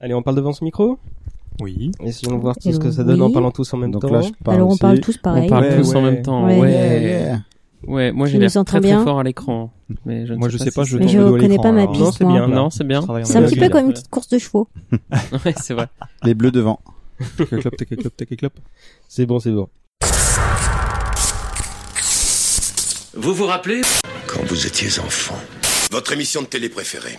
Allez, on parle devant ce micro Oui. Essayons de voir tout ce que ça donne Oui. en parlant tous en même Donc temps. là, je parle Alors on aussi. parle tous On pareil. parle Ouais, tous en même temps. Ouais. Ouais. Ouais, moi j'ai l'air entends très très bien fort à l'écran. Mais je ne Moi, je sais pas, si je à connais pas ma piste, Non, c'est bien. Non, c'est bien. C'est un petit peu comme une petite course de chevaux. ouais, c'est vrai. Les bleus devant. C'est bon, c'est bon. Vous vous rappelez? Quand vous étiez enfant. Votre émission de télé préférée.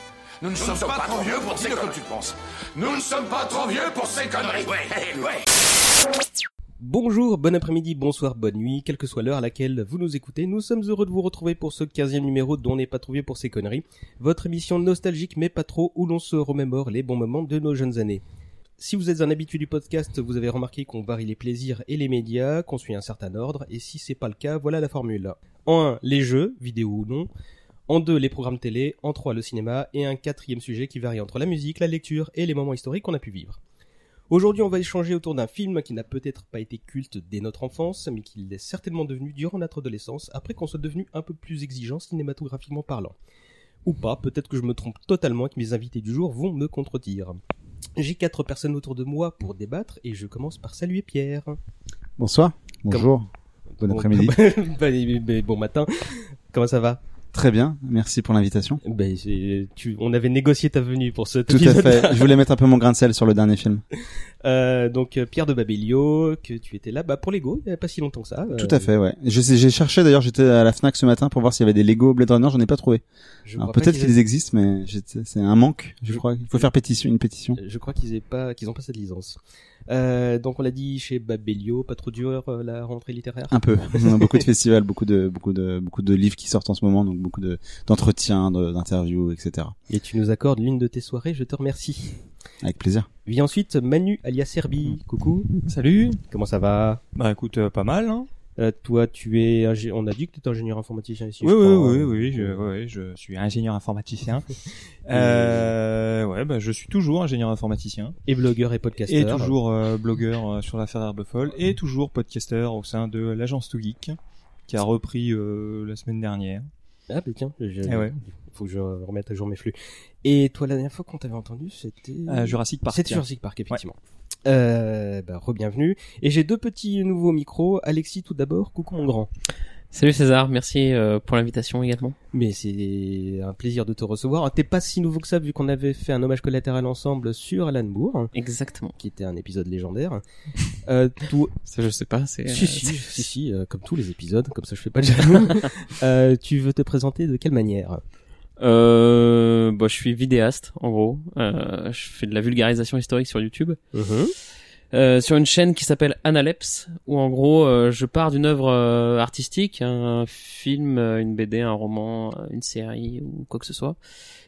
Nous ne sommes pas trop vieux pour ces conneries. tu penses. Nous ne sommes pas trop vieux pour ces conneries. Ouais, ouais. Bonjour, bon après-midi, bonsoir, bonne nuit, quelle que soit l'heure à laquelle vous nous écoutez, nous sommes heureux de vous retrouver pour ce 15e numéro dont on n'est pas trouvé pour ces conneries, votre émission nostalgique mais pas trop où l'on se remémore les bons moments de nos jeunes années. Si vous êtes un habitué du podcast, vous avez remarqué qu'on varie les plaisirs et les médias, qu'on suit un certain ordre, et si c'est pas le cas, voilà la formule. En 1, les jeux, vidéo ou non. En 2, les programmes télé. En 3, le cinéma. Et un quatrième sujet qui varie entre la musique, la lecture et les moments historiques qu'on a pu vivre. Aujourd'hui, on va échanger autour d'un film qui n'a peut-être pas été culte dès notre enfance, mais qui l'est certainement devenu durant notre adolescence, après qu'on soit devenu un peu plus exigeant cinématographiquement parlant. Ou pas, peut-être que je me trompe totalement et que mes invités du jour vont me contredire. J'ai quatre personnes autour de moi pour débattre, et je commence par saluer Pierre. Bonsoir. Bonjour. Bon Bon- après-midi. Bah, mais bon matin. Comment ça va? Très bien. Merci pour l'invitation. ben, tu, On avait négocié ta venue pour ce Tout à fait. Je voulais mettre un peu mon grain de sel sur le dernier film. Euh, donc euh, Pierre de Babelio, que tu étais là bah, pour Lego, il n'y a pas si longtemps que ça. Tout à fait, ouais. J'ai cherché d'ailleurs, j'étais à la Fnac ce matin pour voir s'il y avait des Lego Blade Runner, j'en ai pas trouvé. Peut-être qu'ils existent, mais c'est un manque, je Je- crois. Il faut faire pétition, une pétition. Je crois qu'ils aient pas, qu'ils ont pas cette licence. Euh, donc on l'a dit chez Babelio, pas trop dur euh, la rentrée littéraire. Un peu. On a beaucoup de festivals, beaucoup de, beaucoup de, beaucoup de livres qui sortent en ce moment, donc beaucoup de, d'entretiens, de- d'interviews, etc. Et tu nous accordes l'une de tes soirées, je te remercie. Avec plaisir. Vient ensuite Manu alias Serbi. Coucou, Salut. comment ça va? Bah écoute, euh, pas mal. Hein. Euh, Toi, tu es, ingé- on a dit que tu étais ingénieur informaticien ici. oui, je oui, crois. oui, oui, je, ouais, je suis ingénieur informaticien. euh, ouais, bah je suis toujours ingénieur informaticien Et blogueur et podcasteur. et toujours euh, blogueur sur l'affaire d'Herbefolle et toujours podcasteur au sein de l'agence To Geek qui a repris la semaine dernière. Ah bah tiens, je- Eh ouais. il faut que je remette à jour mes flux. Et toi, la dernière fois qu'on t'avait entendu, c'était Euh, Jurassic Park. C'était. Jurassic Park, effectivement. Euh, bah, re-bienvenue. Et j'ai deux petits nouveaux micros. Alexis, tout d'abord. Coucou, mon grand. Salut César, merci euh, pour l'invitation également. Mais c'est un plaisir de te recevoir. T'es pas si nouveau que ça, vu qu'on avait fait un hommage collatéral ensemble sur Alan Moore, Exactement. qui était un épisode légendaire. Euh, tout... Ça je sais pas, c'est... Si, euh, si, si, si, euh, comme tous les épisodes, comme ça je fais pas de jaloux. euh, tu veux te présenter de quelle manière? Euh, bah, je suis vidéaste, en gros. Euh, je fais de la vulgarisation historique sur YouTube. Euh, sur une chaîne qui s'appelle Analepse, où en gros, euh, je pars d'une œuvre euh, artistique, un film, une BD, un roman, une série ou quoi que ce soit,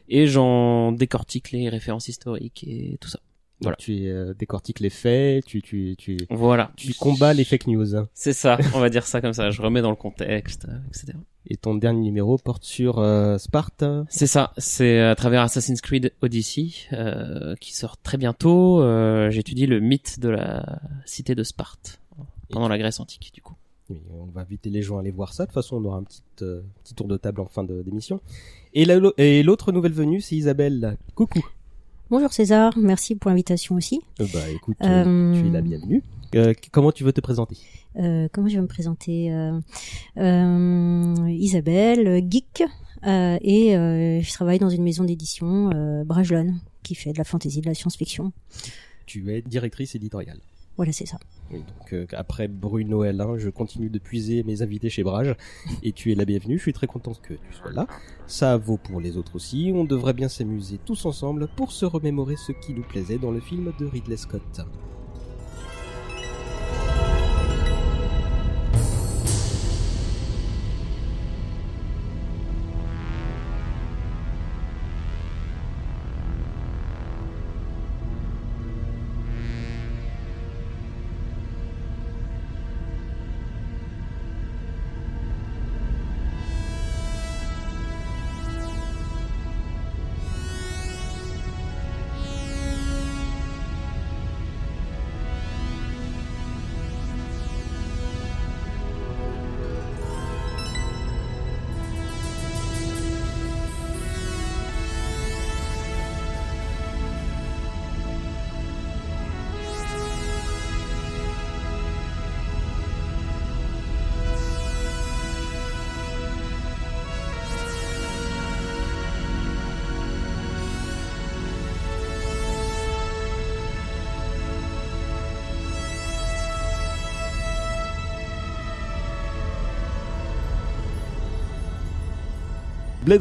et j'en décortique les références historiques et tout ça. Voilà. Tu euh, décortiques les faits, tu, tu, tu, Voilà. tu combats les fake news. C'est ça, on va dire ça comme ça. Je remets dans le contexte, euh, etc. Et ton dernier numéro porte sur euh, Sparte. C'est ça, c'est à travers Assassin's Creed Odyssey euh, qui sort très bientôt. Euh, J'étudie le mythe de la cité de Sparte pendant la Grèce antique, du coup. Oui, on va inviter les gens à aller voir ça. De toute façon, on aura un petit, euh, petit tour de table en fin d'émission. Et la- et l'autre nouvelle venue, c'est Isabelle. Coucou. Bonjour César, merci pour l'invitation aussi. Euh, bah écoute, euh, Euh, tu es la bienvenue. Comment tu veux te présenter? Comment je vais me présenter? Isabelle, geek, et je travaille dans une maison d'édition, Brajlon, qui fait de la fantasy, de la science-fiction. Tu es directrice éditoriale. Voilà, c'est ça. Donc euh, après Bruno L1, je continue de puiser mes invités chez Brage et tu es la bienvenue. Je suis très content que tu sois là. Ça vaut pour les autres aussi. On devrait bien s'amuser tous ensemble pour se remémorer ce qui nous plaisait dans le film de Ridley Scott.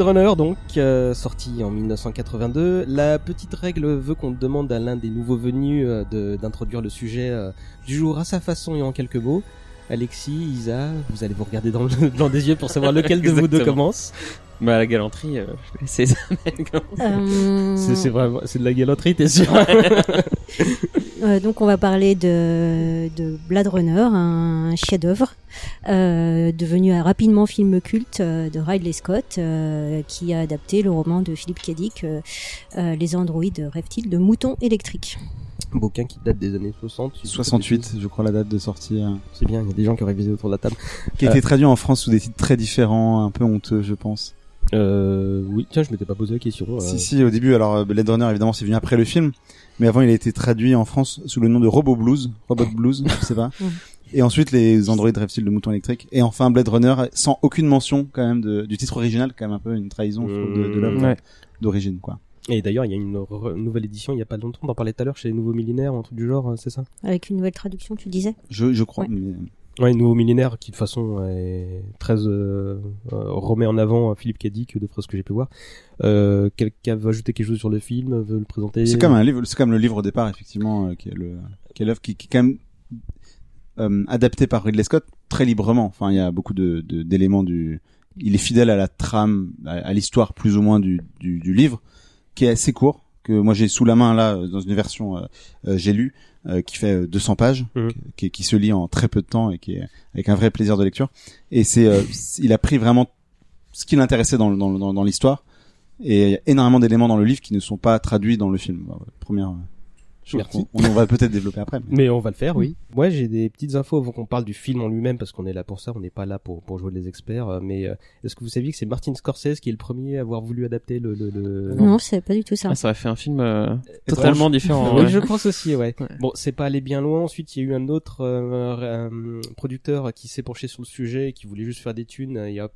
Runner, donc, euh, sorti en 1982. La petite règle veut qu'on demande à l'un des nouveaux venus euh, d'introduire le sujet euh, du jour à sa façon et en quelques mots. Alexis, Isa, vous allez vous regarder dans le blanc des yeux pour savoir lequel de vous deux commence. Bah, la galanterie, euh, je vais laisser Isabelle commencer. Euh, C'est c'est vraiment, c'est de la galanterie, t'es sûr? Euh, donc on va parler de, de Blade Runner, un chef-d'œuvre euh, devenu un rapidement film culte euh, de Ridley Scott, euh, qui a adapté le roman de Philippe K. Dick, euh, euh, Les androïdes rêvent-ils de moutons électriques? Bouquin qui date des années 60. si je dis pas de 68, bêtises. je crois la date de sortie. euh, C'est bien, il y a des gens qui ont révisé autour de la table. qui a été traduit en France sous des titres très différents, un peu honteux, je pense. Euh, oui, tiens, je m'étais pas posé la question. euh. Si, si, au début, alors euh, Blade Runner, évidemment, c'est venu après le film, mais avant, il a été traduit en France sous le nom de Robo Blues, Robot Blues, je sais pas. Et ensuite, les androïdes rêvent-ils de moutons électriques? Et enfin, Blade Runner, sans aucune mention, quand même, de, du titre original, quand même un peu une trahison, je trouve, de, de l'œuvre Ouais. d'origine, quoi. Et d'ailleurs, il y a une nouvelle édition, il y a pas longtemps, on en parlait tout à l'heure chez les Nouveaux Millénaires, un truc du genre, hein, c'est ça Avec une nouvelle traduction, tu disais Je, je crois, Ouais. mais Ouais, Nouveaux Millénaires qui de toute façon est très euh, euh, remet en avant euh, Philippe Cadic, de ce que j'ai pu voir. Euh, Quelqu'un veut ajouter quelque chose sur le film, veut le présenter c'est comme un livre, c'est comme le livre au départ, effectivement, euh, qui est le, qui est l'œuvre qui, qui est quand même euh, adapté par Ridley Scott très librement. Enfin, il y a beaucoup de de- d'éléments du, il est fidèle à la trame, à, à l'histoire plus ou moins du, du, du livre, qui est assez court, que moi j'ai sous la main là euh, dans une version euh, euh, j'ai lu, euh, qui fait euh, 200 pages, Mhm. qui, qui se lit en très peu de temps et qui est avec un vrai plaisir de lecture. Et c'est, euh, il a pris vraiment ce qui l'intéressait dans, dans, dans, dans l'histoire. Et il y a énormément d'éléments dans le livre qui ne sont pas traduits dans le film. Voilà, Première euh, Merci. On, on va peut-être développer après. mais- Mais on va le faire, oui. Moi, j'ai des petites infos avant qu'on parle du film en lui-même, parce qu'on est là pour ça, on n'est pas là pour, pour jouer les experts. euh, Mais euh, est-ce que vous saviez que c'est Martin Scorsese qui est le premier à avoir voulu adapter le... le, le... Non, c'est pas du tout ça. Ah, ça aurait fait un film euh, totalement différent. Oui, ouais. je pense aussi, ouais. Ouais. Bon, c'est pas allé bien loin. Ensuite, il y a eu un autre euh, euh, producteur qui s'est penché sur le sujet, et qui voulait juste faire des thunes. Il a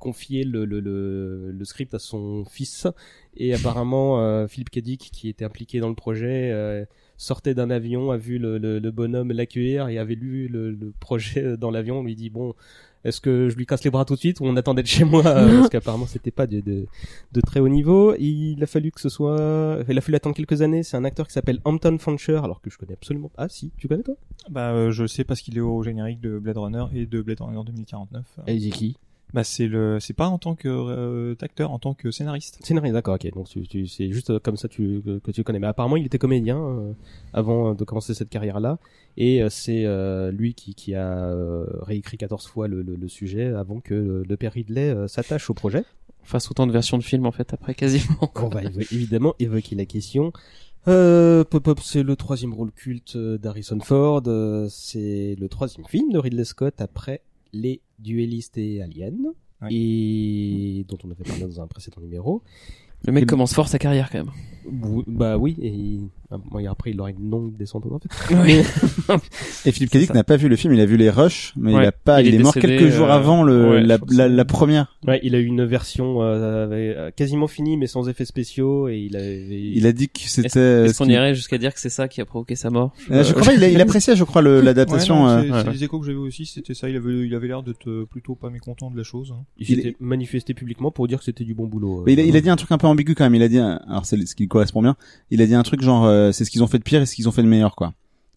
confié le, le, le, le script à son fils. Et apparemment, euh, Philippe Cadic, qui était impliqué dans le projet, euh, sortait d'un avion, a vu le, le, le bonhomme l'accueillir et avait lu le, le projet dans l'avion. On lui dit, bon, est-ce que je lui casse les bras tout de suite ou on attend d'être chez moi? Euh, Parce qu'apparemment, c'était pas de, de, de très haut niveau. Il a fallu que ce soit... Il a fallu attendre quelques années. C'est un acteur qui s'appelle Hampton Fancher, alors que je connais absolument... Ah si, tu connais toi? Bah, euh, je sais parce qu'il est au générique de Blade Runner et de Blade Runner 2049. Et il dit qui? Bah, c'est le, c'est pas en tant que euh, acteur, en tant que scénariste. Scénariste, d'accord, ok. Donc tu, tu, c'est juste comme ça tu, que, que tu connais. Mais apparemment, il était comédien euh, avant de commencer cette carrière-là. Et euh, c'est euh, lui qui, qui a euh, réécrit 14 fois le, le, le sujet avant que le, le père Ridley euh, s'attache au projet. On fasse autant de versions de films en fait après quasiment. On va évo- évidemment évoquer la question. Euh, Pop Pop, c'est le troisième rôle culte euh, d'Harrison Ford. euh, C'est le troisième film de Ridley Scott après Les Duellistes et Aliens. Et dont on avait parlé dans un précédent numéro. Le mec Et- commence fort sa carrière quand même. Bah oui, et il- bon, et après il aurait une longue descente en fait. Oui. Et Philippe Cadic n'a pas vu le film, il a vu les rushs, mais il a pas, Il il, est est, mort décédé, quelques jours euh, avant le, ouais, la, la, première. Ouais, il a eu une version euh, euh, quasiment finie mais sans effets spéciaux et il avait. Il a dit que c'était. Est-ce ce qu'on irait jusqu'à dire que c'est ça qui a provoqué sa mort Euh, je crois pas, il, a- il appréciait, je crois, l'adaptation. Ouais, euh, c'est, les échos que j'avais aussi, c'était ça. Il avait, il avait l'air d'être euh, plutôt pas mécontent de la chose. hein. il il s'était manifesté publiquement pour dire que c'était du bon boulot. Mais il a, euh, il a dit un truc un peu ambigu quand même. Il a dit, alors c'est ce qui correspond bien. Il a dit un truc genre, euh, c'est ce qu'ils ont fait de pire et ce qu'ils ont fait de meilleur, quoi.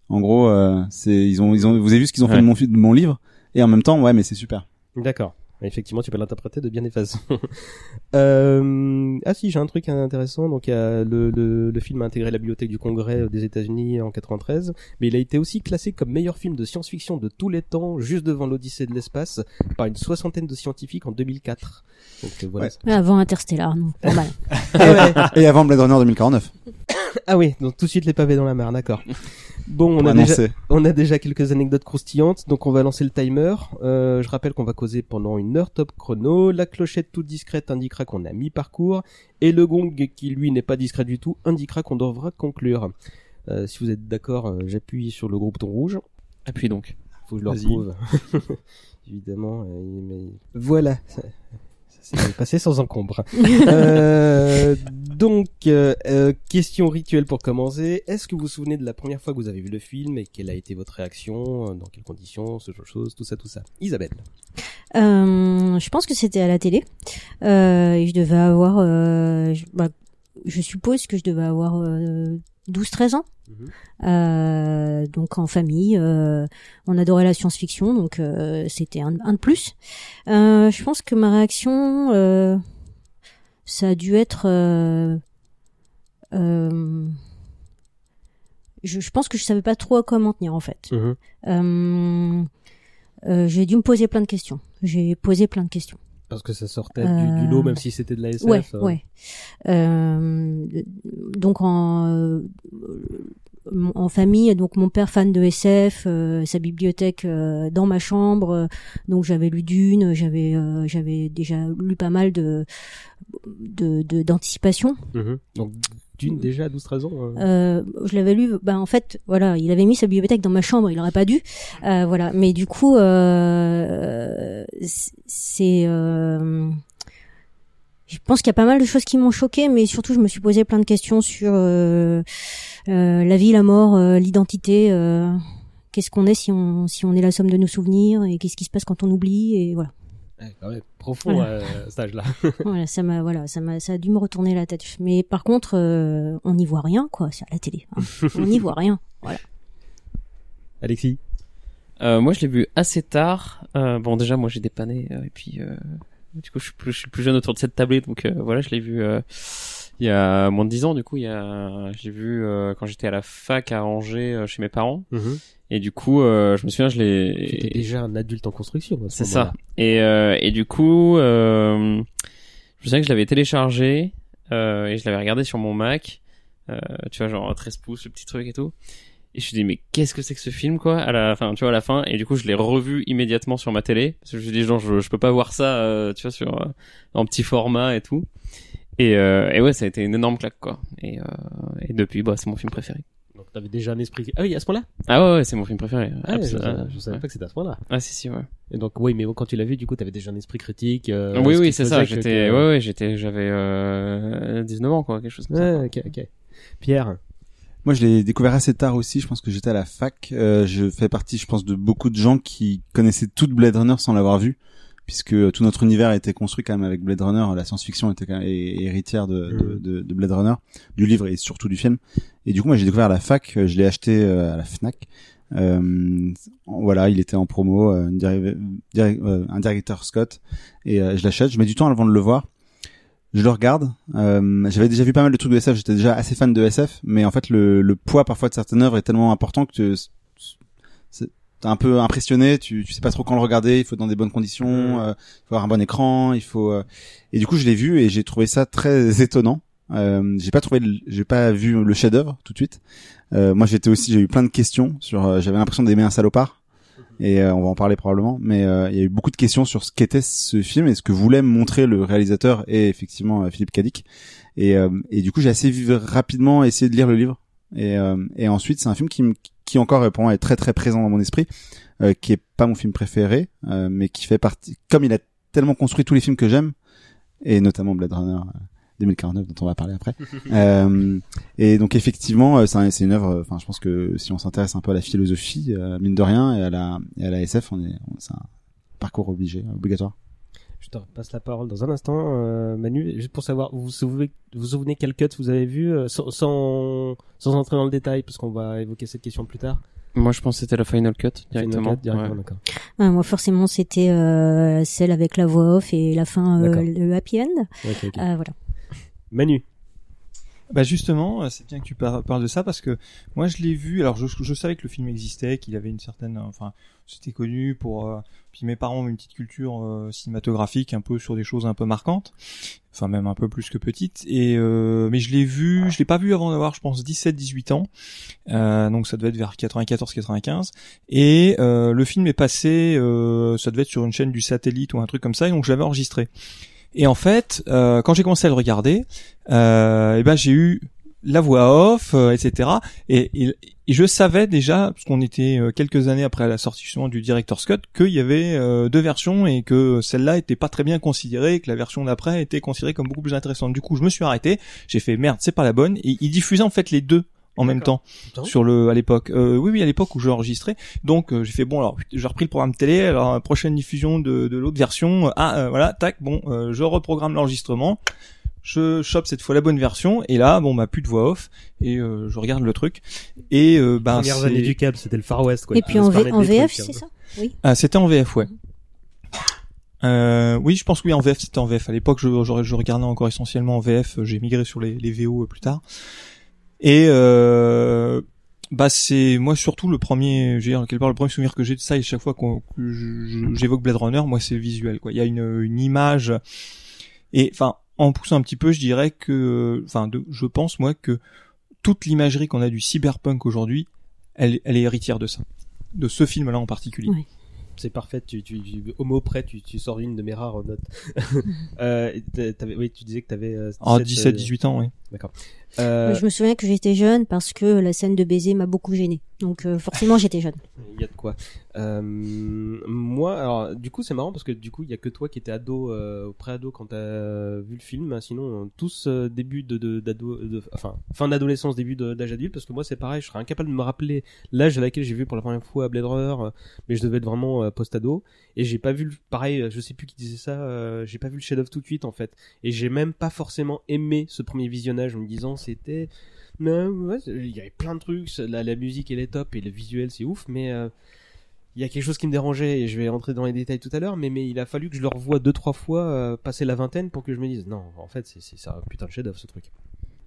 En gros, euh, c'est ils ont, ils ont, vous avez vu ce qu'ils ont fait de mon, fi- de mon livre? Et en même temps, ouais, mais c'est super. D'accord. Effectivement, tu peux l'interpréter de bien des façons. euh... Ah si, j'ai un truc intéressant. Donc, le, le, le film a intégré la bibliothèque du Congrès des États-Unis en 93, mais il a été aussi classé comme meilleur film de science-fiction de tous les temps, juste devant l'Odyssée de l'espace, par une soixantaine de scientifiques en 2004. Donc voilà. Ouais. Avant Interstellar, non. Normal. et avant Blade Runner 2049. Ah oui, donc tout de suite les pavés dans la mer, d'accord. Bon, on a déjà on a déjà quelques anecdotes croustillantes, donc on va lancer le timer. Euh, je rappelle qu'on va causer pendant une heure top chrono. La clochette toute discrète indiquera qu'on a mi-parcours, et le gong qui lui n'est pas discret du tout indiquera qu'on devra conclure. Euh, si vous êtes d'accord, euh, j'appuie sur le gros bouton rouge. Appuie donc. Faut que je le retrouve. Évidemment, euh, mais voilà. S'est passé sans encombre. Euh, donc, euh, euh, question rituelle pour commencer. Est-ce que vous vous souvenez de la première fois que vous avez vu le film et quelle a été votre réaction, euh, dans quelles conditions, ce genre de choses, tout ça, tout ça? Isabelle. Euh, je pense que c'était à la télé. Euh, je devais avoir, euh, je, bah, je suppose que je devais avoir euh, 12-13 ans. Mhm. Euh, donc en famille, euh, on adorait la science-fiction, donc euh, c'était un, un de plus. Euh, je pense que ma réaction, euh, ça a dû être. euh, euh, je, je pense que je savais pas trop à quoi m'en tenir en fait. Mhm. J'ai dû me poser plein de questions. J'ai posé plein de questions. Parce que ça sortait du, du lot, même si c'était de la SF. Ouais, euh. ouais. Euh, donc en euh, en famille, donc mon père fan de SF, euh, sa bibliothèque euh, dans ma chambre, euh, donc j'avais lu Dune, j'avais euh, j'avais déjà lu pas mal de de. Mhm. Donc, d'une déjà à 12-13 ans. euh. Euh, je l'avais lu. Ben en fait, voilà, il avait mis sa bibliothèque dans ma chambre. Il aurait pas dû. Euh, voilà. Mais du coup, euh, c'est. euh, je pense qu'il y a pas mal de choses qui m'ont choqué, mais surtout, je me suis posé plein de questions sur euh, euh, la vie, la mort, euh, l'identité. euh, Qu'est-ce qu'on est si on si on est la somme de nos souvenirs et qu'est-ce qui se passe quand on oublie et voilà. Ouais, quand même, profond Voilà. euh, cet âge-là. voilà, ça m'a voilà, ça m'a ça a dû me retourner la tête. Mais par contre, euh, on n'y voit rien quoi, c'est à la télé. hein. on n'y voit rien. Voilà. Alexis Euh, moi, je l'ai vu assez tard. Euh, bon, déjà, moi, j'ai dépanné euh, et puis euh, du coup, je suis plus, je suis le plus jeune autour de cette tablette, donc euh, voilà, je l'ai vu euh, il y a moins de 10 ans. Du coup, il y a, j'ai vu euh, quand j'étais à la fac à Angers euh, chez mes parents. Mhm. Et du coup, euh, je me souviens, je Tu l'ai. étais déjà un adulte en construction. ce C'est ça. Et, euh, et du coup, euh, je me souviens que je l'avais téléchargé euh, et je l'avais regardé sur mon Mac. Euh, tu vois, genre 13 pouces, le petit truc et tout. Et je me suis dit, mais qu'est-ce que c'est que ce film, quoi, à la fin, tu vois, à la fin. Et du coup, je l'ai revu immédiatement sur ma télé. Parce que je me suis dit, genre, je, je peux pas voir ça, euh, tu vois, sur, euh, en petit format et tout. Et, euh, et ouais, ça a été une énorme claque, quoi. Et, euh, et depuis, bah, c'est mon film préféré. T'avais déjà un esprit. Ah oui, à ce moment-là Ah ouais, ouais, c'est mon film préféré. Ah, je, euh, je savais ouais. pas que c'était à ce moment-là. Ah, si, si, ouais. Et donc, oui, mais quand tu l'as vu, du coup, t'avais déjà un esprit critique. euh, oui, oui, c'est ça. J'étais, que- ouais, ouais, j'étais, j'avais euh, 19 ans, quoi, quelque chose comme ça. Ouais, ok, ok. Pierre. Moi, je l'ai découvert assez tard aussi. Je pense que j'étais à la fac. Euh, je fais partie, je pense, de beaucoup de gens qui connaissaient tout de Blade Runner sans l'avoir vu, puisque tout notre univers a été construit quand même avec Blade Runner. La science-fiction était quand même héritière de, de, de, de Blade Runner, du livre et surtout du film. Et du coup, moi, j'ai découvert la fac. euh, Je l'ai acheté euh, à la Fnac. Euh, voilà, il était en promo, euh, dériv- diri- un directeur Scott, et je l'achète. Je mets du temps avant de le voir. Je le regarde. Euh, J'avais déjà vu pas mal de trucs de SF. J'étais déjà assez fan de SF, mais en fait, le, le poids parfois de certaines œuvres est tellement important que t'es un peu impressionné. Tu, tu sais pas trop quand le regarder. Il faut être dans des bonnes conditions. euh, il faut avoir un bon écran. Il faut. euh, Et du coup, je l'ai vu et j'ai trouvé ça très étonnant. Euh, j'ai pas trouvé, j'ai pas vu le chef-d'œuvre tout de suite. Euh, moi, j'étais aussi, j'ai eu plein de questions sur. euh, J'avais l'impression d'aimer un salopard. Et euh, on va en parler probablement, mais euh, il y a eu beaucoup de questions sur ce qu'était ce film et ce que voulait montrer le réalisateur et effectivement Philippe Cadic. Et, euh, et du coup, j'ai assez rapidement essayé de lire le livre. Et, euh, et ensuite, c'est un film qui, me- qui encore pour moi est très très présent dans mon esprit, euh, qui est pas mon film préféré, euh, mais qui fait partie. Comme il a tellement construit tous les films que j'aime, et notamment Blade Runner. euh, 2049 dont on va parler après. euh, et donc effectivement, euh, c'est un- c'est une œuvre. Enfin, je pense que si on s'intéresse un peu à la philosophie, euh, mine de rien, et à la, et à la SF, on est, c'est un parcours obligé, obligatoire. Je te repasse la parole dans un instant, euh, Manu, juste pour savoir, vous vous souvenez, vous vous souvenez quel cut vous avez vu, euh, sans, sans, sans entrer dans le détail, parce qu'on va évoquer cette question plus tard. Moi, je pense que c'était la Final Cut directement. Final cut, directement, Ouais. d'accord. Ah, moi, forcément, c'était euh, celle avec la voix off et la fin, euh, le happy end. Euh, voilà. Manu. Bah justement, euh, c'est bien que tu par- parles de ça parce que moi je l'ai vu. Alors je, je savais que le film existait, qu'il avait une certaine, enfin c'était connu pour. euh, puis mes parents ont une petite culture euh, cinématographique, un peu sur des choses un peu marquantes, enfin même un peu plus que petite. Et euh, mais je l'ai vu, je l'ai pas vu avant d'avoir, je pense, 17-18 ans. Euh, donc ça devait être vers 94-95. Et euh, le film est passé, euh, ça devait être sur une chaîne du satellite ou un truc comme ça. Et donc je l'avais enregistré. Et en fait, euh, quand j'ai commencé à le regarder, euh, et ben j'ai eu la voix off, euh, etc. Et, je savais déjà, parce qu'on était euh, quelques années après la sortie du Director Scott, qu'il y avait euh, deux versions et que celle-là était pas très bien considérée, que la version d'après était considérée comme beaucoup plus intéressante. Du coup, je me suis arrêté, j'ai fait merde, c'est pas la bonne, et il diffusait en fait les deux en même temps Putain. sur le à l'époque. Euh, oui, oui, à l'époque où je enregistrais. Donc euh, j'ai fait bon alors j'ai repris le programme télé. Alors prochaine diffusion de, de l'autre version. Ah euh, voilà, tac, bon, euh, je reprogramme l'enregistrement. Je chope cette fois la bonne version et là bon bah plus de voix off et euh, je regarde le truc et euh, bah Premières c'est- années du câble, c'était le Far West, quoi. Et puis en, V- VF, trucs, c'est ça? Oui. Ah, c'était en VF, ouais. Euh, oui, je pense que oui, en VF, c'était en VF. À l'époque, je, je, je regardais encore essentiellement en VF. J'ai migré sur les, les VO plus tard. Et euh, bah c'est moi surtout le premier, je veux dire, quelque part le premier souvenir que j'ai de ça. Et chaque fois qu'on- que j'évoque Blade Runner, moi c'est le visuel. Quoi. Il y a une, une image. Et enfin, en poussant un petit peu, je dirais que, enfin, de- je pense moi que toute l'imagerie qu'on a du cyberpunk aujourd'hui, elle, elle est héritière de ça, de ce film-là en particulier. Ouais. C'est parfait, tu, tu, tu- au mot près, tu, tu sors une de mes rares notes. euh, t'avais- oui, tu disais que t'avais euh, Ah, 17, 17, euh, 18 ans, oui. D'accord. Euh, Je me souviens que j'étais jeune parce que la scène de baiser m'a beaucoup gênée. Donc euh, forcément j'étais jeune. Il y a de quoi. Euh, moi, alors, du coup, c'est marrant parce que du coup, il y a que toi qui étais ado, pré-ado quand t'as vu le film. Sinon, tous début de, d'ado, de- enfin, fin d'adolescence, début d'âge adulte. Parce que moi, c'est pareil, je serais incapable de me rappeler l'âge à laquelle j'ai vu pour la première fois Blade Runner, mais je devais être vraiment post-ado. Et j'ai pas vu, le, pareil, je sais plus qui disait ça, j'ai pas vu le chef-d'œuvre tout de suite en fait. Et j'ai même pas forcément aimé ce premier visionnage en me disant c'était ouais, il y avait plein de trucs, la, la musique elle est top et le visuel c'est ouf, mais euh, il y a quelque chose qui me dérangeait et je vais rentrer dans les détails tout à l'heure, mais, mais il a fallu que je le revoie deux trois fois euh, passer la vingtaine pour que je me dise non, en fait c'est ça putain de chef-d'œuvre ce truc.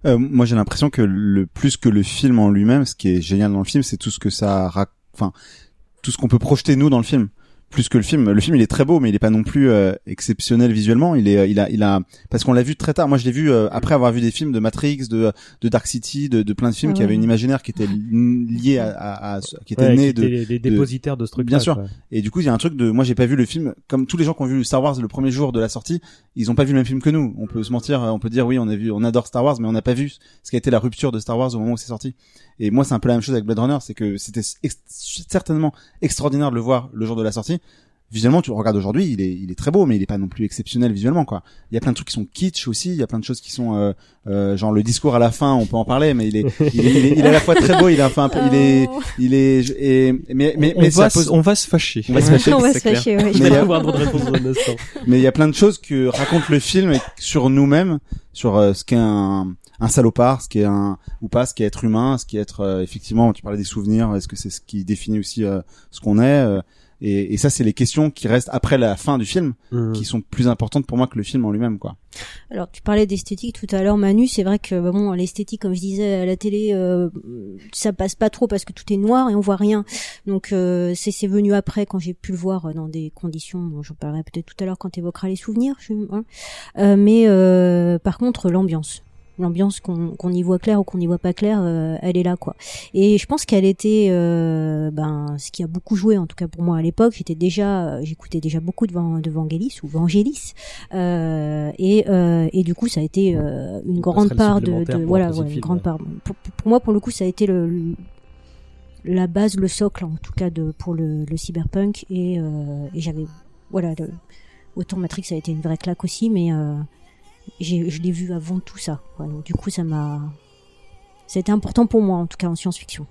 Euh, moi, j'ai l'impression que le plus que le film en lui-même, ce qui est génial dans le film, c'est tout ce que ça, enfin, tout ce qu'on peut projeter nous dans le film. Plus que le film. Le film, il est très beau, mais il est pas non plus euh, exceptionnel visuellement. Il est, euh, il a, il a, parce qu'on l'a vu très tard. Moi, je l'ai vu euh, après avoir vu des films de Matrix, de, de Dark City, de, de plein de films qui avaient une imaginaire qui était li- liée à, à, à- qui était Ouais, qui de, les, dépositaires de, ce truc. Bien sûr. Et du coup, il y a un truc de, moi, j'ai pas vu le film comme tous les gens qui ont vu Star Wars le premier jour de la sortie. Ils ont pas vu le même film que nous. On peut se mentir, on peut dire oui, on a vu, on adore Star Wars, mais on n'a pas vu ce qui a été la rupture de Star Wars au moment où c'est sorti. Et moi, c'est un peu la même chose avec Blade Runner, c'est que c'était ex- certainement extraordinaire de le voir le jour de la sortie. Visuellement, tu le regardes aujourd'hui, il est, il est très beau, mais il est pas non plus exceptionnel visuellement, quoi. Il y a plein de trucs qui sont kitsch aussi, il y a plein de choses qui sont, euh, euh, genre le discours à la fin, on peut en parler, mais il est, il est, il est, il est à la fois très beau, il est enfin un peu, il est, Oh. il est, et, mais, mais, on, mais va ça se, pose- on va se fâcher. on va se fâcher, On va se fâcher, ouais. Mais il y a- mais il y a plein de choses que raconte le film sur nous-mêmes, sur euh, ce qu'est un, un salopard, ce qu'est un ou pas, ce qu'est être humain, ce qu'est être euh, effectivement. Tu parlais des souvenirs. Est-ce que c'est ce qui définit aussi euh, ce qu'on est euh, et, et ça, c'est les questions qui restent après la fin du film, qui sont plus importantes pour moi que le film en lui-même, quoi. Alors tu parlais d'esthétique tout à l'heure Manu, c'est vrai que bah, bon l'esthétique comme je disais à la télé euh, ça passe pas trop parce que tout est noir et on voit rien. Donc euh, c'est c'est venu après quand j'ai pu le voir dans des conditions dont j'en parlerai peut-être tout à l'heure quand tu évoqueras les souvenirs. Je, hein. Euh, mais euh, par contre l'ambiance l'ambiance qu'on qu'on y voit clair ou qu'on y voit pas clair euh, elle est là quoi. Et je pense qu'elle était euh, ben ce qui a beaucoup joué en tout cas pour moi à l'époque j'étais déjà j'écoutais déjà beaucoup de, Van- de Vangelis ou Vangelis euh, et euh, et du coup ça a été euh, une grande part de, de voilà ouais, une film, grande ouais. part. Pour, pour- moi pour le coup ça a été le, le- la base le socle en tout cas de pour le, le cyberpunk et, euh, et j'avais voilà le- autant Matrix ça a été une vraie claque aussi mais euh, je l'ai vu avant tout ça quoi. Donc, du coup ça m'a c'était important pour moi en tout cas en science-fiction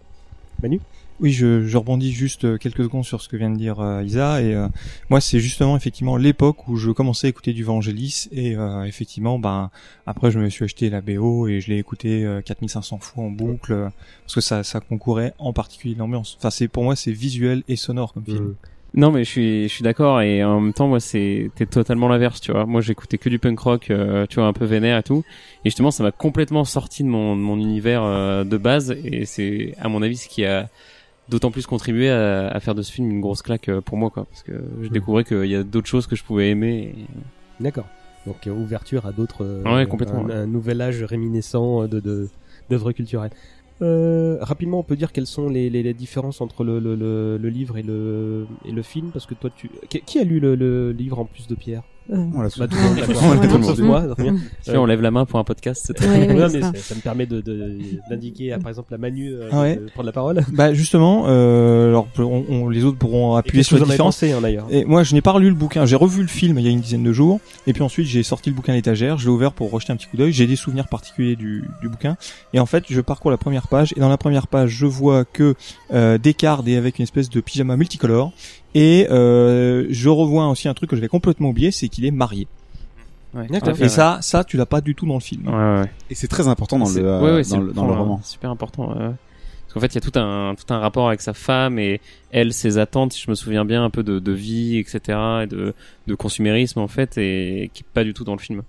Oui, je, je rebondis juste euh, quelques secondes sur ce que vient de dire euh, Isa. Et euh, moi, c'est justement effectivement l'époque où je commençais à écouter du Vangelis. Et euh, effectivement, ben après, je me suis acheté la BO et je l'ai écouté euh, 4500 fois en boucle parce que ça, ça concourait en particulier l'ambiance. Enfin, c'est pour moi, c'est visuel et sonore comme film. Mm. Non, mais je suis, je suis d'accord et en même temps, moi, c'était totalement l'inverse, tu vois. Moi, j'écoutais que du punk rock, euh, tu vois, un peu vénère et tout. Et justement, ça m'a complètement sorti de mon, de mon univers euh, de base et c'est, à mon avis, ce qui a d'autant plus contribué à, à faire de ce film une grosse claque euh, pour moi, quoi. Parce que je découvrais qu'il y a d'autres choses que je pouvais aimer. et- D'accord. Donc euh, ouverture à d'autres. euh, Ouais, complètement, Un, ouais. un nouvel âge réminiscent de de d'œuvres culturelles. Euh, rapidement, on peut dire quelles sont les, différences entre le, le, le, le livre et le, et le film Parce que toi, tu. Qui a lu le, livre en plus de Pierre? On l'a Bah, tout le monde, d'accord. On l'a Tout le monde, tous sauf moi, donc, rien. Tu vois, on lève la main pour un podcast, c'est très Ouais, ouais, c'est mais ça. ça, ça me permet de, de- d'indiquer, à, par exemple, la Manu euh, Ah ouais. de prendre la parole. Bah justement, euh, alors on, on- les autres pourront appuyer sur différences. pensé, hein, d'ailleurs Et moi, je n'ai pas relu le bouquin. J'ai revu le film il y a une dizaine de jours, et puis ensuite j'ai sorti le bouquin à l'étagère. Je l'ai ouvert pour rejeter un petit coup d'œil. J'ai des souvenirs particuliers du, du bouquin, et en fait, je parcours la première page, et dans la première page, je vois que euh, Descartes est avec une espèce de pyjama multicolore, et euh, je revois aussi un truc que j'avais complètement oublié, c'est qu'il est marié. Ouais. Fait, Et ça, ça, tu l'as pas du tout dans le film. ouais. Et c'est très important dans le, euh, ouais, ouais, c'est dans le, dans le roman. euh, Super important. ouais. Parce qu'en fait, il y a tout un tout un rapport avec sa femme et elle, ses attentes. Si je me souviens bien, un peu de, de vie, etc. et de de consumérisme en fait, et qui est pas du tout dans le film.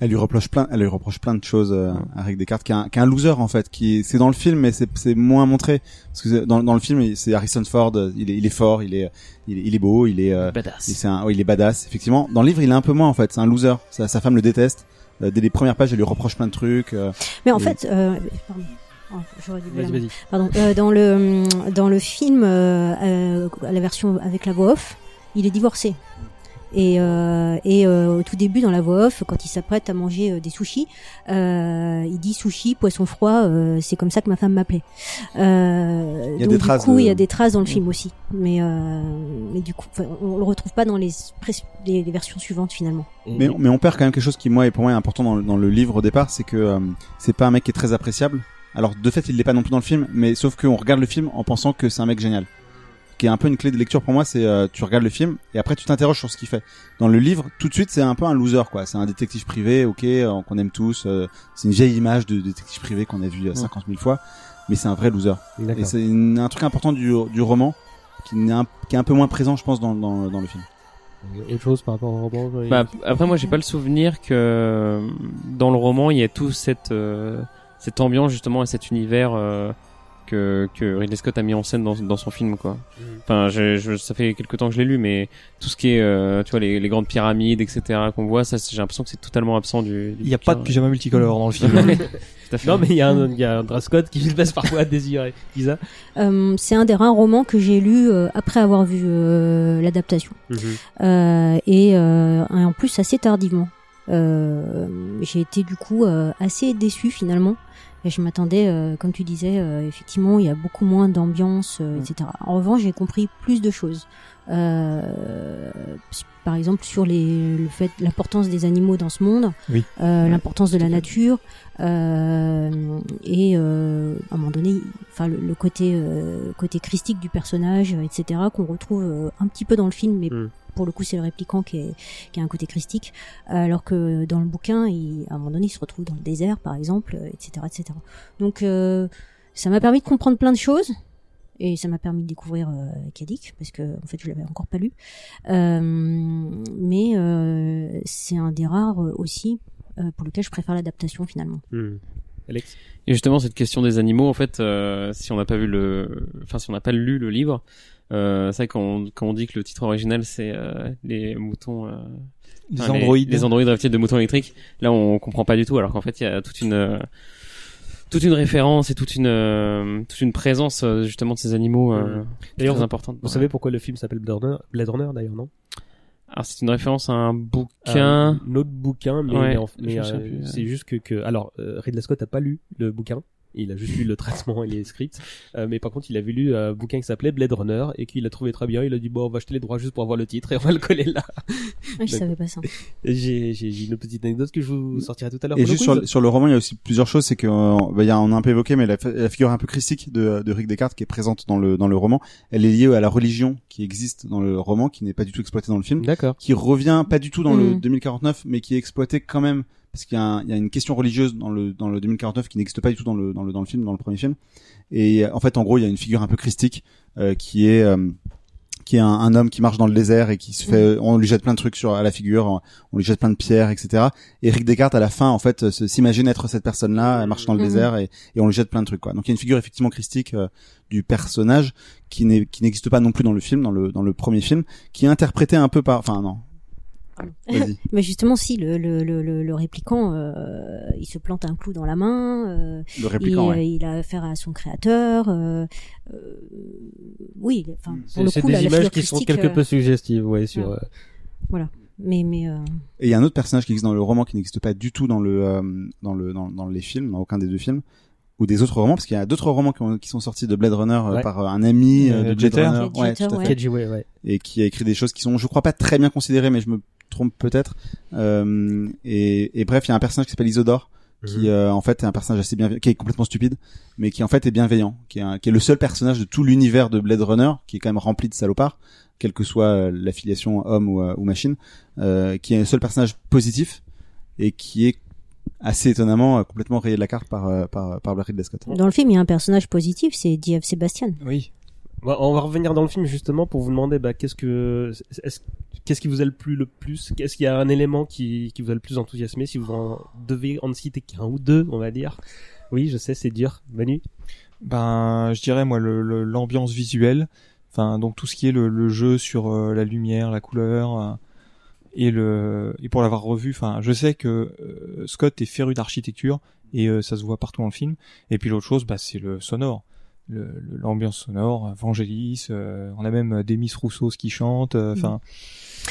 Elle lui reproche plein, elle lui reproche plein de choses euh, à Rick Descartes, qui est un, qui est un loser en fait, qui est- c'est dans le film mais c'est c'est moins montré parce que dans, dans le film c'est Harrison Ford, il est il est fort, il est il est, il est beau, il est euh, Badass. il- c'est un, ouais, il est badass effectivement. Dans le livre il est un peu moins en fait, c'est un loser. Sa, sa femme le déteste. Euh, dès les premières pages elle lui reproche plein de trucs. euh, Mais en Et- fait, euh, pardon. Oh, j'aurais dû Vas-y, lever la main. vas-y. Pardon. Euh, dans le dans le film, euh, euh, la version avec la voix off, il est divorcé. Et, euh, et euh, au tout début dans la voix off, quand il s'apprête à manger euh, des sushis, euh, il dit sushi, poisson froid, euh, c'est comme ça que ma femme m'appelait. Euh, Il y a donc des du traces coup, de- il y a des traces dans le film aussi, mais euh, mais du coup, on, le retrouve pas dans les, pré- les, les versions suivantes finalement. Mais, mais on perd quand même quelque chose qui moi et pour moi est important dans le, dans le livre au départ, c'est que euh, c'est pas un mec qui est très appréciable. Alors de fait il l'est pas non plus dans le film, mais sauf qu'on regarde le film en pensant que c'est un mec génial. Qui est un peu une clé de lecture pour moi, c'est euh, tu regardes le film et après tu t'interroges sur ce qu'il fait. Dans le livre, tout de suite c'est un peu un loser quoi. C'est un détective privé, ok, euh, qu'on aime tous. euh, c'est une vieille image de détective privé qu'on a vu euh, 50 000 fois, mais c'est un vrai loser. Et c'est un truc important du, du roman qui, n'est un, qui est un peu moins présent je pense dans, dans, dans le film. Autre chose par rapport au roman Bah, après, moi, j'ai pas le souvenir que euh, dans le roman, il y a tout cette euh, cette ambiance justement et cet univers euh, que que Ridley Scott a mis en scène dans dans son film, quoi. Enfin, je, je, ça fait quelque temps que je l'ai lu, mais tout ce qui est, euh, tu vois, les, les grandes pyramides, etc. qu'on voit, ça, j'ai l'impression que c'est totalement absent du. Il n'y a pas de pyjama multicolore dans le film. Tout à fait. Non, mais il y a un, il y a un dress code qui laisse parfois à désirer. Isa Euh, c'est un des rares romans que j'ai lu euh, après avoir vu euh, l'adaptation. Euh, et, euh, et en plus assez tardivement. Euh, j'ai été du coup euh, assez déçue finalement. Et je m'attendais, euh, comme tu disais, euh, effectivement, il y a beaucoup moins d'ambiance, euh, etc. En revanche, j'ai compris plus de choses. Euh, par exemple, sur les, le fait, l'importance des animaux dans ce monde, Oui. euh, l'importance de la nature, euh, et euh, à un moment donné, enfin le, le côté euh, côté christique du personnage, etc. qu'on retrouve un petit peu dans le film, mais Mm. Pour le coup c'est le répliquant qui, est, qui a un côté christique, alors que dans le bouquin, il, à un moment donné, il se retrouve dans le désert, par exemple, euh, etc., etc. Donc euh, ça m'a permis de comprendre plein de choses. Et ça m'a permis de découvrir euh, Kadik parce que en fait je l'avais encore pas lu. Euh, mais euh, c'est un des rares aussi euh, pour lequel je préfère l'adaptation finalement. Hmm. Alex? Et justement, cette question des animaux, en fait, euh, si on n'a pas vu le, enfin, si on n'a pas lu le livre, euh, c'est vrai qu'on quand on dit que le titre original c'est euh, les moutons, euh, Les enfin, androïdes. les, androïdes rêvent de moutons électriques. Là, on comprend pas du tout, alors qu'en fait, il y a toute une toute une référence et toute une euh, toute une présence euh, justement de ces animaux euh, D'ailleurs, très vous- importante. Vous savez pourquoi le film s'appelle Blade Runner, d'ailleurs, non? Alors c'est une référence à un bouquin. Un autre bouquin, mais, Ouais, mais mais, c'est juste que, que alors Ridley Scott a pas lu le bouquin. Il a juste lu le traitement et les scripts, Euh, mais par contre il avait lu un bouquin qui s'appelait Blade Runner et qu'il a trouvé très bien. Il a dit bon on va acheter les droits juste pour avoir le titre et on va le coller là. Ah, je savais pas ça. J'ai j'ai j'ai une petite anecdote que je vous sortirai tout à l'heure. Et le juste sur, le- sur le roman, il y a aussi plusieurs choses. C'est que euh, bah, il y a, on a un peu évoqué, mais la, la figure un peu christique de, de Rick Descartes qui est présente dans le dans le roman, elle est liée à la religion qui existe dans le roman, qui n'est pas du tout exploitée dans le film, D'accord. qui revient pas du tout dans le Mm. 2049, mais qui est exploitée quand même parce qu'il y, y a une question religieuse dans le dans le 2049 qui n'existe pas du tout dans le dans le dans le film, dans le premier film. Et euh, en fait, en gros, il y a une figure un peu christique euh, qui est euh, qui est un, un homme qui marche dans le désert et qui se fait, on lui jette plein de trucs sur à la figure, on lui jette plein de pierres, etc. Et Rick Descartes à la fin, en fait, s'imagine être cette personne-là, elle marche dans le Mhm. désert et, et on lui jette plein de trucs, quoi. Donc il y a une figure effectivement christique euh, du personnage qui n'est qui n'existe pas non plus dans le film, dans le dans le premier film, qui est interprété un peu par, enfin non. Mais justement, si le, le, le, répliquant, euh, il se plante un clou dans la main, euh, Le il, répliquant, ouais. il a affaire à son créateur. Euh, euh, oui, enfin, pour C'est le coup, des la, images qui sont quelque euh, peu suggestives, ouais, sur. ouais. euh, Mais mais euh, Et il y a un autre personnage qui existe dans le roman qui n'existe pas du tout dans le euh, dans le dans, dans les films, dans aucun des deux films ou des autres romans parce qu'il y a d'autres romans qui, ont- qui sont sortis de Blade Runner Ouais. par un ami Euh, de Blade Jeter. Runner, ouais, Jeter, tout à ouais. fait. KG, ouais, ouais. et qui a écrit des choses qui sont je crois pas très bien considérées mais je me trompe peut-être euh, et, et bref il y a un personnage qui s'appelle Isodore qui Mhm. euh, en fait est un personnage assez bienveillant qui est complètement stupide mais qui en fait est bienveillant qui est, un- qui est le seul personnage de tout l'univers de Blade Runner qui est quand même rempli de salopards quelle que soit euh, l'affiliation homme ou, euh, ou machine euh, qui est le seul personnage positif et qui est assez étonnamment complètement rayé de la carte par par par Ridley Scott. dans le film, il y a un personnage positif, c'est Diev Sebastian. Oui. Bon, on va revenir dans le film justement pour vous demander bah, qu'est-ce que est-ce- qu'est-ce qui vous a le plus le plus? Qu'est-ce qu'il y a un élément qui qui vous a le plus enthousiasmé si vous en devez en citer qu'un ou deux on va dire? Oui je sais c'est dur. Manu? Ben, je dirais moi le- l'ambiance visuelle, enfin donc tout ce qui est le, le jeu sur euh, la lumière, la couleur euh, et le et pour l'avoir revu, enfin je sais que euh, Scott est féru d'architecture et ça se voit partout dans le film. Et puis l'autre chose, bah c'est le sonore, Le- le- l'ambiance sonore, Vangelis, euh, on a même Demis Roussos qui chante, euh, enfin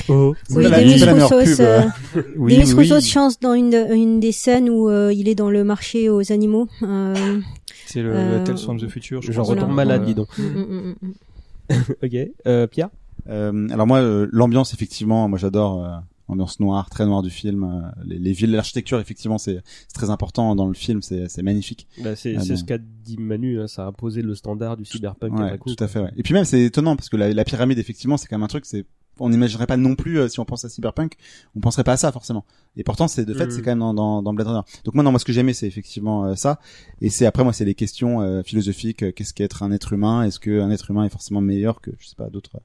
oh Oui, la- Demis Roussos, pub, euh, oui, Demis oui, Roussos oui, chante dans une, une des scènes où euh, il est dans le marché aux animaux. Euh, c'est le, euh, le Tales from the Future, je Genre crois. retourne Voilà. malade dis donc mm, mm, mm, ok euh, Pierre? Euh, alors moi, euh, l'ambiance effectivement, moi j'adore euh, l'ambiance noire, très noire du film. euh, les, les villes, l'architecture effectivement, c'est c'est très important dans le film, c'est c'est magnifique. bah, c'est bon. ce qu'a dit Manu hein, ça a imposé le standard du cyberpunk Ouais, tout à fait. Ouais. Et puis même c'est étonnant parce que la, la pyramide effectivement, c'est quand même un truc, c'est on n'imaginerait pas non plus euh, si on pense à cyberpunk, on penserait pas à ça forcément. Et pourtant, c'est de fait, Mm. c'est quand même dans, dans, dans Blade Runner. Donc moi, non, moi ce que j'aimais, c'est effectivement euh, ça. Et c'est après moi, c'est les questions euh, philosophiques. euh, Qu'est-ce qu'être un être humain? Est-ce qu'un être humain est forcément meilleur que je sais pas d'autres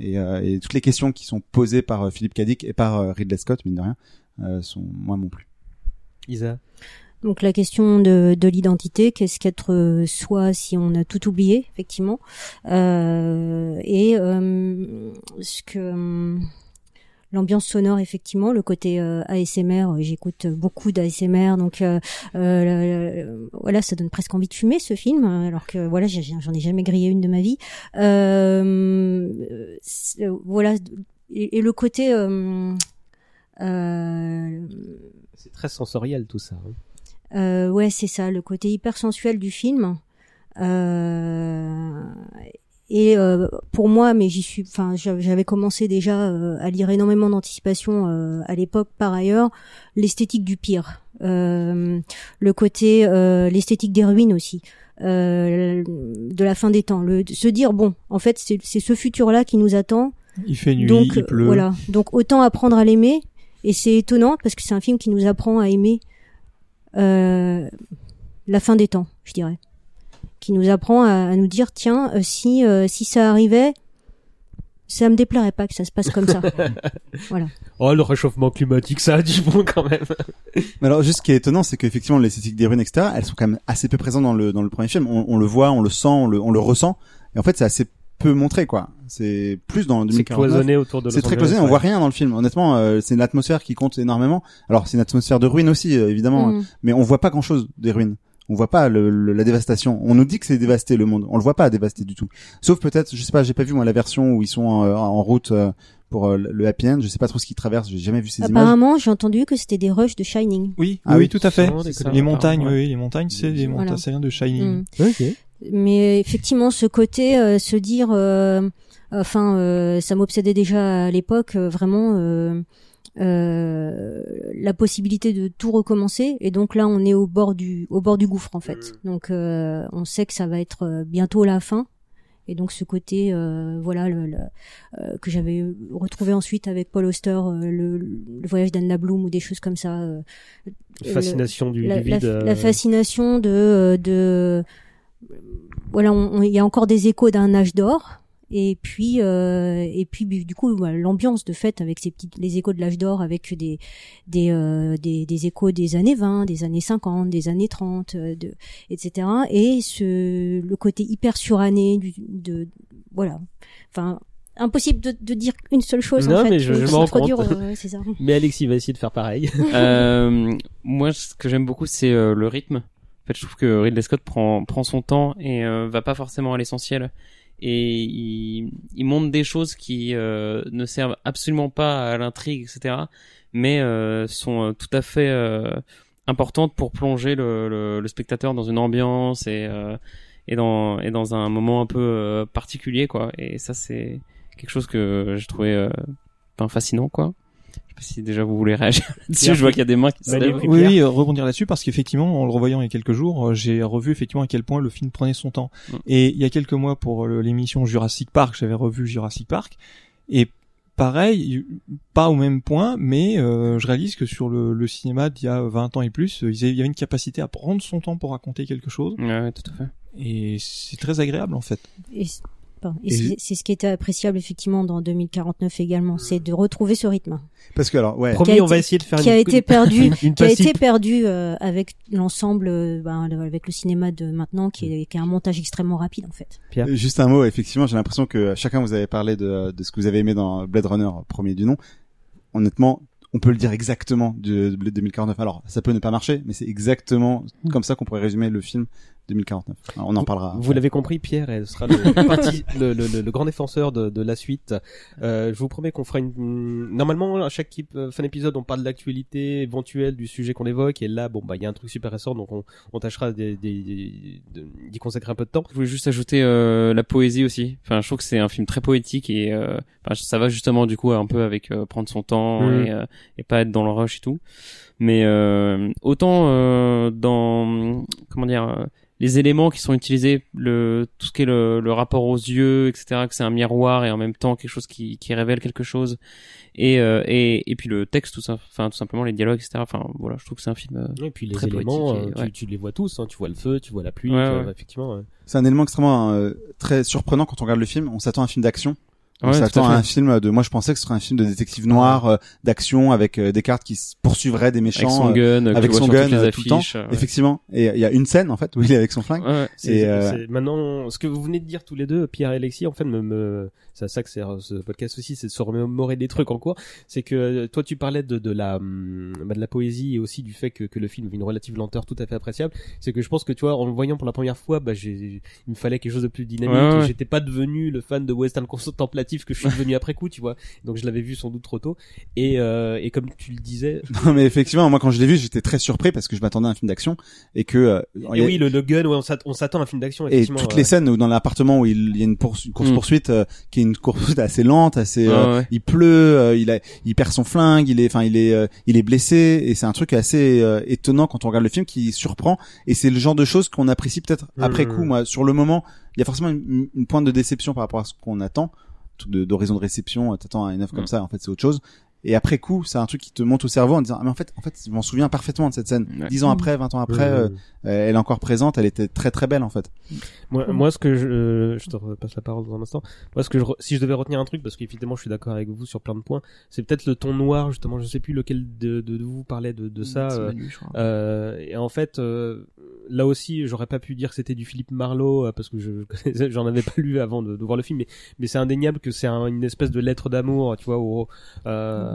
et, euh, et toutes les questions qui sont posées par euh, Philippe Cadic et par euh, Ridley Scott, mine de rien, euh, sont moi m'ont plu. Isa Donc la question de, de l'identité, qu'est-ce qu'être soi si on a tout oublié, effectivement, Euh, et euh, ce que euh, l'ambiance sonore, effectivement, le côté euh, ASMR, euh, j'écoute beaucoup d'ASMR, donc euh, euh, voilà, ça donne presque envie de fumer ce film, alors que voilà, j'en ai jamais grillé une de ma vie. Euh, voilà, et, et le côté euh, euh, c'est très sensoriel tout ça hein. euh, ouais, c'est ça, le côté hyper sensuel du film. Euh, et euh, pour moi, mais j'y suis, enfin, j'avais commencé déjà euh, à lire énormément d'anticipation euh, à l'époque. Par ailleurs, l'esthétique du pire, euh, le côté, euh, l'esthétique des ruines aussi, euh, de la fin des temps. Le, se dire bon, en fait, c'est c'est ce futur-là qui nous attend. Il fait nuit, Donc il pleut. voilà, donc autant apprendre à l'aimer. Et c'est étonnant parce que c'est un film qui nous apprend à aimer euh, la fin des temps, je dirais, qui nous apprend à, à nous dire tiens euh, si euh, si ça arrivait, ça me déplairait pas que ça se passe comme ça. voilà. oh le réchauffement climatique ça a du bon quand même Mais alors, juste ce qui est étonnant, c'est qu'effectivement, l'esthétique des ruines, etc., elles sont quand même assez peu présentes dans le, dans le premier film. On, on le voit, on le sent, on le, on le ressent. Et en fait, c'est assez peu montré, quoi. C'est plus dans c'est 2049. cloisonné autour de C'est très cloisonné, on voit rien dans le film. Honnêtement, euh, c'est l'atmosphère qui compte énormément. Alors, c'est une atmosphère de ruines aussi, euh, évidemment. Mm. Mais on voit pas grand chose des ruines. On voit pas le, le- la dévastation. On nous dit que c'est dévasté le monde. On le voit pas dévasté du tout. Sauf peut-être, je sais pas, j'ai pas vu moi la version où ils sont en, en route euh, pour euh, le happy end. Je sais pas trop ce qu'ils traversent. J'ai jamais vu ces images. Apparemment, j'ai entendu que c'était des rushs de Shining. Oui, Ah oui, oui. tout à fait. Des Les montagnes, oui, les montagnes, c'est Voilà. montagnes, ça vient de Shining. Mm. ok Mais effectivement, ce côté, euh, se dire, euh, enfin, euh, ça m'obsédait déjà à l'époque, euh, vraiment euh, la possibilité de tout recommencer. Et donc là, on est au bord du, au bord du gouffre en fait. Donc, euh, on sait que ça va être euh, bientôt la fin. Et donc ce côté, euh, voilà, le, le- euh, que j'avais retrouvé ensuite avec Paul Auster, le, le voyage d'Anna Bloom ou des choses comme ça. fascination du, la, du la- vide euh, la fascination de de voilà il y a encore des échos d'un âge d'or et puis euh, et puis du coup l'ambiance de fait avec ces petites les échos de l'âge d'or avec des des, euh, des des échos des années 20 des années 50 des années 30 euh, de etc et ce le côté hyper suranné du de voilà enfin impossible de, de dire une seule chose Non, en fait mais je- je m'en rends trop compte. dur, euh, c'est ça mais Alexis va essayer de faire pareil euh, moi, ce que j'aime beaucoup, c'est euh, le rythme. En fait, je trouve que Ridley Scott prend prend son temps et euh, va pas forcément à l'essentiel. Et il, il montre des choses qui euh, ne servent absolument pas à l'intrigue, etc. Mais euh, sont euh, tout à fait euh, importantes pour plonger le, le, le, spectateur dans une ambiance et euh, et dans et dans un moment un peu particulier quoi. Et ça c'est quelque chose que j'ai trouvé enfin, fascinant quoi. Je sais pas si déjà vous voulez réagir là-dessus. Je vois qu'il y a des mains qui se lèvent. Oui, oui, euh, rebondir là-dessus parce qu'effectivement, en le revoyant il y a quelques jours, euh, j'ai revu effectivement à quel point le film prenait son temps. Mm. Et il y a quelques mois pour le- l'émission Jurassic Park, j'avais revu Jurassic Park et pareil, pas au même point, mais euh, je réalise que sur le, le cinéma d'il y a 20 ans et plus, euh, il y avait une capacité à prendre son temps pour raconter quelque chose Ouais, ouais, tout à fait. et c'est très agréable en fait. Et, Et Et c'est ce qui était appréciable effectivement dans 2049 également, c'est de retrouver ce rythme Parce que alors, ouais. A on va essayer de faire qui a une, été perdu, une, une qui a été perdu euh, avec l'ensemble, euh, ben, avec le cinéma de maintenant, qui est, qui est un montage extrêmement rapide en fait. Pierre. Euh, Juste un mot, effectivement, j'ai l'impression que chacun vous avez parlé de, de ce que vous avez aimé dans Blade Runner, premier du nom. Honnêtement, on peut le dire exactement de, de Blade 2049. Alors, ça peut ne pas marcher, mais c'est exactement comme ça qu'on pourrait résumer le film 2049. Alors, on en parlera. Vous l'avez compris, Pierre, elle sera le, parti- le, le, le- le grand défenseur de, de la suite. Euh, je vous promets qu'on fera une. Normalement, à chaque euh, fin d'épisode, on parle de l'actualité éventuelle du sujet qu'on évoque. Et là, bon, bah, il y a un truc super récent, donc on, on tâchera d'y consacrer un peu de temps. Je voulais juste ajouter euh, la poésie aussi. Enfin, je trouve que c'est un film très poétique et euh, enfin, ça va justement du coup un peu avec euh, prendre son temps Mhm. et, euh, et pas être dans le rush et tout. Mais euh, autant euh, dans comment dire euh, les éléments qui sont utilisés, le tout ce qui est le, le rapport aux yeux, etc. Que c'est un miroir et en même temps quelque chose qui, qui révèle quelque chose. Et, euh, et et puis le texte tout ça, enfin tout simplement les dialogues, etc. Enfin voilà, je trouve que c'est un film. euh, Et puis les Très éléments, poétique et- euh, ouais. tu, tu les vois tous. Hein, tu vois le feu, tu vois la pluie. Ouais, euh, ouais. Effectivement. ouais. C'est un élément extrêmement euh, très surprenant quand on regarde le film. On s'attend à un film d'action. On Ouais, tout s'attend à à, fait. un film de. Moi, je pensais que ce serait un film de détective noir, euh, d'action avec euh, des cartes qui se poursuivraient des méchants. avec son euh, gun, que avec son gun les euh, tout le temps. affiches, euh, ouais. Effectivement. Et il y a une scène en fait où il est avec son flingue. Ouais, Et, euh, maintenant, ce que vous venez de dire tous les deux, Pierre et Alexis, en fait, me, me, c'est à ça que c'est ce podcast aussi, c'est de se remémorer des trucs en cours. C'est que euh, toi, tu parlais de, de la, hum, bah, de la poésie et aussi du fait que, que le film avait une relative lenteur tout à fait appréciable. C'est que je pense que tu vois, en le voyant pour la première fois, bah, j'ai, il me fallait quelque chose de plus dynamique. Ouais, ouais. et J'étais pas devenu le fan de western contemplatif que je suis devenu après coup, tu vois. Donc je l'avais vu sans doute trop tôt. Et, euh, et comme tu le disais, Non, mais effectivement, moi quand je l'ai vu, j'étais très surpris parce que je m'attendais à un film d'action et que euh, et a- oui, le, le gun, ouais, on s'att- on s'attend à un film d'action. et toutes ouais. les scènes où dans l'appartement où il, y a une, poursu- course Mm. poursuite qui est une course poursuite assez lente, assez euh, ouais. il pleut, euh, il a il perd son flingue, il est enfin il est euh, il est blessé et c'est un truc assez euh, étonnant quand on regarde le film qui surprend et c'est le genre de choses qu'on apprécie peut-être après Mm. coup. Moi, sur le moment, il y a forcément une, une pointe de déception par rapport à ce qu'on attend, truc de- d'horizon de réception, t'attends à une œuvre comme Mm. ça, en fait c'est autre chose. Et après coup, c'est un truc qui te monte au cerveau en disant ah, mais en fait en fait je m'en souviens parfaitement de cette scène. Ouais. Dix ans après, 20 ans après, Euh, euh, elle est encore présente, elle était très très belle en fait. Moi, moi, ce que je, euh, je te repasse la parole dans un instant. Moi, ce que je, si je devais retenir un truc, parce qu'évidemment, je suis d'accord avec vous sur plein de points, c'est peut-être le ton noir, justement. Je sais plus lequel de, de, de vous parlait de, de ça. C'est euh, Manu, je crois. euh, et en fait, euh, là aussi, j'aurais pas pu dire que c'était du Philippe Marlowe parce que je connaissais- j'en avais pas lu avant de, de voir le film, mais, mais c'est indéniable que c'est un- une espèce de lettre d'amour, tu vois, au, euh,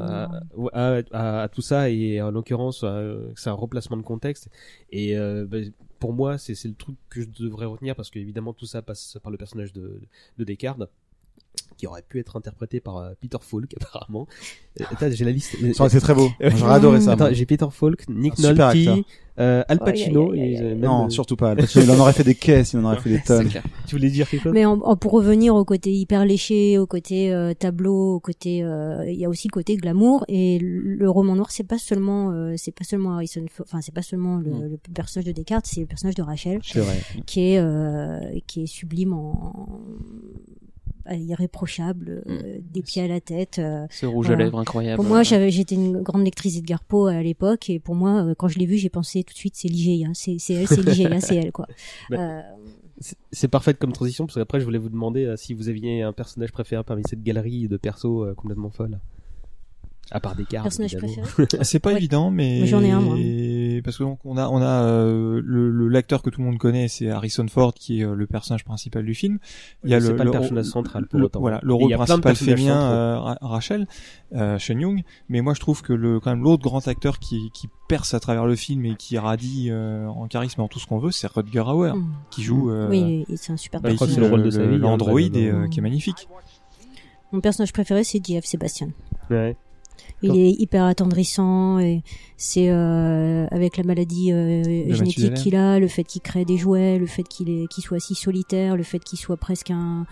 à, à- tout ça et en l'occurrence, euh, c'est un replacement de contexte. Et euh, bah, pour moi, c'est le truc que je devrais retenir parce qu'évidemment tout ça passe par le personnage de Descartes qui aurait pu être interprété par euh, Peter Falk apparemment. Euh, attends, j'ai la liste. Été très beau. J'aurais adoré ça. Attends, j'ai Peter Falk, Nick acteur. Nolte, euh, Al Pacino. Et, euh, même, Non, surtout pas. Parce qu'il en aurait fait des caisses, il en aurait fait des C'est tonnes. clair. Tu voulais dire quelque chose? Mais en, en- pour revenir au côté hyper léché, au côté euh, tableau, au côté, euh, il y a aussi le côté glamour et le, roman noir, c'est pas seulement, euh, c'est pas seulement Harrison, enfin c'est pas seulement le, Mm. le personnage de Descartes, c'est le personnage de Rachel C'est vrai. qui est euh, qui est sublime en irréprochable, euh, des pieds à la tête. euh. Ce rouge Voilà. à lèvres incroyable. Pour moi, j'avais, j'étais une grande lectrice Edgar Poe à l'époque, et pour moi, euh, quand je l'ai vu, j'ai pensé tout de suite, c'est Ligeia, c'est, c'est elle, c'est Ligeia, c'est elle, quoi. Bah, Euh, C'est- C'est parfait comme transition parce qu'après je voulais vous demander euh, si vous aviez un personnage préféré parmi cette galerie de persos euh, complètement folle. À part Descartes. personnage évidemment. préféré. C'est pas Ouais. évident, mais, Mais j'en ai un, moi. parce que donc on a on a euh, le l'acteur que tout le monde connaît, c'est Harrison Ford qui est euh, le personnage principal du film. Il y a C'est le, pas le le- personnage central pour le- autant. Voilà, le rôle il y a plein de principal personnages féminin, euh, Ra- Rachel, euh, Shen Young. Mais moi je trouve que le quand même l'autre grand acteur qui qui perce à travers le film et qui radie euh, en charisme et en tout ce qu'on veut, c'est Rutger Hauer Mm. qui joue. Euh, Oui, et c'est un super bah, je crois que ici, c'est le rôle de sa vie, hein, L'android bah, et, bah, euh, bah. qui est magnifique. Mon personnage préféré, c'est J.F. Sébastien. Ouais. Il est hyper attendrissant et c'est euh, avec la maladie euh, génétique qu'il a, le fait qu'il crée des jouets, le fait qu'il est qu'il soit si solitaire, le fait qu'il soit presque un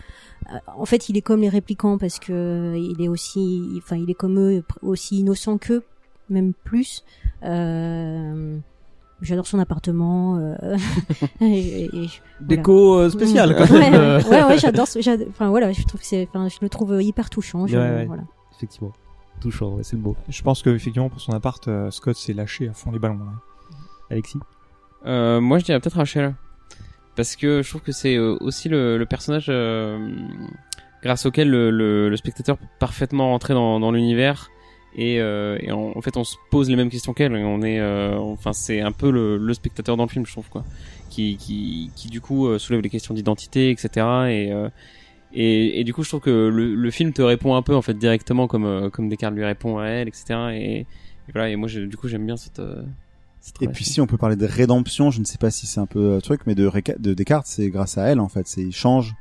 euh, en fait, il est comme les réplicants parce que euh, il est aussi enfin, il est comme eux aussi innocent qu'eux, même plus. Euh, J'adore son appartement. euh, et- et- voilà. Déco euh, spéciale, quand ouais, même. ouais, ouais, ouais, j'adore. Enfin voilà, je trouve que c'est, enfin, je le trouve hyper touchant. je- Ouais, ouais. Voilà. Effectivement. Touchant, ouais, c'est le mot. Je pense que effectivement pour son appart, euh, Scott s'est lâché à fond les ballons. là. Alexis Euh, moi, je dirais peut-être Rachel. Parce que je trouve que c'est euh, aussi le, le personnage euh, grâce auquel le, le, le spectateur peut parfaitement rentrer dans, dans l'univers. Et, euh, et en, en fait, on se pose les mêmes questions qu'elle. et On est, euh, enfin, c'est un peu le, le spectateur dans le film, je trouve, quoi. Qui, qui, qui du coup euh, soulève les questions d'identité, etc. Et, euh, et, et du coup, je trouve que le, le film te répond un peu en fait directement comme euh, comme Descartes lui répond à elle, etc. Et, et voilà. Et moi, je- du coup, j'aime bien cette. euh, cette Et puis si on peut parler de rédemption, je ne sais pas si c'est un peu euh, truc, mais de, de Descartes, c'est grâce à elle en fait. C'est il change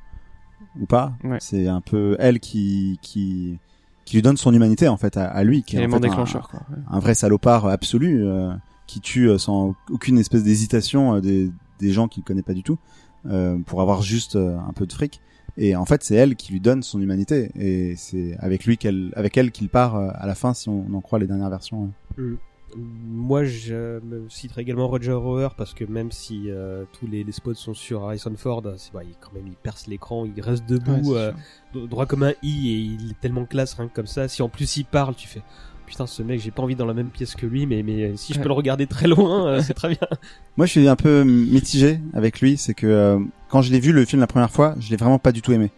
ou pas. Ouais. C'est un peu elle qui qui qui lui donne son humanité en fait à, à lui, qui est en un- déclencheur, quoi. ouais. un vrai salopard absolu euh, qui tue sans aucune espèce d'hésitation des, des gens qu'il connaît pas du tout euh, pour avoir juste un peu de fric et en fait c'est elle qui lui donne son humanité et c'est avec lui qu'elle avec elle qu'il part euh, à la fin si on en croit les dernières versions euh. Moi, je me citerai également Roger Hauer parce que même si euh, tous les, les spots sont sur Harrison Ford, c'est bah, il quand même il perce l'écran, il reste debout, euh, droit comme un i et il est tellement classe rien que comme ça. Si en plus il parle, tu fais putain ce mec, j'ai pas envie dans la même pièce que lui, mais mais si je Ouais. peux le regarder très loin, euh, c'est très bien. moi je suis un peu mitigé avec lui c'est que euh, quand je l'ai vu le film la première fois je l'ai vraiment pas du tout aimé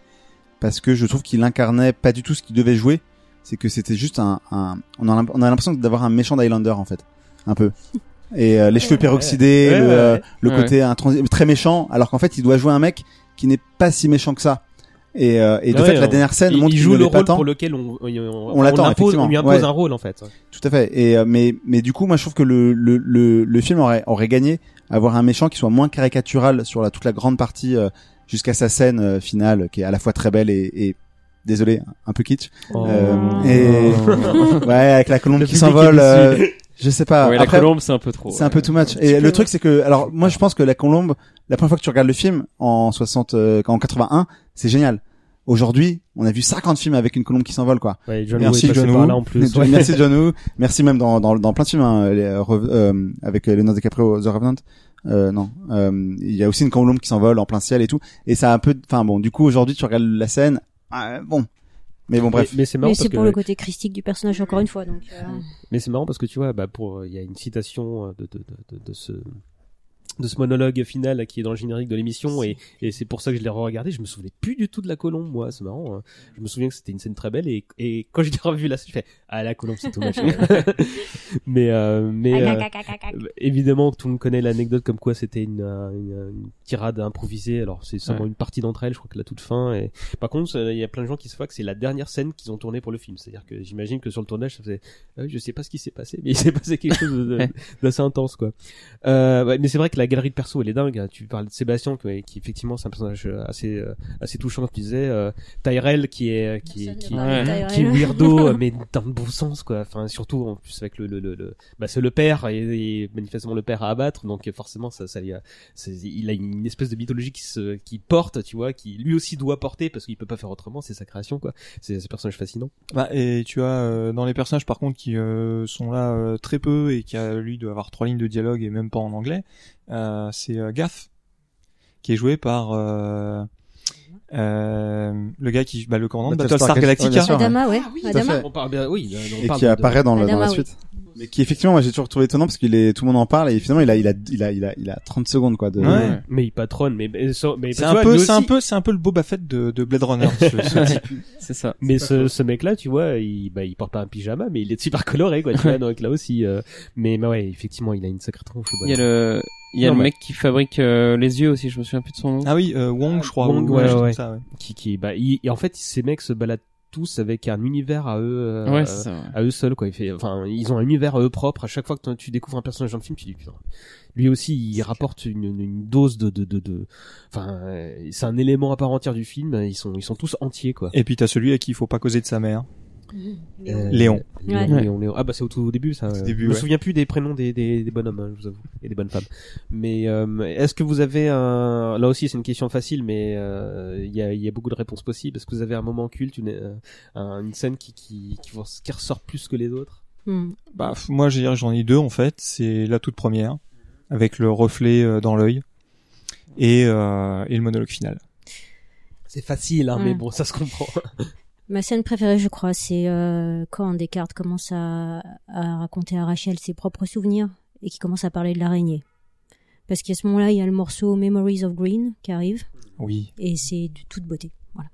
parce que je trouve qu'il incarnait pas du tout ce qu'il devait jouer c'est que c'était juste un, un on a, on a l'impression d'avoir un méchant d'Highlander en fait un peu et euh, les cheveux peroxydés Ouais, le, ouais, euh, ouais. le Ouais. côté très méchant alors qu'en fait il doit jouer un mec qui n'est pas si méchant que ça et, euh, et de Ouais, fait la on- dernière scène il, montre il qu'il joue le rôle tant pour lequel on on, On l'attend, impose, on lui impose Ouais. un rôle en fait. tout à fait et euh, mais mais du coup moi je trouve que le le le, le film aurait aurait gagné à avoir un méchant qui soit moins caricatural sur la toute la grande partie euh, jusqu'à sa scène euh, finale qui est à la fois très belle et, et désolé un peu kitsch Oh. Euh, et ouais avec la colombe Le qui s'envole. Je sais pas ouais, la Après, colombe, c'est un peu trop. c'est un peu too much. Et peu, le truc, c'est que, alors, moi, je pense que la colombe, la première fois que tu regardes le film, en 60, euh, en 81, c'est génial. Aujourd'hui, on a vu 50 films avec une colombe qui s'envole, quoi. Ouais, John Merci, Woo John Woo. là en plus. John- Merci John Woo. Merci même dans, dans, dans plein de films, hein, les, euh, euh, avec euh, Leonardo DiCaprio, The Revenant. Euh, non, euh, il y a aussi une colombe qui s'envole en plein ciel et tout. Et ça a un peu, enfin bon, du coup, aujourd'hui, tu regardes la scène, ah, bon. Mais bon, bref. Mais, mais c'est marrant Mais parce c'est que pour le côté christique du personnage encore une fois. Donc, euh, Mais c'est marrant parce que tu vois, bah pour il y a une citation euh, de de, de, de, de ce de ce monologue final qui est dans le générique de l'émission et, et c'est pour ça que je l'ai re-regardé. Je me souvenais plus du tout de la colombe, moi. C'est marrant. hein. Je me souviens que c'était une scène très belle et, et quand j'ai revu la scène, je fais ah la colombe c'est tout machin. mais euh, mais euh, évidemment tout le monde connaît l'anecdote comme quoi c'était une, euh, une, une tirade improvisée. Alors c'est seulement Ouais. une partie d'entre elles, je crois que la toute fin. Et par contre euh, il y a plein de gens qui se voient que c'est la dernière scène qu'ils ont tournée pour le film. C'est-à-dire que j'imagine que sur le tournage ça faisait ah je sais pas ce qui s'est passé, mais il s'est passé quelque chose d'assez intense, quoi. Euh, mais c'est vrai que la galerie de perso, elle est dingue. hein. Tu parles de Sébastien, qui, qui effectivement, c'est un personnage euh, assez, euh, assez touchant, tu disais. Euh, Tyrell, qui est, qui est, qui, Tyrell. qui est weirdo, mais dans le bon sens, quoi. Enfin, surtout, en plus, avec le, le, le, le- bah, c'est le père, et, et manifestement le père à abattre, donc forcément, ça, ça, a- il a une espèce de mythologie qui se, qui porte, tu vois, qui lui aussi doit porter, parce qu'il peut pas faire autrement, c'est sa création, quoi. C'est, c'est un personnage fascinant. Bah, et tu as euh, dans les personnages par contre qui euh, sont là euh, très peu et qui a lui doit avoir trois lignes de dialogue et même pas en anglais, c'est euh, Gaff qui est joué par euh, euh, le gars qui bah, le commandant de Battlestar Galactica. Adama, ouais. Adama. On parle bien, oui. on Et qui de- apparaît dans, la oui. suite. Mais qui effectivement, moi j'ai toujours trouvé étonnant parce qu'il est, tout le monde en parle et finalement il a, il a, il a, il a, il a 30 secondes quoi. De... Ouais. Mais il patronne, mais, mais, so- mais C'est un vois, peu, c'est un peu, c'est un peu le Boba Fett de, de Blade Runner. ce, ce type. C'est ça. Mais ce, ce mec-là, tu vois, il, bah, il porte pas un pyjama, mais il est super coloré, quoi. Tu vois, donc là aussi. euh, mais, mais ouais, effectivement, il a une sacrée tronche. Il y a le, il y a Non, le mec qui fabrique euh, les yeux aussi, je me souviens plus de son nom. Ah oui, euh, Wong, je crois. Wong, ou- ouais, ouais. ça, ouais. qui, qui, bah, il- et en fait, ces mecs se baladent tous avec un univers à eux, euh, ouais, c'est ça. ouais. à eux seuls, quoi. Il fait, enfin, ils ont un univers à eux propre. À chaque fois que tu découvres un personnage dans le film, tu dis, putain, lui aussi, il rapporte une, dose de, de, de, de, enfin, c'est un élément à part entière du film. Ils sont, ils sont tous entiers, quoi. Et puis t'as celui à qui il faut pas causer de sa mère. Euh, Léon. Léon, Ouais. Léon, Léon. Ah bah c'est au tout début ça. Euh, début, je me ouais. souviens plus des prénoms des, des, des bonhommes, hein, je vous avoue, et des bonnes femmes. Mais euh, est-ce que vous avez un... Là aussi c'est une question facile, mais euh, il y, a, il y a beaucoup de réponses possibles. Est-ce que vous avez un moment culte, une, euh, un- une scène qui, qui, qui, vous- qui ressort plus que les autres? Hmm. Bah, moi, j'ai- j'en ai deux, en fait. C'est la toute première, avec le reflet dans l'œil, et, euh, et le monologue final. C'est facile, hein, mais bon, ça se comprend. Ma scène préférée, je crois, c'est euh, quand Descartes commence à, à raconter à Rachel ses propres souvenirs et qui commence à parler de l'araignée. Parce qu'à ce moment-là, il y a le morceau Memories of Green qui arrive Oui. et c'est de toute beauté. Voilà.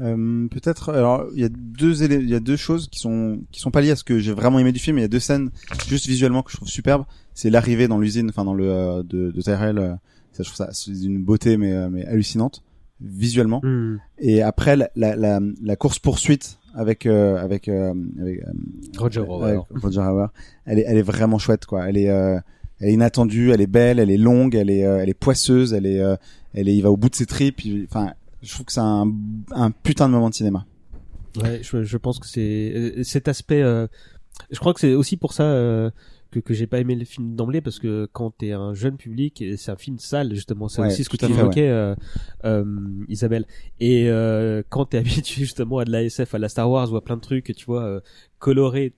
Euh, peut-être alors il y a deux élé- il y a deux choses qui sont qui sont pas liées à ce que j'ai vraiment aimé du film mais il y a deux scènes juste visuellement que je trouve superbes c'est l'arrivée dans l'usine enfin dans le euh, de, de Tyrell euh, ça je trouve ça c'est une beauté mais euh, mais hallucinante visuellement et après la la, la, la course poursuite avec euh, avec avec euh, Roger Hauer. Roger Hauer elle est elle est vraiment chouette quoi elle est euh, elle est inattendue elle est belle elle est longue elle est euh, elle est poisseuse elle est euh, elle est il va au bout de ses tripes enfin je trouve que c'est un un putain de moment de cinéma Ouais, je, je pense que c'est euh, cet aspect. euh, je crois que c'est aussi pour ça euh, que que j'ai pas aimé le film d'emblée parce que quand t'es un jeune public, c'est un film sale justement. C'est Ouais, aussi ce que tu évoquais, euh, euh, Isabelle. Et euh, quand t'es habitué justement à de la SF, à la Star Wars ou à plein de trucs, tu vois, euh, colorés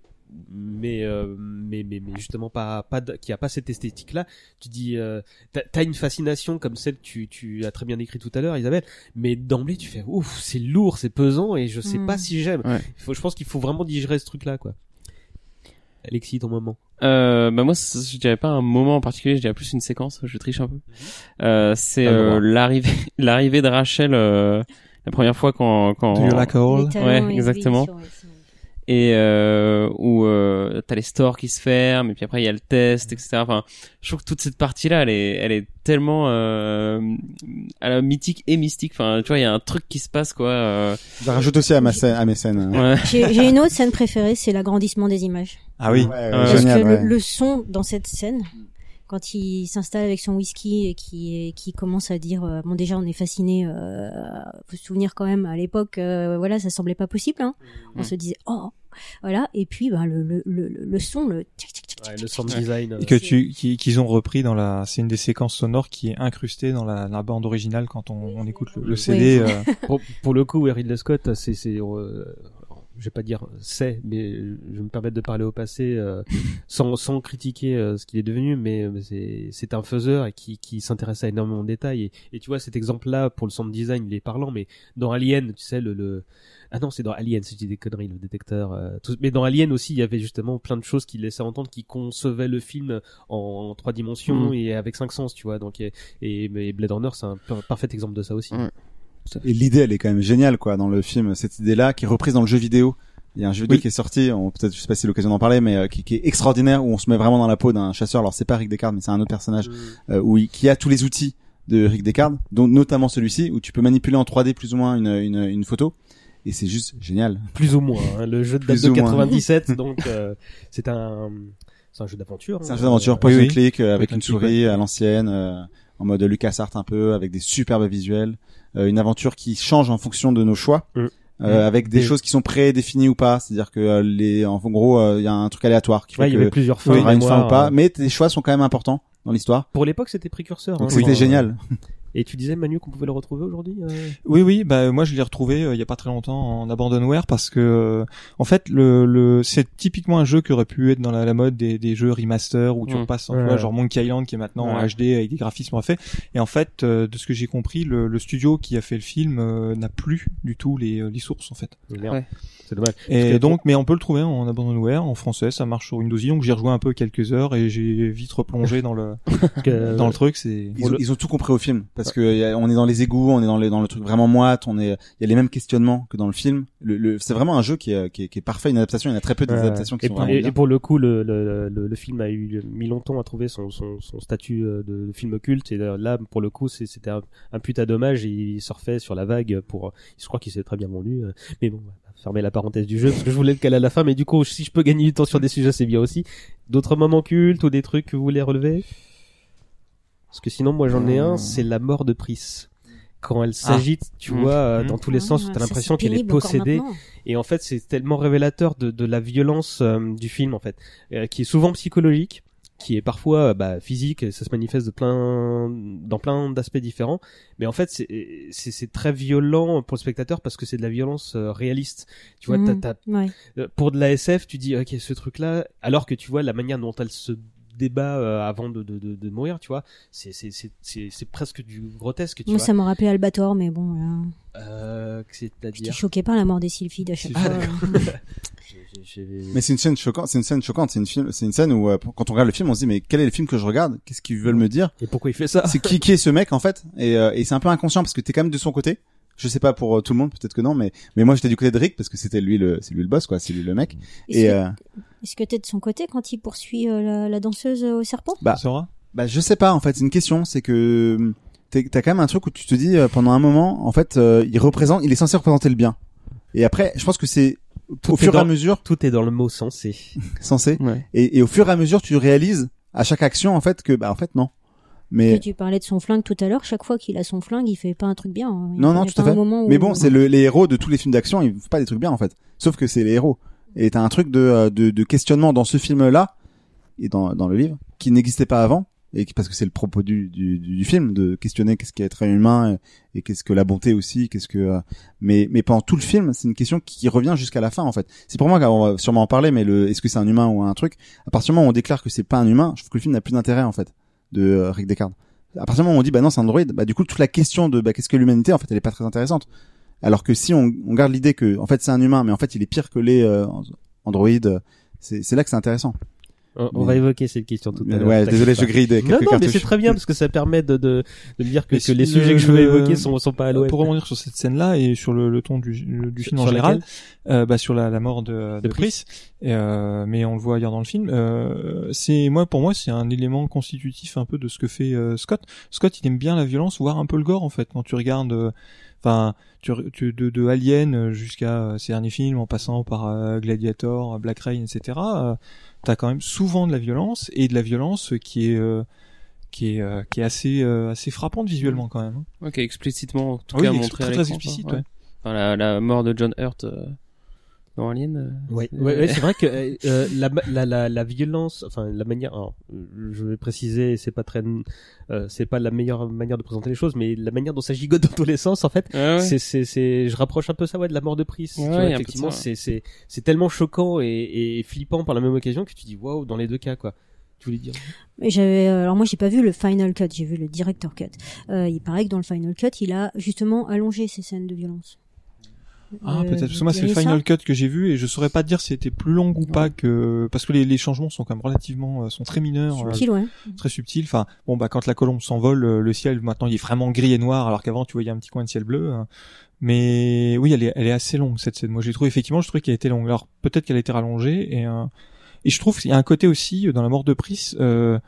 mais euh, mais mais mais justement pas pas de- qui a pas cette esthétique là tu dis euh, t'as t'as une fascination comme celle que tu tu as très bien décrit tout à l'heure Isabelle mais d'emblée tu fais ouf c'est lourd c'est pesant et je sais Mm. pas si j'aime Ouais. je pense qu'il faut vraiment digérer ce truc là quoi Alexis ton moment Euh, bah moi, je dirais pas un moment en particulier, je dirais plus une séquence. Je triche un peu. Euh, c'est euh, l'arrivée, l'arrivée de Rachel euh, la première fois quand quand Do you like a hole Les talons Ouais, exactement. Et euh, où euh, t'as les stores qui se ferment et puis après il y a le test etc enfin je trouve que toute cette partie là elle est elle est tellement euh, à la mythique et mystique enfin tu vois il y a un truc qui se passe quoi euh, je rajoute aussi à ma scène à mes scènes ouais J'ai une autre scène préférée, c'est l'agrandissement des images. Ah oui. Ouais, ouais, Parce génial que ouais. le, le son dans cette scène, quand il s'installe avec son whisky et qui, qui commence à dire, euh, bon déjà on est fasciné, euh, faut se souvenir quand même à l'époque, euh, voilà ça semblait pas possible, hein. on se disait oh voilà et puis ben le le le, le son le ouais, sound design euh, Et que tu, qui- qu'ils ont repris dans la, c'est une des séquences sonores qui est incrustée dans la, la bande originale quand on, on écoute le, le CD. euh, pour, pour le coup Ridley Scott c'est c'est euh, je vais pas dire c'est mais je me permets de parler au passé euh, sans sans critiquer euh, ce qu'il est devenu mais mais c'est c'est un faiseur et qui qui s'intéresse à énormément de détails et, et tu vois cet exemple là pour le sound design il est parlant mais dans Alien tu sais le, le ah non c'est dans Alien si je dis des conneries le détecteur euh, tout- mais dans Alien aussi il y avait justement plein de choses qui laissaient entendre qui concevaient le film en, en trois dimensions Mhm. et avec cinq sens tu vois donc et, et Blade Runner c'est un par- parfait exemple de ça aussi Ouais. Et l'idée elle est quand même géniale quoi dans le film cette idée là qui est reprise dans le jeu vidéo il y a un jeu vidéo Oui. qui est sorti on peut-être je sais pas si c'est l'occasion d'en parler mais euh, qui, qui est extraordinaire où on se met vraiment dans la peau d'un chasseur alors c'est pas Rick Descartes mais c'est un autre personnage euh, où il, qui a tous les outils de Rick Descartes, dont notamment celui-ci où tu peux manipuler en 3D plus ou moins une, une, une photo et c'est juste génial. plus ou moins. hein. Le jeu de date Plus de ou moins. 97, donc euh, c'est un c'est un jeu d'aventure. C'est un hein. jeu d'aventure point oui, oui. click euh, avec une souris à l'ancienne euh, en mode LucasArts un peu avec des superbes visuels, une aventure qui change en fonction de nos choix. Euh, Mm. avec des choses qui sont prédéfinies ou pas, c'est-à-dire que euh, les en gros euh, il y a un truc aléatoire qui fait Ouais, il y que avait plusieurs fins. il y aura une fin ou pas, euh. mais tes choix sont quand même importants dans l'histoire. Pour l'époque, c'était précurseur. Donc hein. c'était Euh, génial. Et tu disais Manu qu'on pouvait le retrouver aujourd'hui euh? Oui, oui, bah moi je l'ai retrouvé euh, il y a pas très longtemps en abandonware parce que euh, en fait le, le c'est typiquement un jeu qui aurait pu être dans la, la mode des, des jeux remaster où tu Mm. repasses, Ouais. tu vois, genre Monkey Island qui est maintenant en Ouais. HD avec des graphismes refaits. Et en fait, euh, de ce que j'ai compris, le, le studio qui a fait le film euh, n'a plus du tout les, les sources en fait. C'est dommage. Et donc, mais on peut le trouver en abandonware en français, ça marche sur Windows 10, donc j'ai rejoué un peu quelques heures et j'ai vite replongé dans le dans le truc. C'est Ils ont, ils ont tout compris au film parce que y a- on est dans les égouts, on est dans le dans le truc vraiment moite, on est il y a les mêmes questionnements que dans le film. Le, le- c'est vraiment un jeu qui est, qui est qui est parfait, une adaptation. Il y en a très peu Ouais. d'adaptations qui et, sont pour, vraiment et- bien. et pour le coup, le, le, le, le film a eu mis longtemps à trouver son, son, son statut euh, de film culte. Et euh, là, pour le coup, c'était un, un putain d'hommage. et Il surfait sur la vague pour. Je crois qu'il s'est très bien vendu. euh, Mais bon, fermer la parenthèse du jeu parce que je voulais le caler à la fin. Mais du coup, si je peux gagner du temps sur des sujets, c'est bien aussi. D'autres moments cultes ou des trucs que vous voulez relever? Parce que sinon, moi, j'en ai un. C'est la mort de Pris. Quand elle s'agite, tu Mmh. vois, euh, Mmh. dans tous les sens, Ah, t'as l'impression qu'elle est possédée. Et en fait, c'est tellement révélateur de, de la violence euh, du film, en fait, euh, qui est souvent psychologique, qui est parfois bah, physique, et ça se manifeste de plein, dans plein d'aspects différents. Mais en fait, c'est- très violent pour le spectateur parce que c'est de la violence euh, réaliste. Tu vois, t'as- Ouais. euh, pour de la SF, tu dis ok, ce truc-là, alors que tu vois la manière dont elle se débat euh, avant de, de, de, de mourir, tu vois, c'est c'est c'est c'est c'est presque du grotesque, tu Moi, vois. ça m'a rappelé Albator, mais bon, là, Euh, c'est-à-dire. choqué par la mort des sylphides à chaque Ah, fois. J'ai- j'ai- j'ai- Mais c'est une scène choquante. C'est une scène choquante. C'est une film. C'est une scène où euh, quand on regarde le film, on se dit mais quel est le film que je regarde? Qu'est-ce qu'ils veulent me dire? Et pourquoi il fait ça? C'est qui qui est ce mec en fait? Et, euh, et c'est un peu inconscient parce que t'es quand même de son côté. Je sais pas pour tout le monde, peut-être que non, mais mais moi j'étais du côté de Rick parce que c'était lui le c'est lui le boss quoi, c'est lui le mec. Et euh, Est-ce que t'es de son côté quand il poursuit euh, la, la danseuse euh, au serpent? Bah, Sora? Bah je sais pas en fait, c'est une question, c'est que t'es- t'as quand même un truc où tu te dis euh, pendant un moment en fait euh, il représente, il est censé représenter le bien. Et après, je pense que c'est au fur et dans- à mesure Tout est dans le mot sensé. censé Ouais. et, et au fur et à mesure tu réalises à chaque action en fait que bah en fait non. Mais Et Tu parlais de son flingue tout à l'heure. Chaque fois qu'il a son flingue, il fait pas un truc bien. hein. Il Non, non, tout à fait. où- Mais bon, c'est le, les héros de tous les films d'action, ils font pas des trucs bien en fait. Sauf que c'est les héros. Et t'as un truc de, euh, de, de questionnement dans ce film-là et dans, dans le livre qui n'existait pas avant. Et qui- parce que c'est le propos du, du, du film de questionner qu'est-ce qui est être humain et, qu'est-ce que la bonté aussi, qu'est-ce que. euh, mais mais pendant tout le film, c'est une question qui revient jusqu'à la fin en fait. C'est pour moi qu'on va sûrement en parler, mais le est-ce que c'est un humain ou un truc À partir du moment où on déclare que c'est pas un humain, je trouve que le film n'a plus d'intérêt en fait de euh, Rick Deckard. À partir du moment où on dit bah non c'est un droïde, bah du coup toute la question de bah qu'est-ce que l'humanité en fait elle est pas très intéressante. Alors que si on, garde l'idée que en fait c'est un humain, mais en fait il est pire que les euh, androïdes, c'est c'est là que c'est intéressant. On, on Mais- va évoquer cette question tout à l'heure. Ouais, désolé, pas. je grille des quelques Non, non, mais c'est très bien parce que ça permet de, de, de me dire que, les sujets que je vais le- évoquer sont, sont pas à l'ouest. Pour rebondir sur cette scène-là et sur le, le ton du, du Sur- film en général, euh, bah, sur la, la mort de, de, euh, mais on le voit ailleurs dans le film. Euh, c'est moi pour moi c'est un élément constitutif un peu de ce que fait euh, Scott. Scott il aime bien la violence, voire un peu le gore en fait. Quand tu regardes, euh, enfin tu, tu- de, de Alien jusqu'à euh, ses derniers films, en passant par euh, Gladiator, Black Rain, etc. T'as quand même souvent de la violence et de la violence qui est euh, qui est euh, qui est assez euh, assez frappante visuellement quand même. hein. Ok, explicitement, en tout Ah oui, cas, ex- montré à très, très explicite, ouais. Enfin, la, la mort de John Hurt dans Alien. euh, Ouais, c'est- ouais, c'est vrai que euh, euh, la, la, la, la violence, enfin la manière, alors, je vais préciser, c'est pas très, euh, c'est pas la meilleure manière de présenter les choses, mais la manière dont ça gigote dans tous les sens, en fait, Ah ouais. c'est, c'est, c'est, je rapproche un peu ça, ouais, de la mort de Pris. tu Ouais, vois, y a un peu de effectivement, c'est, c'est, c'est tellement choquant et, et flippant par la même occasion que tu dis waouh dans les deux cas, quoi. Tu voulais dire Mais j'avais, alors moi j'ai pas vu le final cut, j'ai vu le director cut. Euh, il paraît que dans le final cut, il a justement allongé ces scènes de violence. Ah, peut-être. Parce que moi, c'est le final cut que j'ai vu et je saurais pas te dire si c'était plus long ou pas que, parce que les, les changements sont quand même relativement, euh, sont très mineurs, euh, Subtil, ouais. très subtils. Enfin, bon, bah, quand la colombe s'envole, euh, le ciel, maintenant, il est vraiment gris et noir, alors qu'avant, tu voyais un petit coin de ciel bleu. hein. Mais oui, elle est, elle est assez longue, cette scène. Moi, j'ai trouvé, effectivement, je trouvais qu'elle était longue. Alors, peut-être qu'elle a été rallongée et, euh, et je trouve qu'il y a un côté aussi, dans la mort de Pris, euh,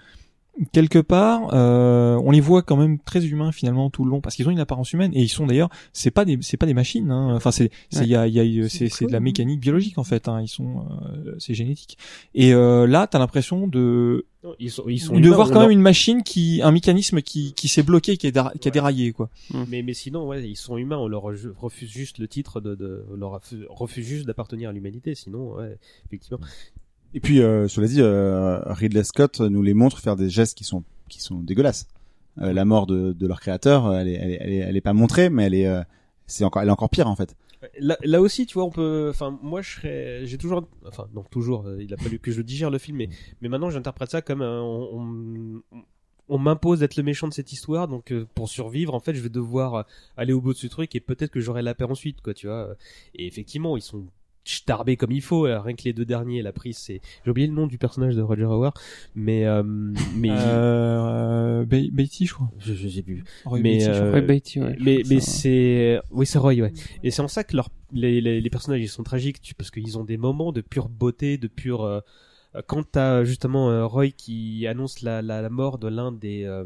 quelque part, euh, on les voit quand même très humains finalement tout le long parce qu'ils ont une apparence humaine et ils sont d'ailleurs, c'est pas des, c'est pas des machines. Hein. Enfin, c'est, c'est, y a, y a, C'est de la mécanique biologique en fait. Hein. Ils sont, euh, c'est génétique. Et euh, là, t'as l'impression de, Ils sont, ils sont de humains, voir quand leur- même une machine qui, un mécanisme qui, qui s'est bloqué, qui, est qui a déraillé quoi. Mais, mais sinon, ouais, ils sont humains. On leur re- refuse juste le titre de, de on leur refuse- refuse juste d'appartenir à l'humanité. Sinon, ouais, effectivement. Et puis, euh, cela dit, euh, Ridley Scott nous les montre faire des gestes qui sont qui sont dégueulasses. euh, la mort de, leur créateur, elle est, pas montrée, mais elle est, euh, c'est encore, elle est encore pire en fait. Là, aussi, tu vois, on peut. Enfin, moi, je serais. J'ai toujours. Enfin, non, toujours. il a fallu que je digère le film, mais, mais maintenant, j'interprète ça comme on, m'impose d'être le méchant de cette histoire, donc pour survivre, en fait, je vais devoir aller au bout de ce truc et peut-être que j'aurai la paix ensuite, quoi, tu vois. Et effectivement, ils sont starbés comme il faut. euh, Rien que les deux derniers, la prise, c'est. J'ai oublié le nom du personnage de Roger Howard, mais euh, mais Euh, Be- Beatty, je crois. je, je sais plus. Roy mais Beatty, je euh. Roy Beatty, ouais, mais mais ça- c'est oui c'est Roy ouais et c'est en ça que leur les, les, les personnages ils sont tragiques tu, parce qu'ils ont des moments de pure beauté de pure euh, quand t'as justement euh, Roy qui annonce la, la, la mort de l'un des euh,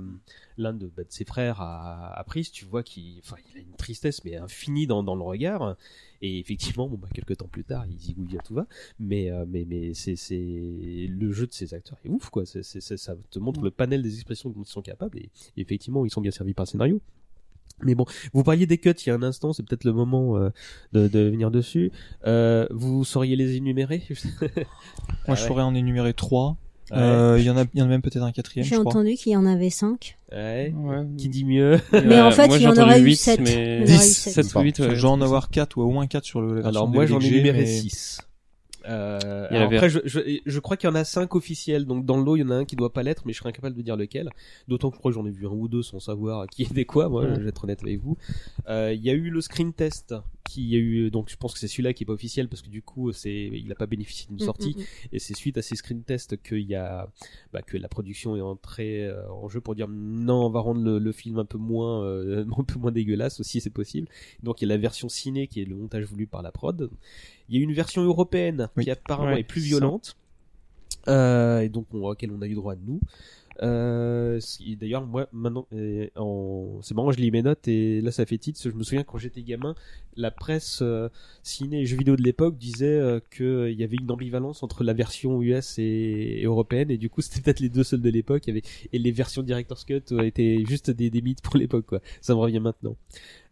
l'un de, bah, de ses frères à, à Prise tu vois qu'il enfin il a une tristesse mais infinie dans, dans le regard. Et effectivement bon bah quelques temps plus tard il zigouille à tout va. Mais euh, mais mais c'est c'est le jeu de ces acteurs est ouf quoi. C'est c'est c'est- ça te montre le panel des expressions dont ils sont capables. Et, et effectivement ils sont bien servis par le scénario mais bon, vous parliez des cuts il y a un instant, c'est peut-être le moment euh, de, de venir dessus. Euh, vous sauriez les énumérer? Moi, Ah je saurais en énumérer trois. Ouais. Euh, Il y en a, il y en a même peut-être un quatrième, J'ai entendu qu'il y en avait cinq. Ouais. Ouais. Qui dit mieux? Mais en fait, moi, il y en aurait eu huit, sept. mais- Dix, sept. sept ou huit, dois en avoir quatre ou au moins quatre sur le. Alors moi j'en ai DVD que Euh, Il y en alors avait- après, je, je, je crois qu'il y en a 5 officiels, donc dans le lot il y en a un qui doit pas l'être, mais je serais incapable de dire lequel. D'autant que je crois que j'en ai vu un ou deux sans savoir qui était quoi, moi, Ouais. je vais être honnête avec vous. Euh, Il y a eu le screen test, qui a eu, donc je pense que c'est celui-là qui est pas officiel parce que du coup c'est, il a pas bénéficié d'une Mm, sortie. mm, mm. Et c'est suite à ces screen tests qu'il y a, bah, que la production est entrée euh, en jeu pour dire non, on va rendre le, le film un peu moins, euh, un peu moins dégueulasse aussi, c'est possible. Donc il y a la version ciné qui est le montage voulu par la prod. Il y a une version européenne Oui. qui apparemment Ouais, est plus violente. Euh, et donc on, auquel on a eu droit nous. Euh, D'ailleurs, moi, maintenant, euh, en... c'est marrant, je lis mes notes et là, ça fait titre. Je me souviens quand j'étais gamin, la presse euh, ciné et jeux vidéo de l'époque disait euh, que il y avait une ambivalence entre la version US et, et européenne et du coup, c'était peut-être les deux seuls de l'époque. Avait et les versions director's cut étaient juste des, des mythes pour l'époque, quoi. Ça me revient maintenant.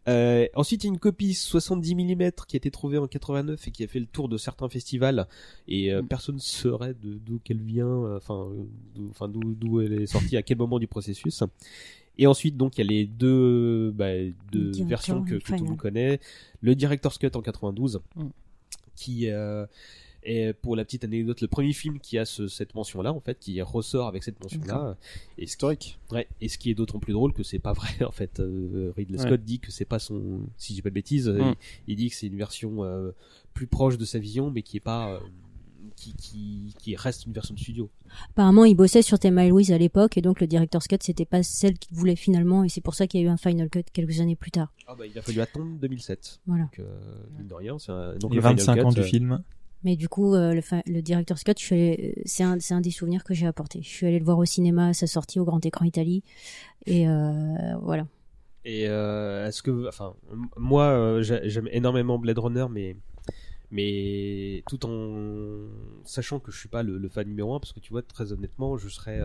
Euh, ensuite, il y a une copie 70 mm qui a été trouvée en 89 et qui a fait le tour de certains festivals et euh, personne ne saurait d'où qu'elle vient, euh, enfin, euh, d'où- elle est sortie, à quel moment du processus. Et ensuite, donc, il y a les deux, bah, deux versions que, tout le monde connaît. Le Director's Cut en 92, Mm. qui est, pour la petite anecdote, le premier film qui a ce- cette mention-là, en fait, qui ressort avec cette mention-là. Et ce Historique. Ouais, et ce qui est d'autant plus drôle que c'est pas vrai en fait. Euh, Ridley Ouais. Scott dit que c'est pas son, si je dis pas de bêtises, euh, Mm. il, il dit que c'est une version euh, plus proche de sa vision, mais qui est pas, euh, qui, qui, qui reste une version de studio. Apparemment, il bossait sur Thelma et Louise à l'époque, et donc le director's cut, c'était pas celle qu'il voulait finalement, et c'est pour ça qu'il y a eu un final cut quelques années plus tard. Ah bah il a fallu attendre 2007. Voilà. Donc, euh, mine de rien, c'est un, donc Les le Final 25 ans Cut, du euh, film. Mais du coup, euh, le, suis allée- euh, c'est un, des souvenirs que j'ai apporté. Je suis allée le voir au cinéma à sa sortie au Grand Écran Italie, et euh, voilà. Et est-ce que, enfin, moi, j'ai- j'aime énormément Blade Runner, mais mais tout en sachant que je suis pas le, le fan numéro un, parce que tu vois, très honnêtement, je serais,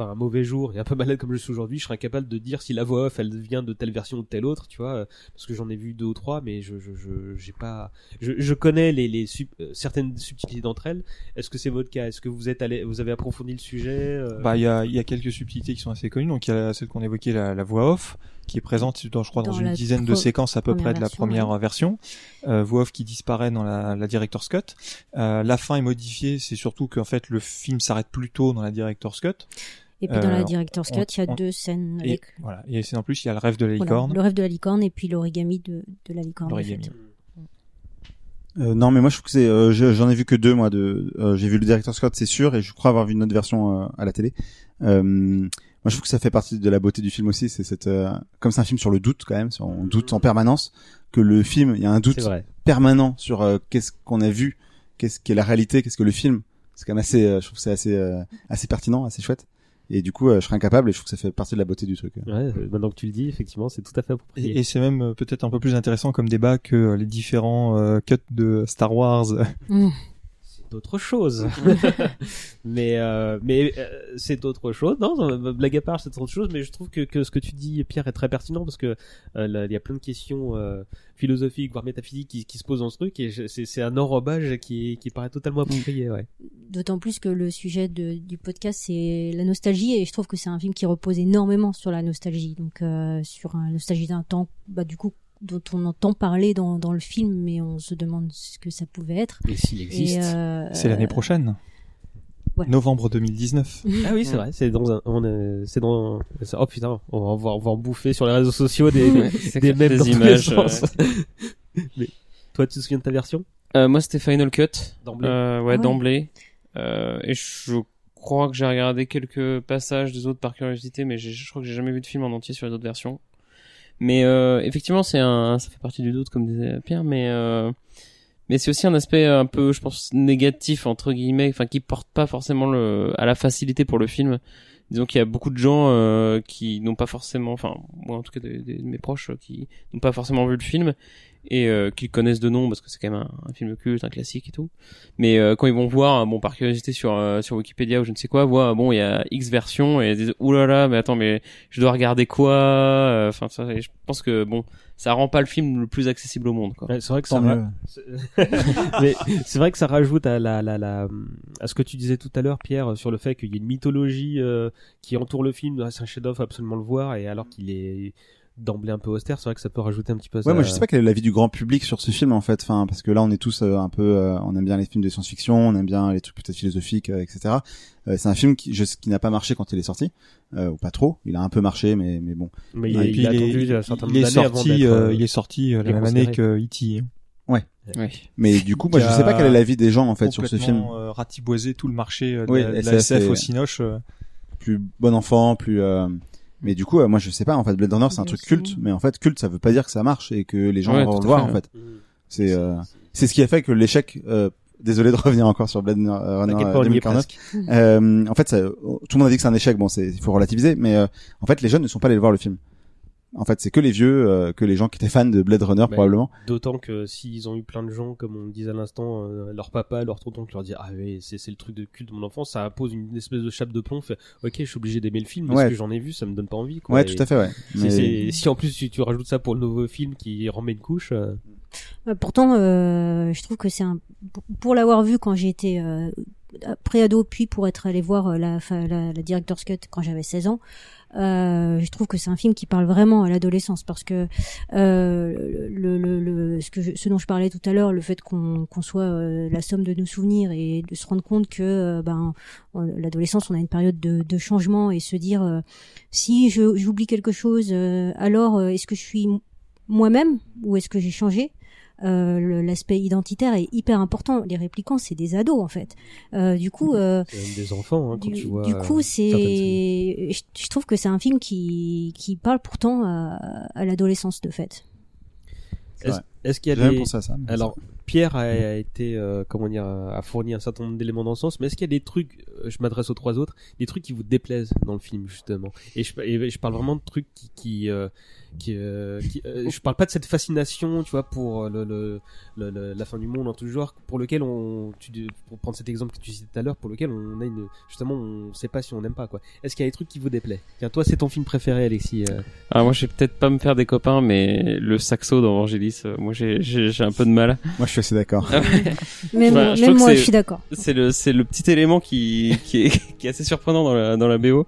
enfin, un mauvais jour et un peu malade comme je suis aujourd'hui, je serais incapable de dire si la voix off, elle vient de telle version ou de telle autre, tu vois, euh, parce que j'en ai vu deux ou trois, mais je je je j'ai pas, je, je connais les les sub- euh, certaines subtilités d'entre elles. Est-ce que c'est votre cas? Est-ce que vous êtes allé, vous avez approfondi le sujet euh, Bah, il y a, il y a quelques subtilités qui sont assez connues. Donc, il y a celle qu'on évoquait, la, la voix off, qui est présente, dans, je crois, dans, Dans une dizaine de séquences à peu près de la version, première ouais. version. Euh, voix off qui disparaît dans la, la director's cut. Euh, la fin est modifiée. C'est surtout qu'en fait, le film s'arrête plus tôt dans la director's cut. Et puis dans la Euh, director's cut, il y a on- deux scènes Et avec voilà. Et c'est en plus, il y a le rêve de la voilà, licorne. le rêve de la licorne et puis l'origami de, de la licorne. en L'origami. fait. Euh, non, mais moi je trouve que c'est, euh, je- j'en ai vu que deux moi. De, euh, j'ai vu le directeur Scott, c'est sûr, et je crois avoir vu une autre version euh, à la télé. Euh, moi je trouve que ça fait partie de la beauté du film aussi, c'est cette, euh, comme c'est un film sur le doute quand même, sur- on doute en permanence, que le film, il y a un doute permanent sur euh, qu'est-ce qu'on a vu, qu'est-ce qu'est la réalité, qu'est-ce que le film. C'est quand même assez, euh, je trouve que c'est assez, euh, assez pertinent, assez chouette. Et du coup, euh, je serais incapable et je trouve que ça fait partie de la beauté du truc. Ouais, euh, maintenant que tu le dis, effectivement, c'est tout à fait approprié. Et, et c'est même euh, peut-être un peu plus intéressant comme débat que les différents euh, cuts de Star Wars. Mmh. D'autres choses. mais euh, mais euh, c'est autre chose. Non, euh, blague à part, c'est autre chose. Mais je trouve que, que ce que tu dis, Pierre, est très pertinent parce que euh, il y a plein de questions philosophiques, voire métaphysiques, qui, qui se posent dans ce truc. Et c'est un enrobage qui qui paraît totalement approprié. Ouais. D'autant plus que le sujet de- du podcast c'est la nostalgie et je trouve que c'est un film qui repose énormément sur la nostalgie, donc sur la nostalgie d'un temps, bah du coup dont on entend parler dans, dans le film, mais on se demande ce que ça pouvait être. Et s'il existe. Euh, C'est l'année prochaine. ouais. Novembre 2019. Ah oui, c'est vrai. C'est dans un. On est- c'est dans. Oh putain, on va, on va en bouffer sur les réseaux sociaux des Ouais, des mêmes des images. mais toi, tu te souviens de ta version? Euh, moi, c'était Final Cut. D'emblée. Euh, ouais, Ah ouais. d'emblée. Euh, et je crois que j'ai regardé quelques passages des autres par curiosité, mais j'ai- je crois que j'ai jamais vu de film en entier sur les autres versions. Mais euh, effectivement, c'est un, ça fait partie du doute, comme disait Pierre, mais euh, mais c'est aussi un aspect un peu, je pense, négatif entre guillemets, enfin qui porte pas forcément le, à la facilité pour le film. Disons qu'il y a beaucoup de gens euh, qui n'ont pas forcément, enfin moi en tout cas de mes proches euh, qui n'ont pas forcément vu le film et euh, connaissent de nom parce que c'est quand même un, un film culte, un classique et tout. Mais euh, quand ils vont voir, bon par curiosité sur euh, sur Wikipédia ou je ne sais quoi, voient bon il y a X versions et ils disent oulala mais attends mais je dois regarder quoi Enfin je pense que bon ça rend pas le film le plus accessible au monde quoi. Ouais, c'est vrai que Tant ça. ra- mais c'est vrai que ça rajoute à la, la, la à ce que tu disais tout à l'heure, Pierre, sur le fait qu'il y a une mythologie euh, qui entoure le film. Ah, C'est un chef-d'œuvre, faut absolument le voir. Et alors qu'il est d'emblée un peu austère, c'est vrai que ça peut rajouter un petit peu. Ouais, ça- moi je sais pas quel est l'avis du grand public sur ce film en fait, enfin parce que là on est tous euh, un peu, euh, on aime bien les films de science-fiction, on aime bien les trucs peut-être philosophiques, euh, etc. Euh, c'est un film qui, je, qui n'a pas marché quand il est sorti, euh, ou pas trop. Il a un peu marché, mais mais bon. Mais il, Et il puis a il attendu un certain il nombre est avant sorti, euh, euh, il est sorti euh, la même année que E.T. Oui. Mais du coup, moi je sais pas quel est l'avis des gens en fait sur ce film. complètement, euh, ratiboisé tout le marché euh, de Oui, la, de la SF, SF au Cinoche. euh. Plus bon enfant, plus. euh, Mais du coup, euh, moi je sais pas. En fait, Blade Runner c'est un truc culte, mais en fait culte ça veut pas dire que ça marche et que les gens Ouais, vont tout le à voir fait, en ouais. fait. C'est euh, c'est ce qui a fait que l'échec. Euh, désolé de revenir encore sur Blade Runner T'inquiète euh, pas, on y est 2049. presque. Euh, en fait, ça, tout le monde a dit que c'est un échec. Bon, c'est il faut relativiser, mais euh, en fait, les jeunes ne sont pas allés voir le film. En fait, c'est que les vieux, euh, que les gens qui étaient fans de Blade Runner probablement. D'autant que s'ils ont eu plein de gens, comme on le disait à l'instant, euh, leur papa, leur tonton qui leur dit ah oui c'est c'est le truc de culte de mon enfance, ça pose une espèce de chape de plomb. Fait ok, je suis obligé d'aimer le film parce Ouais. que j'en ai vu, ça me donne pas envie. Quoi. Ouais, Et tout à fait, ouais. Mais- Si en plus tu, tu rajoutes ça pour le nouveau film qui remet une couche. euh, Euh, Pourtant, euh, je trouve que c'est un pour- pour l'avoir vu quand j'étais euh, pré-ado, puis pour être allé voir euh, la, la, la director's cut quand j'avais 16 ans, euh, je trouve que c'est un film qui parle vraiment à l'adolescence parce que euh, le, le, le- ce que je- ce dont je parlais tout à l'heure, le fait qu'on qu'on soit euh, la somme de nos souvenirs et de se rendre compte que euh, ben l'adolescence, on a une période de, de changement et se dire euh, si j'oublie quelque chose, alors est-ce que je suis moi-même ou est-ce que j'ai changé? Euh, l'aspect identitaire est hyper important. Les réplicants, c'est des ados en fait. Euh, du coup, euh, c'est même des enfants hein, quand du, tu vois. du coup, c'est, je, je trouve que c'est un film qui qui parle pourtant à, à l'adolescence de fait. Est-ce qu'il y a des pensé à ça. mais Alors, Pierre a, a été, euh, comment dire, a fourni un certain nombre d'éléments dans le sens, mais est-ce qu'il y a des trucs, je m'adresse aux trois autres, des trucs qui vous déplaisent dans le film, justement? Et je, et je parle vraiment de trucs qui, qui, euh, qui, euh, qui- euh, je parle pas de cette fascination, tu vois, pour le, le, le- le- la fin du monde en tout genre, pour lequel on, tu, pour prendre cet exemple que tu citais tout à l'heure, pour lequel on a une, justement, on sait pas si on aime pas, quoi. Est-ce qu'il y a des trucs qui vous déplaisent Tiens, toi, c'est ton film préféré, Alexis. euh. Alors moi je vais peut-être pas me faire des copains, mais le saxo dans Vangelis, euh, moi j'ai j'ai j'ai un peu de mal. Moi, je suis assez d'accord. Même, je même trouve moi, je suis d'accord. C'est le c'est le petit élément qui qui est qui est assez surprenant dans la dans la BO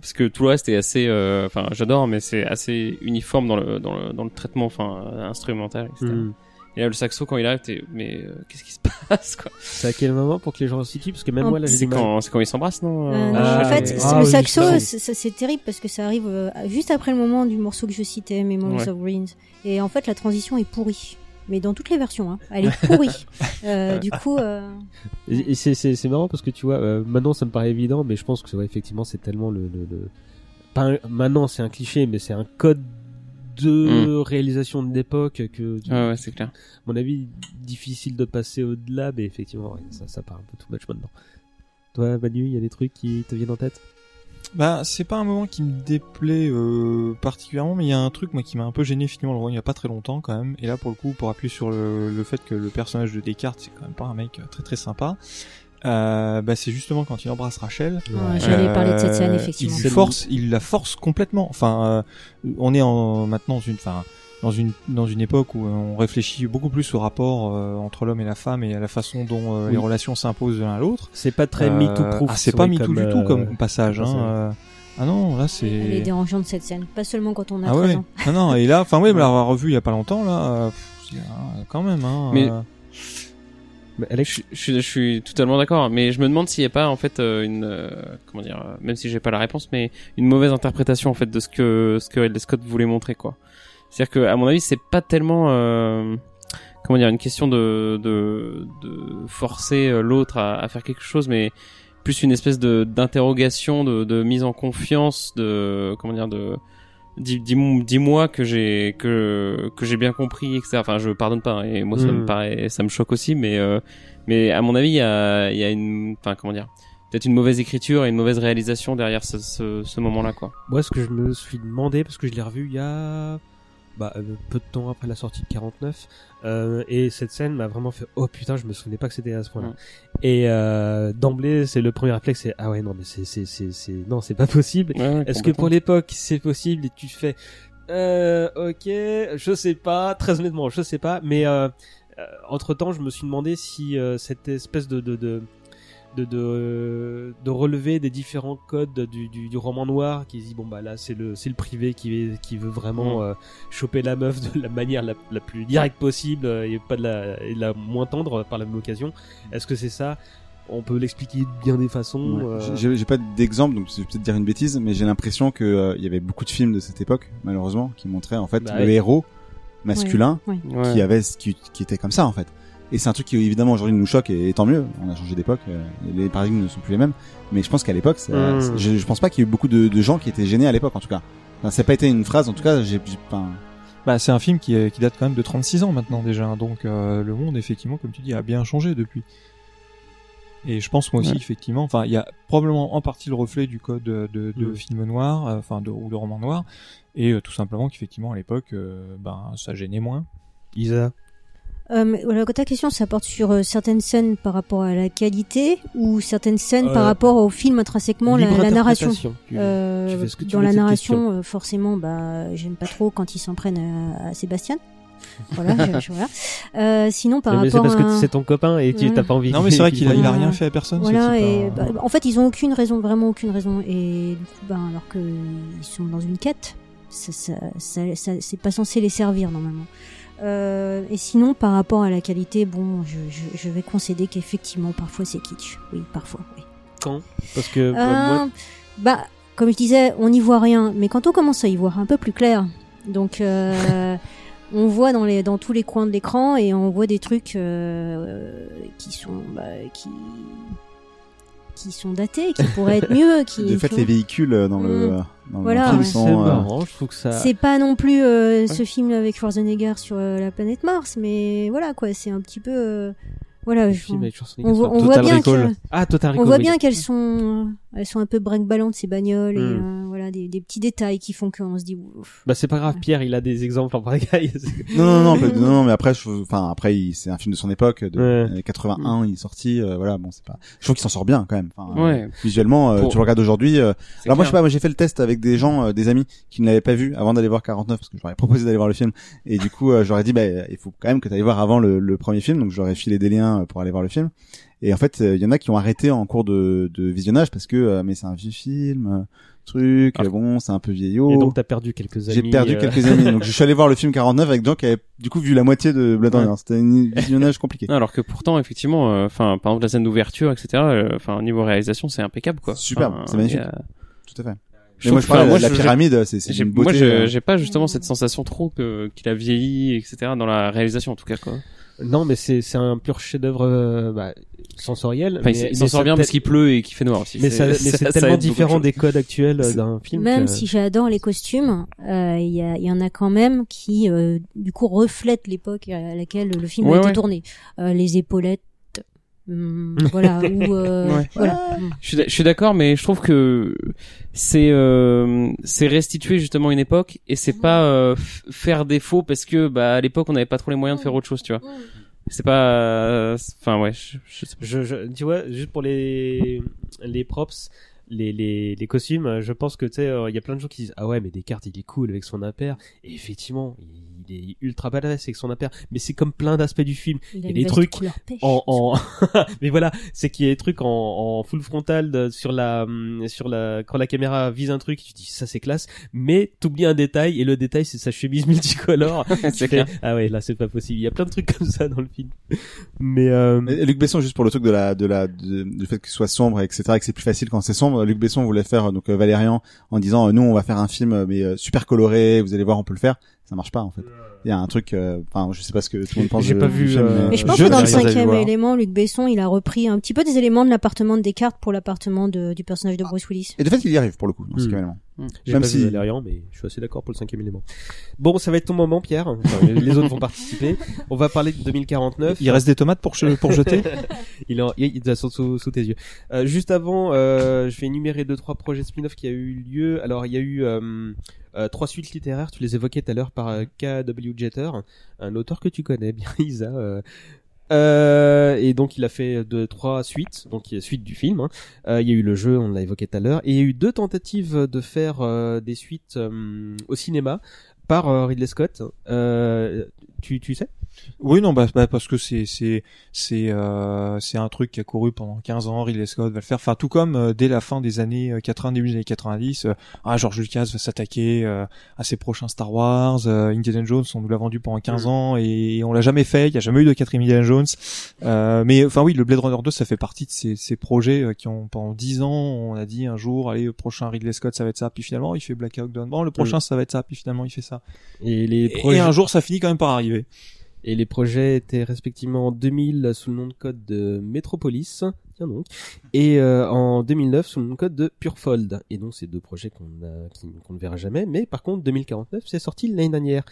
parce que tout le reste est assez euh, enfin j'adore mais c'est assez uniforme dans le dans le dans le traitement enfin euh, instrumental etc. Hmm. Et là le saxo quand il arrive t'es mais euh, qu'est-ce qui se passe quoi? C'est à quel moment pour que les gens se situent Parce que même En- moi, là, j'ai C'est quand c'est quand ils s'embrassent non Euh, non, Ah, en fait, Ah le oui, saxo, c'est terrible parce que ça arrive euh, juste après le moment du morceau que je citais, Memories Ouais. of Greens. Et en fait, la transition est pourrie. Mais dans toutes les versions, hein. elle est pourrie. euh, du coup, euh, Et et c'est marrant parce que tu vois euh, maintenant ça me paraît évident mais je pense que ouais, effectivement c'est tellement le, le, le- pas un- maintenant c'est un cliché mais c'est un code de réalisation de l'époque que ouais ouais c'est clair. à mon avis difficile de passer au-delà mais effectivement ouais, ça ça part un peu too much maintenant. Toi Manu, il y a des trucs qui te viennent en tête? Bah, c'est pas un moment qui me déplaît euh, particulièrement, mais il y a un truc moi qui m'a un peu gêné finalement le voir il y a pas très longtemps quand même. Et là pour le coup, pour appuyer sur le, le fait que le personnage de Descartes c'est quand même pas un mec euh, très très sympa. Euh, bah c'est justement quand il embrasse Rachel. Ouais, J'allais parler de cette scène euh, effectivement. Il force, il la force complètement. Enfin, euh, on est en maintenant dans une, enfin, dans une dans une époque où on réfléchit beaucoup plus au rapport euh, entre l'homme et la femme et à la façon dont euh, les relations s'imposent l'un à l'autre. C'est pas très Euh, MeToo-proof. Ah, c'est pas MeToo comme, du tout euh, comme passage. Hein. passage. euh. Ah non, là Elle est c'est. dérangeante cette scène, pas seulement quand on a Ah 13 ouais. ans. Ah non, et là, enfin oui, me l'avoir revu il y a pas longtemps là. euh, pff, c'est, euh, quand même. Hein, Mais- euh, Mais Alex, Je, je, suis- je suis totalement d'accord, mais je me demande s'il n'y a pas en fait euh, une euh, comment dire, euh, même si j'ai pas la réponse, mais une mauvaise interprétation en fait de ce que ce que Ridley Scott voulait montrer quoi. C'est-à-dire que à mon avis c'est pas tellement euh, comment dire une question de de, de forcer euh, l'autre à, à faire quelque chose, mais plus une espèce de d'interrogation, de, de mise en confiance, de comment dire de dis- dis- dis-moi que j'ai que que j'ai bien compris etc enfin je pardonne pas hein, et moi ça Mm. me paraît ça me choque aussi mais euh, mais à mon avis il y a il y a une enfin comment dire peut-être une mauvaise écriture et une mauvaise réalisation derrière ce ce, ce moment là quoi Moi, ce que je me suis demandé, parce que je l'ai revu il y a bah, euh, peu de temps après la sortie de 49, euh, et cette scène m'a vraiment fait oh putain, je me souvenais pas que c'était à ce point-là. Et euh, d'emblée, c'est le premier réflexe, c'est ah ouais non mais c'est c'est c'est c'est non c'est pas possible. Ouais, ouais, Est-ce que pour l'époque c'est possible? Et tu fais euh, ok, je sais pas, très honnêtement, je sais pas, mais euh, entre temps, je me suis demandé si euh, cette espèce de de de de, de, de relever des différents codes du, du, du roman noir qui dit bon bah là c'est le c'est le privé qui est- qui veut vraiment Mm. euh, choper la meuf de la manière la, la plus directe possible euh, et pas de la et de la moins tendre par la même occasion est-ce que c'est ça? On peut l'expliquer de bien des façons Ouais. euh, J'ai j'ai pas d'exemple, donc je vais peut-être dire une bêtise, mais j'ai l'impression que euh, il y avait beaucoup de films de cette époque, malheureusement, qui montraient en fait Bah le ouais. héros masculin qui avait qui, qui était comme ça en fait. Et c'est un truc qui évidemment aujourd'hui nous choque et, et tant mieux. On a changé d'époque, euh, les paradigmes ne sont plus les mêmes. Mais je pense qu'à l'époque, Mm. c'est- je, je pense pas qu'il y ait eu beaucoup de, de gens qui étaient gênés à l'époque en tout cas. Enfin, ça n'a pas été une phrase, en tout cas, j'ai pas. Bah, c'est un film qui, est- qui date quand même de 36 ans maintenant déjà, hein, donc euh, le monde effectivement, comme tu dis, a bien changé depuis. Et je pense moi aussi Ouais. effectivement, enfin il y a probablement en partie le reflet du code de, de, de Mm. film noir, euh, enfin de ou de roman noir, et euh, tout simplement qu'effectivement à l'époque, euh, ben ça gênait moins. Isa? Euh, ta question, ça porte sur euh, certaines scènes par rapport à la qualité ou certaines scènes Euh, par rapport au film intrinsèquement, la, narration? Tu- Euh, tu fais ce que tu dans la narration, euh, forcément, bah, j'aime pas trop quand ils s'en prennent à, à Sébastien. voilà, je, je- voilà. Euh, sinon, par mais c'est rapport parce que c'est ton copain et tu Ouais. t'as pas envie Non mais c'est vrai qu'il a, il a rien fait à personne. Voilà, et bah, en fait, ils ont aucune raison, vraiment aucune raison. Et du coup, ben, alors que ils sont dans une quête, ça, ça, ça, ça- c'est pas censé les servir normalement. Euh, et sinon, par rapport à la qualité, bon, je, je, je vais concéder qu'effectivement, parfois c'est kitsch. Oui, parfois, oui. quand? Parce que euh, Euh, moi, Bah, comme je disais, on n'y voit rien, mais quand on commence à y voir un peu plus clair, donc euh, on voit dans les dans tous les coins de l'écran et on voit des trucs qui sont bah, qui qui sont datés, qui pourraient être mieux, qui De fait, les véhicules euh, dans le Mm. dans le Voilà, ouais. c'est euh, ça c'est pas non plus euh, ce film avec Schwarzenegger sur euh, la planète Mars, mais voilà quoi, c'est un petit peu euh, voilà. le je- film avec Schwarzenegger on voit, on voit Total bien Recall. que ah Total on Recall, voit oui. bien qu'elles sont elles sont un peu break-ballantes ces bagnoles et Mm. euh, voilà des, des petits détails qui font qu'on se dit ouf. bah c'est pas grave Pierre il a des exemples en pagaille Non, non, non, pas- non, non, mais après, je, enfin, après, il- c'est un film de son époque, de Ouais. années 81, il est sorti, euh, voilà, bon, c'est pas, je trouve qu'il s'en sort bien, quand même. Enfin, euh, Ouais. visuellement, euh, Pour- tu le regardes aujourd'hui, euh, alors moi, je sais pas, moi, j'ai fait le test avec des gens, euh, des amis, qui ne l'avaient pas vu avant d'aller voir 49, parce que je leur ai proposé d'aller voir le film, et du coup, euh, je leur ai dit, bah, il faut quand même que tu ailles voir avant le, le premier film, donc je leur ai filé des liens pour aller voir le film. Et en fait, euh, il y en a qui ont arrêté en cours de, de visionnage parce que, euh, mais c'est un vieux film, euh, truc, Ah. euh, bon, c'est un peu vieillot. et donc t'as perdu quelques amis J'ai perdu euh, quelques amis, donc je suis allé voir le film 49 avec gens qui avaient du coup vu la moitié de Blade Runner. C'était un visionnage compliqué. Non, alors que pourtant effectivement euh, enfin par exemple la scène d'ouverture etc euh, enfin niveau réalisation c'est impeccable quoi Enfin, c'est magnifique. Tout à fait. Je Mais moi, je enfin, de la, pyramide, c'est une moi beauté. je- euh, j'ai pas justement cette sensation trop que qu'il a vieilli etc dans la réalisation en tout cas quoi non mais c'est c'est un pur chef-d'œuvre euh, bah, sensoriel enfin mais, il s'en sort bien parce qu'il pleut et qu'il fait noir aussi mais c'est tellement de différent des codes actuels d'un film Même que- si j'adore les costumes, euh, il y, a- il y en a quand même qui euh, du coup reflètent l'époque à laquelle le film Ouais, a été ouais. tourné. Euh, les épaulettes Hum, voilà, ou euh, Ouais. voilà. Je suis, d'accord, mais je trouve que c'est euh, c'est restituer justement une époque et c'est pas euh, faire défaut parce que bah à l'époque on n'avait pas trop les moyens de faire autre chose, tu vois. C'est pas, euh, enfin ouais, je, je sais pas. Je, je, tu vois, juste pour les les props, les les, les costumes, je pense que tu sais, euh, il y a plein de gens qui disent ah ouais, mais Descartes il est cool avec son impair. Et effectivement, il est ultra badass avec son impair. Mais c'est comme plein d'aspects du film. Il Il y a des trucs en, en... mais voilà, c'est qu'il y a des trucs en, en full frontal de- sur la hum, sur la quand la caméra vise un truc, tu dis ça c'est classe, mais t'oublies un détail et le détail c'est sa chemise multicolore. C'est fais, ah ouais, là c'est pas possible. Il y a plein de trucs comme ça dans le film. Mais euh, Luc Besson, juste pour le truc de la, de la, de- du fait que ce soit sombre, etc., et que c'est plus facile quand c'est sombre. Luc Besson voulait faire euh, donc euh, Valérian en disant euh, nous on va faire un film euh, mais euh, super coloré, vous allez voir on peut le faire. Ça marche pas en fait. Il y a un truc, euh, enfin je sais pas ce que tout le monde pense. J'ai pas vu, film, euh, Mais je pense Je que dans le cinquième élément, Luc Besson, il a repris un petit peu des éléments de l'appartement de Descartes pour l'appartement de- du personnage de Bruce Willis. Et de fait il y arrive pour le coup dans ce Hmm. Élément. j'ai même pas si- vu Valérian, mais je suis assez d'accord pour le cinquième élément. Bon, ça va être ton moment, Pierre. Enfin, les autres vont participer. On va parler de 2049. Il reste des tomates pour, che- pour jeter? Il est, en- il est sous, sous, sous tes yeux. Euh, juste avant, euh, je vais énumérer deux trois projets spin-off qui a eu lieu. Alors il y a eu euh, euh, trois suites littéraires. Tu les évoquais tout à l'heure par euh, K.W. Jeter, un auteur que tu connais bien, Isa. Euh. Et donc il a fait deux, trois suites, donc suite du film. hein. Euh, il y a eu le jeu, on l'a évoqué tout à l'heure, et il y a eu deux tentatives de faire euh, des suites au cinéma par Ridley Scott. Tu, tu sais? Oui, non, bah, bah, parce que c'est c'est c'est euh, c'est un truc qui a couru pendant 15 ans. Ridley Scott va le faire. Enfin, tout comme euh, dès la fin des années euh, 80, début des années 90, euh, ah, George Lucas va s'attaquer euh, à ses prochains Star Wars. Euh, Indiana Jones, on nous l'a vendu pendant 15 ans et on l'a jamais fait. Il y a jamais eu de quatrième Indiana Jones. Euh, mais enfin oui, le Blade Runner 2, ça fait partie de ces, ces projets euh, qui ont pendant 10 ans, on a dit un jour, allez, le prochain Ridley Scott, ça va être ça. Puis finalement, il fait Black Hawk Down. Bon, le prochain, ça va être ça. Puis finalement, il fait ça. Et les Et, projets. et un jour, ça finit quand même par arriver. Et les projets étaient respectivement en 2000 sous le nom de code de Metropolis, tiens donc, et euh, en 2009 sous le nom de code de Purefold. Et donc ces deux projets qu'on qu'on ne verra jamais, mais par contre 2049 c'est sorti l'année dernière.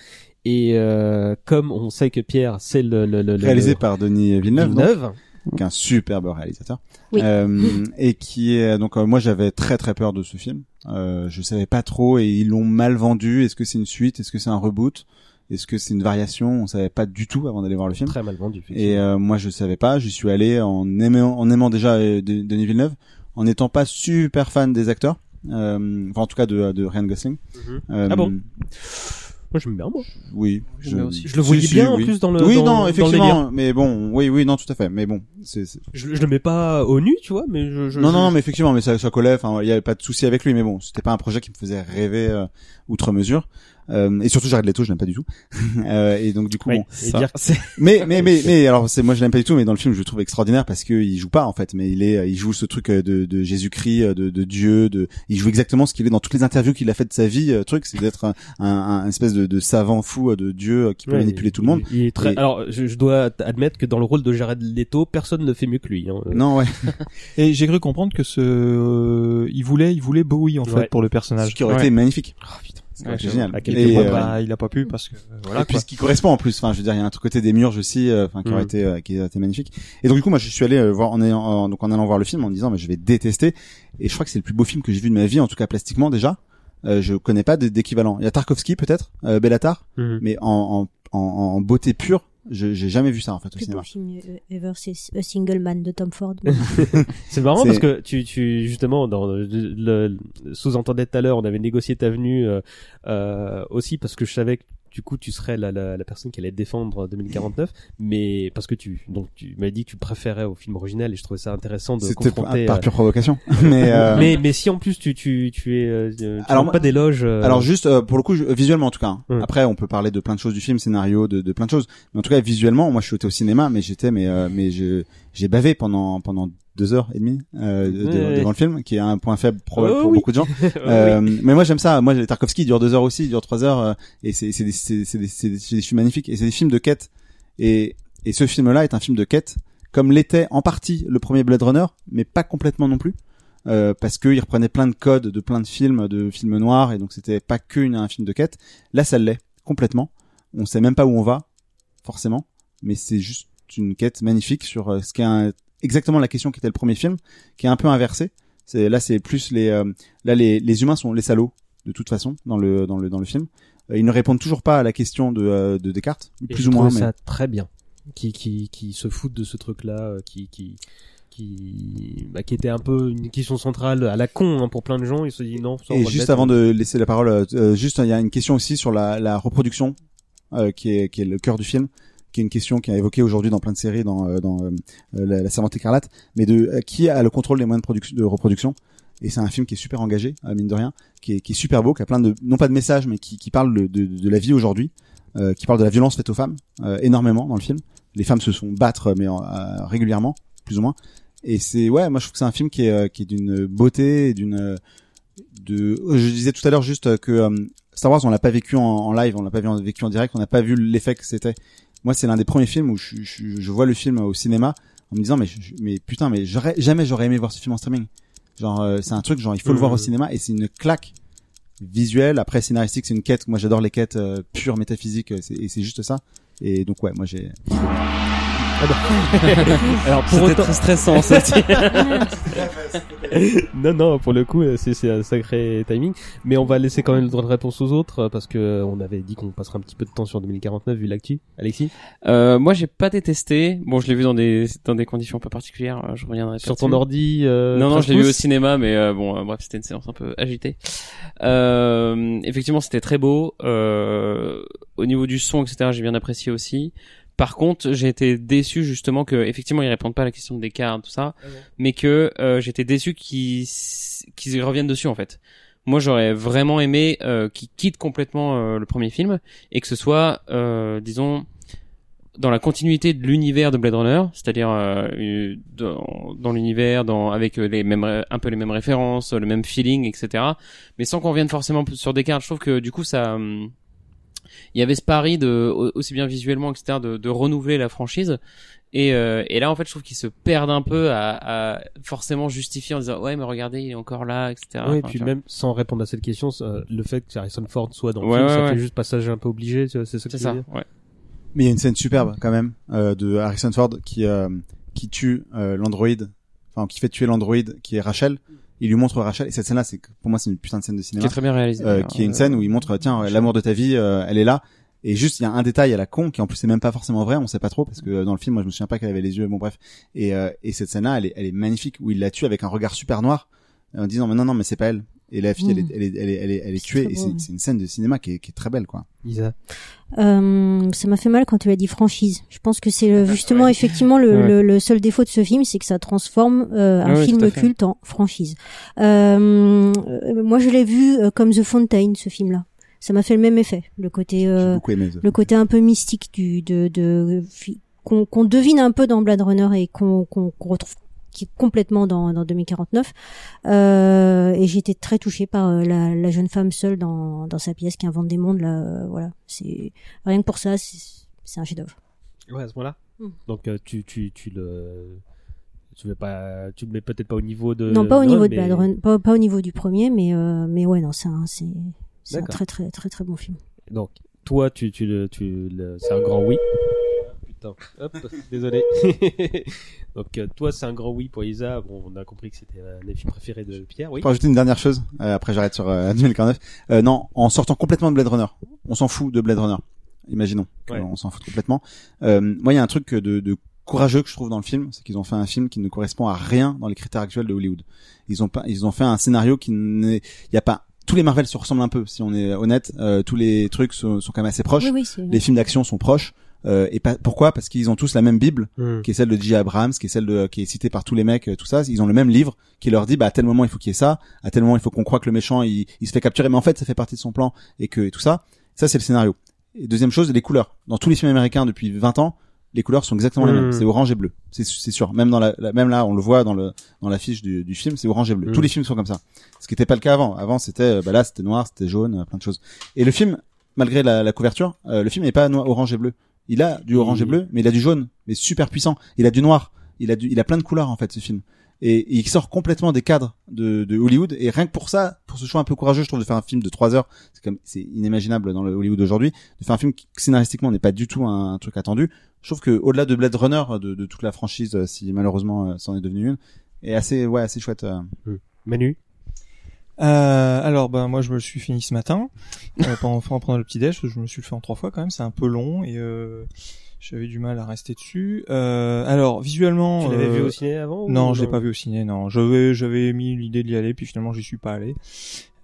Et euh, comme on sait que Pierre c'est le, le, le, le- Réalisé le- par Denis Villeneuve, donc, Villeneuve, qui est un superbe réalisateur. Oui. Euh, et qui est donc euh, moi j'avais très très peur de ce film. Euh, je savais pas trop et ils l'ont mal vendu. Est-ce que c'est une suite? Est-ce que c'est un reboot? Est-ce que c'est une variation? On savait pas du tout avant d'aller voir le film. très mal vendu. Et euh, moi je savais pas. J'y suis allé en aimant, en aimant déjà euh, De- Denis Villeneuve, en n'étant pas super fan des acteurs. Euh, enfin en tout cas de, de Ryan Gosling. Mhm. Euh, Ah bon? Moi j'aime bien moi. Oui, bien aussi. Je le voyais si, bien en oui. plus dans le Oui, dans- non, effectivement, mais bon, oui, oui, non, tout à fait, mais bon, c'est, Je, je le mets pas au nu, tu vois, mais je, je non, je- non, mais effectivement, mais ça, ça collait. Enfin, il y avait pas de souci avec lui, mais bon, c'était pas un projet qui me faisait rêver euh, outre mesure. Euh, et surtout, Jared Leto, je l'aime pas du tout. euh, et donc, du coup, Oui, bon. et dire que c'est Mais, mais, mais, mais, alors, c'est moi, je l'aime pas du tout, mais dans le film, je le trouve extraordinaire parce que il joue pas en fait, mais il est, il joue ce truc euh, de, de Jésus-Christ, euh, de, de Dieu, de, il joue exactement ce qu'il est dans toutes les interviews qu'il a fait de sa vie. euh, truc, c'est d'être un, un, un espèce de, de savant fou de Dieu qui peut Ouais, manipuler il- tout le monde. Il est très. Et- Alors, je, je dois admettre que dans le rôle de Jared Leto, personne ne fait mieux que lui. Hein. Non, ouais. Et j'ai cru comprendre que ce, euh, il voulait, il voulait Bowie en fait pour le Ce personnage. qui aurait Ouais. été magnifique. Oh, putain. Ouais, génial. À quelques Et, points euh. Bah, il a pas pu parce que euh, voilà et puis quoi. ce qui correspond en plus enfin je veux dire il y a un truc côté des murs aussi euh, enfin qui aurait Mm. été euh, qui aurait été magnifique et donc du coup moi je suis allé voir en, ayant, en- donc en allant voir le film en me disant mais je vais détester et je crois que c'est le plus beau film que j'ai vu de ma vie en tout cas plastiquement déjà euh, je connais pas d'équivalent il y a Tarkovsky peut-être euh, Bellatar Mhm. mais en, en, en, en beauté pure je j'ai jamais vu ça en fait au plus cinéma film euh, ever, c'est A Single Man de Tom Ford. C'est marrant parce que tu, tu justement dans le, le- le- sous-entendait tout à l'heure, on avait négocié ta venue euh, euh, aussi parce que je savais que du coup tu serais la, la, la personne qui allait défendre 2049, mais parce que tu donc tu m'as dit que tu préférais au film original et je trouvais ça intéressant de c'était confronter. par euh, pure provocation mais euh, mais mais si en plus tu tu tu es euh, tu Alors, pas d'éloge. euh, Alors juste euh, pour le coup je- visuellement en tout cas. hein. Après on peut parler de plein de choses du film, scénario, de, de plein de choses. Mais en tout cas visuellement, moi je suis au cinéma, mais j'étais mais euh, mais je j'ai bavé pendant pendant deux heures et demie euh, de- Ouais. devant le film, qui est un point faible probable Oh pour oui. beaucoup de gens. Euh, Mais moi j'aime ça. Moi Tarkovsky dure deux heures aussi, il dure trois heures euh, et c'est des des, c'est des, c'est des films magnifiques et c'est des films de quête. Et et ce film-là est un film de quête, comme l'était en partie le premier Blade Runner, mais pas complètement non plus. Euh, parce qu'il reprenait plein de codes de plein de films, de films noirs, et donc c'était pas que une- un film de quête. Là, ça l'est complètement. On sait même pas où on va, forcément, mais c'est juste une quête magnifique sur euh, ce qu'est un, exactement la question qui était le premier film, qui est un peu inversée. C'est là, c'est plus les euh, là les, les humains sont les salauds de toute façon dans le dans le dans le film. Euh, ils ne répondent toujours pas à la question de, euh, de Descartes, Et plus je ou moins. Mais... ça très bien. Qui, qui, qui se foutent de ce truc-là, euh, qui, qui, qui, bah, qui était un peu une question centrale à la con hein, pour plein de gens. Ils se disent non. ça, on Et va juste mettre. avant de laisser la parole, euh, euh, juste il y a une question aussi sur la, la reproduction, euh, qui est qui est le cœur du film, qui est une question qui est évoquée aujourd'hui dans plein de séries, dans euh, dans euh, la, la Servante écarlate, mais de euh, qui a le contrôle des moyens de, de reproduction. Et c'est un film qui est super engagé, mine de rien, qui est, qui est super beau, qui a plein de non pas de messages, mais qui, qui parle de, de, de la vie aujourd'hui, euh, qui parle de la violence faite aux femmes euh, énormément dans le film. Les femmes se sont battre mais euh, régulièrement, plus ou moins. Et c'est ouais, moi je trouve que c'est un film qui est qui est d'une beauté, d'une de. Je disais tout à l'heure juste que Star Wars on l'a pas vécu en, en live, on l'a pas vécu en direct, on n'a pas vu l'effet que c'était. Moi c'est l'un des premiers films où je, je, je vois le film au cinéma en me disant mais je- mais putain mais j'aurais jamais j'aurais aimé voir ce film en streaming. Genre euh, c'est un truc genre il faut le voir au Mhm. cinéma et c'est une claque visuelle. Après scénaristique c'est une quête. Moi j'adore les quêtes euh, pures métaphysiques euh, et c'est juste ça. Et donc ouais moi j'ai Alors pour autant, très stressant, ça. non, non, pour le coup, c'est un sacré timing. Mais on va laisser quand même le droit de réponse aux autres parce que euh, on avait dit qu'on passerait un petit peu de temps sur 2049 vu l'actu. Alexis, Euh, moi, j'ai pas détesté. Bon, je l'ai vu dans des dans des conditions un peu particulières. euh, Je reviendrai sur ton ordi. Euh, non, non, 13 je l'ai vu au cinéma, mais euh, bon, bref, c'était une séance un peu agitée. Euh, effectivement, c'était très beau. Euh, au niveau du son, etc., j'ai bien apprécié aussi. Par contre, j'ai été déçu justement que, effectivement, ils répondent pas à la question de Descartes, tout ça, mais que euh, j'étais déçu qu'ils qu'ils reviennent dessus en fait. Moi, j'aurais vraiment aimé euh, qu'ils quittent complètement euh, le premier film et que ce soit, euh, disons, dans la continuité de l'univers de Blade Runner, c'est-à-dire euh, dans, dans l'univers, dans avec euh, les mêmes, un peu les mêmes références, le même feeling, etc. Mais sans qu'on revienne forcément sur Descartes. Je trouve que du coup, ça, hum, il y avait ce pari de au- aussi bien visuellement, etc. de, de renouveler la franchise. Et, euh, et là, en fait, je trouve qu'ils se perdent un peu à, à forcément justifier en disant ouais, mais regardez, il est encore là, etc. Oui, et Enfin, puis même sans répondre à cette question, le fait que Harrison Ford soit dans le Ouais, film, ouais, ça ouais. fait juste passage un peu obligé. tu vois, C'est ça que tu veux ça. dire? Ouais. Mais il y a une scène superbe quand même euh, de Harrison Ford qui euh, qui tue euh, l'androïde, enfin qui fait tuer l'androïde qui est Rachel. Il lui montre Rachel et cette scène-là, c'est que- pour moi c'est une putain de scène de Qui cinéma, est très bien réalisé. euh, qui est une scène où il montre tiens l'amour de ta vie, euh, elle est là. Et juste il y a un détail à la con qui en plus c'est même pas forcément vrai, on sait pas trop parce que dans le film moi je me souviens pas qu'elle avait les yeux, bon bref. Et euh, et cette scène-là elle est elle est magnifique où il la tue avec un regard super noir en disant mais non non mais c'est pas elle. Et la fille elle, est, Mm. elle est elle est elle est, elle est tuée et c'est ouais. une scène de cinéma qui est, qui est très belle quoi. Isa. Euh, ça m'a fait mal quand tu as dit franchise. Je pense que c'est le- justement effectivement le, Ouais. le, le seul défaut de ce film, c'est que ça transforme euh, un tout film culte en franchise. Euh, euh, moi, je l'ai vu euh, comme The Fountain, ce film-là. Ça m'a fait le même effet, le côté euh, aimé. le côté un peu mystique du de de qu'on qu'on devine un peu dans Blade Runner et qu'on qu'on qu'on retrouve qui est complètement dans, dans 2049 euh, et j'étais très touchée par euh, la, la jeune femme seule dans, dans sa pièce qui invente des mondes là euh, voilà c'est rien que pour ça c'est un chef-d'œuvre Ouais, à ce moment-là. Mm. Donc tu tu tu le tu veux pas tu le mets peut-être pas au niveau de non pas au niveau de mais- Blade Runner pas, pas au niveau du premier mais euh, mais ouais non c'est un c'est un très très très très bon film Donc toi tu tu le tu le c'est un grand oui. Putain. Hop, désolé. Donc euh, toi c'est un grand oui pour Isa. Bon, on a compris que c'était un des films préférés de Pierre, oui. Pour ajouter une dernière chose, euh, après j'arrête sur euh, 2049. Euh, non, en sortant complètement de Blade Runner, on s'en fout de Blade Runner. Imaginons, Ouais. On s'en fout complètement. Euh, moi, il y a un truc de, de courageux que je trouve dans le film, c'est qu'ils ont fait un film qui ne correspond à rien dans les critères actuels de Hollywood. Ils ont pas, ils ont fait un scénario qui n'est, il y a pas. Tous les Marvel se ressemblent un peu, si on est honnête. Euh, tous les trucs sont, sont quand même assez proches. oui oui c'est Les films d'action sont proches. Euh, et pas, pourquoi? Parce qu'ils ont tous la même Bible Mm. qui est celle de J. Abrams, qui est celle de, qui est citée par tous les mecs, euh, tout ça. Ils ont le même livre qui leur dit, bah, à tel moment, il faut qu'il y ait ça, à tel moment, il faut qu'on croit que le méchant, il, il se fait capturer, mais en fait, ça fait partie de son plan, et que, et tout ça. Ça, c'est le scénario. Et deuxième chose, les couleurs. Dans tous les films américains depuis 20 ans, les couleurs sont exactement les mêmes. C'est orange et bleu. C'est, sûr. Même dans la, la- même là, on le voit dans le, dans l'affiche du, du film, c'est orange et bleu. Mm. Tous les films sont comme ça. Ce qui n'était pas le cas avant. Avant, c'était, euh, bah là, c'était noir, c'était jaune, euh, plein de choses. Et le film, malgré la, la couverture, euh, le film n'est pas noir, orange et bleu. Il a du orange et bleu, mais il a du jaune, mais super puissant. Il a du noir. Il a du, il a plein de couleurs en fait ce film. Et, et il sort complètement des cadres de, de Hollywood. Et rien que pour ça, pour ce choix un peu courageux, je trouve de faire un film de trois heures, c'est comme c'est inimaginable dans le Hollywood d'aujourd'hui, de faire un film qui scénaristiquement n'est pas du tout un, truc attendu. je trouve que au-delà de Blade Runner, de, de toute la franchise, euh, si malheureusement euh, c'en est devenu une, est assez, ouais, assez chouette. euh. Manu Euh, alors ben moi je me le suis fini ce matin. Euh, pendant, pendant le petit déj je me suis le fait en trois fois quand même. C'est un peu long et euh, j'avais du mal à rester dessus. Euh, alors visuellement Tu l'avais euh, vu au ciné avant ou non je l'ai pas vu au ciné non. J'avais j'avais mis l'idée d'y aller puis finalement j'y suis pas allé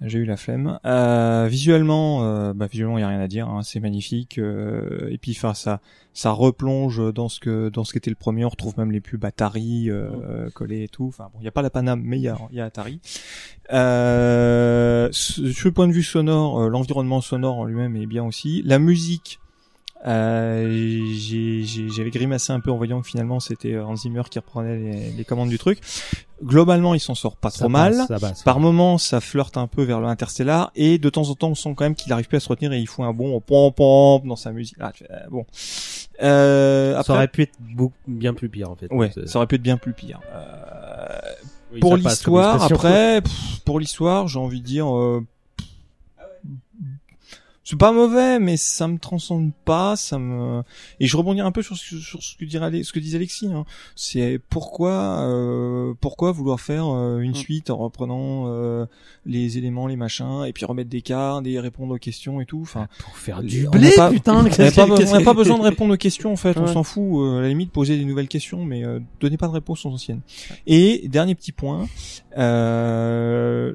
j'ai eu la flemme. Euh, visuellement euh, bah visuellement il y a rien à dire hein, c'est magnifique euh, et puis enfin ça ça replonge dans ce que dans ce qu'était le premier. On retrouve même les pubs Atari euh, collés et tout. Enfin bon il y a pas la Paname mais il y a y a Atari. Euh, sur le point de vue sonore, euh, l'environnement sonore en lui-même est bien aussi. La musique, j'avais grimacé un peu en voyant que finalement c'était euh, Hans Zimmer qui reprenait les, les commandes du truc. Globalement, il s'en sort pas Ça trop passe, mal. ça. Par moments, ça flirte un peu vers le interstellar et de temps en temps, on sent quand même qu'il arrive plus à se retenir et il faut un bon pom pom dans sa musique. Ah, euh, bon. Euh, Ça après, aurait pu être beaucoup, bien plus pire en fait. ouais, ça aurait pu être bien plus pire. Euh, oui, pour ça l'histoire, après, pff, pour l'histoire, j'ai envie de dire, euh, c'est pas mauvais, mais ça me transcende pas, ça me et je rebondis un peu sur ce que, sur ce que dirait ce que disait Alexis. Hein. C'est pourquoi euh, pourquoi vouloir faire euh, une suite en reprenant euh, les éléments, les machins, et puis remettre des cartes et répondre aux questions et tout. Enfin, Pour faire du blé, pas- putain on n'a pas, on pas besoin de répondre aux questions en fait, on s'en fout. euh, à la limite, poser des nouvelles questions, mais euh, donnez pas de réponses aux anciennes. Et dernier petit point, euh,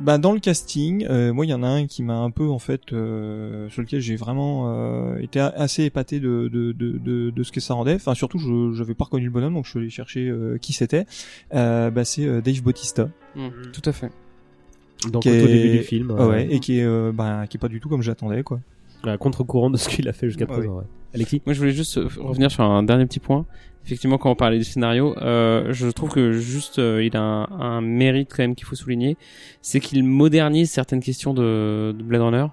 bah dans le casting, euh, moi il y en a un qui m'a un peu en fait euh, sur lequel j'ai vraiment euh, été assez épaté de de, de, de de ce que ça rendait. Enfin surtout je j'avais pas reconnu le bonhomme donc je suis allé chercher euh, qui c'était. Euh, bah c'est euh, Dave Bautista. Mm, Tout à fait. Donc qui au est- début du film, Ah ouais, et qui est euh, bah qui est pas du tout comme j'attendais quoi. à contre-courant de ce qu'il a fait jusqu'à Ah présent. ouais. Alexis Moi, je voulais juste revenir sur un dernier petit point. Effectivement, quand on parlait du scénario, euh, je trouve que juste euh, il a un, un mérite quand même qu'il faut souligner, c'est qu'il modernise certaines questions de, de Blade Runner.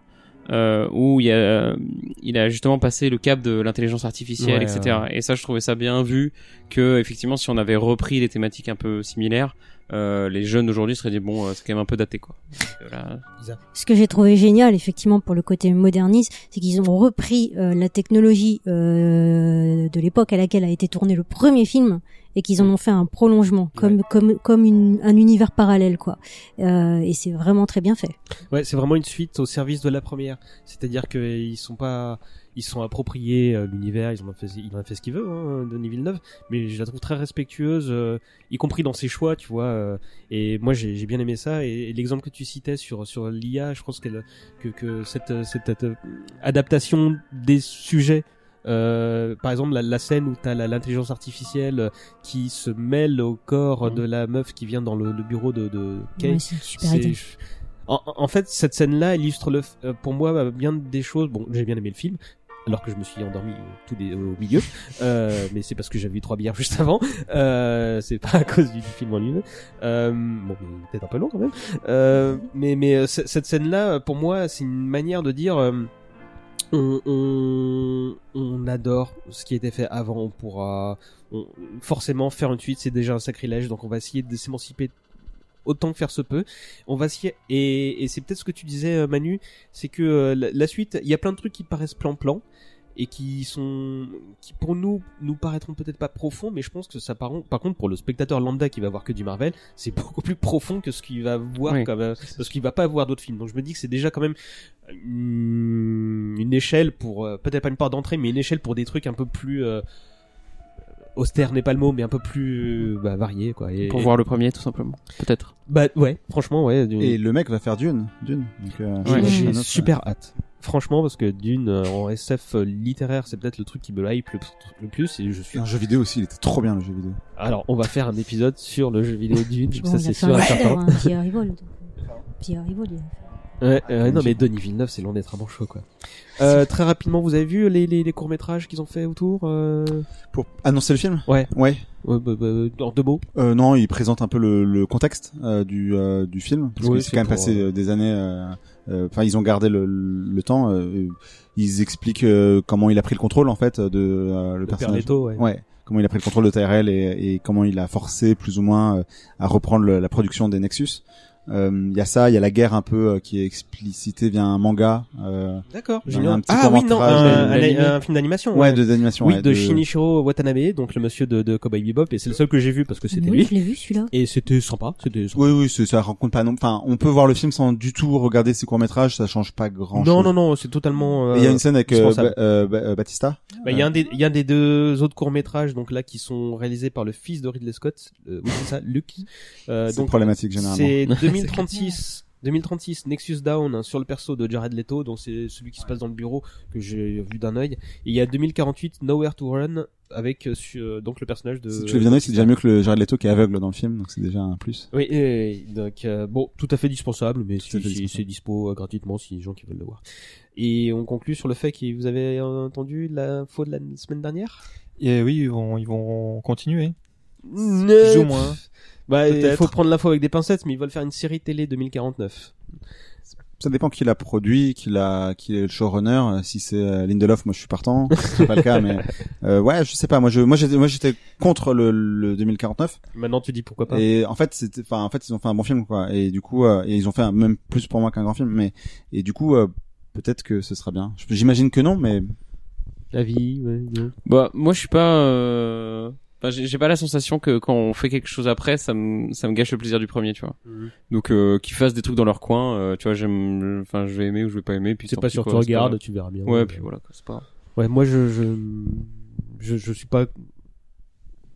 Euh, où il, y a, il a justement passé le cap de l'intelligence artificielle, Ouais, etc. Et ça, je trouvais ça bien vu que effectivement, si on avait repris des thématiques un peu similaires, euh, les jeunes d'aujourd'hui seraient dit bon, euh, c'est quand même un peu daté, quoi. Donc, euh, Ce que j'ai trouvé génial, effectivement, pour le côté moderniste, c'est qu'ils ont repris euh, la technologie euh, de l'époque à laquelle a été tourné le premier film et qu'ils en ont fait un prolongement, comme comme comme une, un univers parallèle, quoi. Euh, et c'est vraiment très bien fait. Ouais, c'est vraiment une suite au service de la première. C'est-à-dire qu'ils sont pas, ils sont appropriés euh, l'univers, ils ont fait, il a fait ce qu'il veut, hein, Denis Villeneuve. Mais je la trouve très respectueuse, euh, y compris dans ses choix, tu vois. euh, et moi, j'ai j'ai bien aimé ça. Et, et l'exemple que tu citais sur sur l'IA, je pense qu'elle que que cette cette, euh, adaptation des sujets. Euh, par exemple, la, la scène où t'as l'intelligence artificielle euh, qui se mêle au corps de la meuf qui vient dans le, le bureau de, de Kate. Ouais, c'est. En, en fait, cette scène-là illustre le, euh, pour moi euh, bien des choses. Bon, j'ai bien aimé le film, alors que je me suis endormi au, tout des- au milieu, euh, mais c'est parce que j'avais eu trois bières juste avant. Euh, c'est pas à cause du, film en lui-même. Euh, bon, peut-être un peu long quand même. Euh, mais mais cette scène-là, pour moi, c'est une manière de dire. On, adore ce qui a été fait avant. On pourra forcément faire une suite, c'est déjà un sacrilège. Donc on va essayer de s'émanciper autant que faire se peut. On va essayer et, c'est peut-être ce que tu disais euh, Manu, c'est que euh, la suite, il y a plein de trucs qui paraissent plan-plan et qui sont qui pour nous nous paraîtront peut-être pas profonds mais je pense que ça par, par contre pour le spectateur lambda qui va voir que du Marvel c'est beaucoup plus profond que ce qu'il va voir Oui. comme, euh, parce qu'il va pas voir d'autres films donc je me dis que c'est déjà quand même une, une échelle pour euh, peut-être pas une part d'entrée mais une échelle pour des trucs un peu plus euh, austère n'est pas le mot mais un peu plus bah, varié quoi et, pour et- voir le premier, tout simplement. Peut-être. bah ouais franchement ouais du- Et le mec va faire Dune, Dune. Donc, euh, c'est j'ai super hâte. Franchement, parce que Dune euh, en SF littéraire, c'est peut-être le truc qui me hype le, le plus. Et je suis. Un jeu vidéo aussi, il était trop bien le jeu vidéo. Alors, on va faire un épisode sur le jeu vidéo Dune. Bon, ça, c'est sûr un et certain. Pierre Rivol. donc, euh, Pierre Rivol, il a fait. Ouais, euh, non, mais Denis Villeneuve, c'est loin d'être un bon choix, quoi. Euh, très rapidement, vous avez vu les, les, les courts métrages qu'ils ont fait autour euh... Pour annoncer le film? Ouais. Ouais. Ouais, bah, bah, en deux mots. Euh, non, il présente un peu le, le contexte euh, du, euh, du film parce Oui, que c'est quand même pour, passé euh, euh, des années. Euh, Enfin, ils ont gardé le, le temps. euh, ils expliquent euh, comment il a pris le contrôle en fait de euh, le Le personnage. Père Leto, ouais. Comment il a pris le contrôle de Tyrell et, et comment il a forcé plus ou moins euh, à reprendre le- la production des Nexus. Euh, Il y a ça, il y a la guerre un peu euh, qui est explicitée via un manga. Euh, D'accord, un Ah oui, non, un, d'animé. un- un film d'animation. ouais, de d'animation. Oui, ouais, de Shinichiro Watanabe, donc le monsieur de, de Cowboy Bebop, et c'est le seul que j'ai vu parce que c'était Oui, lui. je l'ai vu celui-là. Et c'était sympa, c'était. Oui, oui, c'est- ça rencontre pas non. Enfin, on peut voir le film sans du tout regarder ses courts métrages, ça change pas grand. Non, non, non, c'est totalement. euh, Il y a une scène avec euh, euh, euh, Batista. Bah, il y a un des, il y a des deux autres courts métrages donc là qui sont réalisés par le fils de Ridley Scott. Euh, oui, c'est ça, Luke. Euh, C'est donc problématique généralement. c'est 2036. 2036, Nexus Down hein, sur le perso de Jared Leto, donc c'est celui qui se passe dans le bureau que j'ai vu d'un œil. Et il y a 2048, Nowhere to Run avec euh, euh, donc le personnage de. Si tu le viens c'est déjà mieux que le Jared Leto qui est aveugle dans le film, donc c'est déjà un plus. Oui, et, donc euh, bon, tout à fait dispensable, mais Tout si, c'est dispo euh, gratuitement si les gens qui veulent le voir. Et on conclut sur le fait que vous avez entendu l'info de la semaine dernière? Et oui, ils vont, ils vont continuer. Plus ou moins. Bah, il faut prendre l'info avec des pincettes, mais ils veulent faire une série télé 2049. Ça dépend qui l'a produit, qui l'a, qui est le showrunner. Euh, Si c'est euh, Lindelof, moi je suis partant. C'est pas le cas, mais euh, ouais, je sais pas. Moi, je, moi j'étais, moi j'étais contre le, le 2049. Maintenant, tu dis pourquoi pas. Et en fait, c'était, enfin, en fait, ils ont fait un bon film, quoi. Et du coup, euh, et ils ont fait un, même plus pour moi qu'un grand film, mais et du coup, euh, peut-être que ce sera bien. J'imagine que non, mais La vie, ouais, non. Bah moi je suis pas. Enfin, j'ai j'ai pas la sensation que quand on fait quelque chose après, ça me ça me gâche le plaisir du premier, tu vois. Mhm. Donc euh, qu'ils fassent des trucs dans leur coin, euh, tu vois, j'aime, enfin je vais aimer ou je vais pas aimer, puis C'est pas pis, sûr, quoi, tu verras bien. Ouais, puis voilà, quoi, c'est pas. grave. Ouais, moi, je, je, je, je suis pas.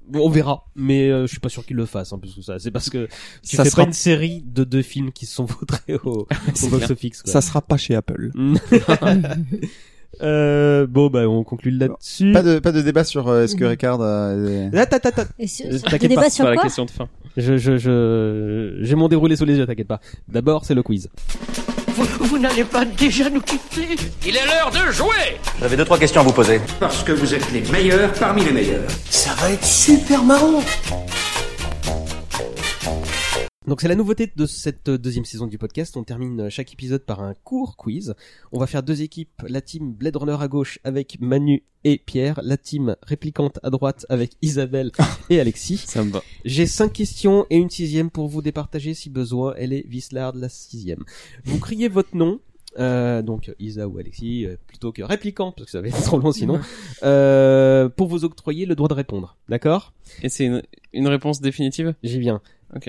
Bon, on verra, mais euh, je suis pas sûr qu'ils le fassent en plus que ça. C'est parce que tu Ça fais sera- pas une série de deux films qui se sont vautrés au, au box office. Quoi. Ça sera pas chez Apple. euh, bon, bah, on conclut là-dessus. pas de, pas de débat sur euh, est-ce que Ricard euh, est- Attends, attends, attends. Et sur- Euh, sur- t'inquiète débat pas, C'est sur pas la quoi question de fin. Je, je, je, j'ai mon déroulé sous les yeux, t'inquiète pas. D'abord, c'est le quiz. Vous, vous n'allez pas déjà nous quitter Il est l'heure de jouer J'avais deux, trois questions à vous poser. Parce que vous êtes les meilleurs parmi les meilleurs. Ça va être super marrant Donc c'est la nouveauté de cette deuxième saison du podcast. On termine chaque épisode par un court quiz. On va faire deux équipes. La team Blade Runner à gauche avec Manu et Pierre. La team réplicante à droite avec Isabelle et Alexis. Ça me va. J'ai cinq questions et une sixième pour vous départager si besoin. Elle est Vislard la sixième. Vous criez votre nom. Euh, donc Isa ou Alexis euh, plutôt que réplicant parce que ça va être trop long sinon euh, pour vous octroyer le droit de répondre d'accord? Et c'est une, une réponse définitive? J'y viens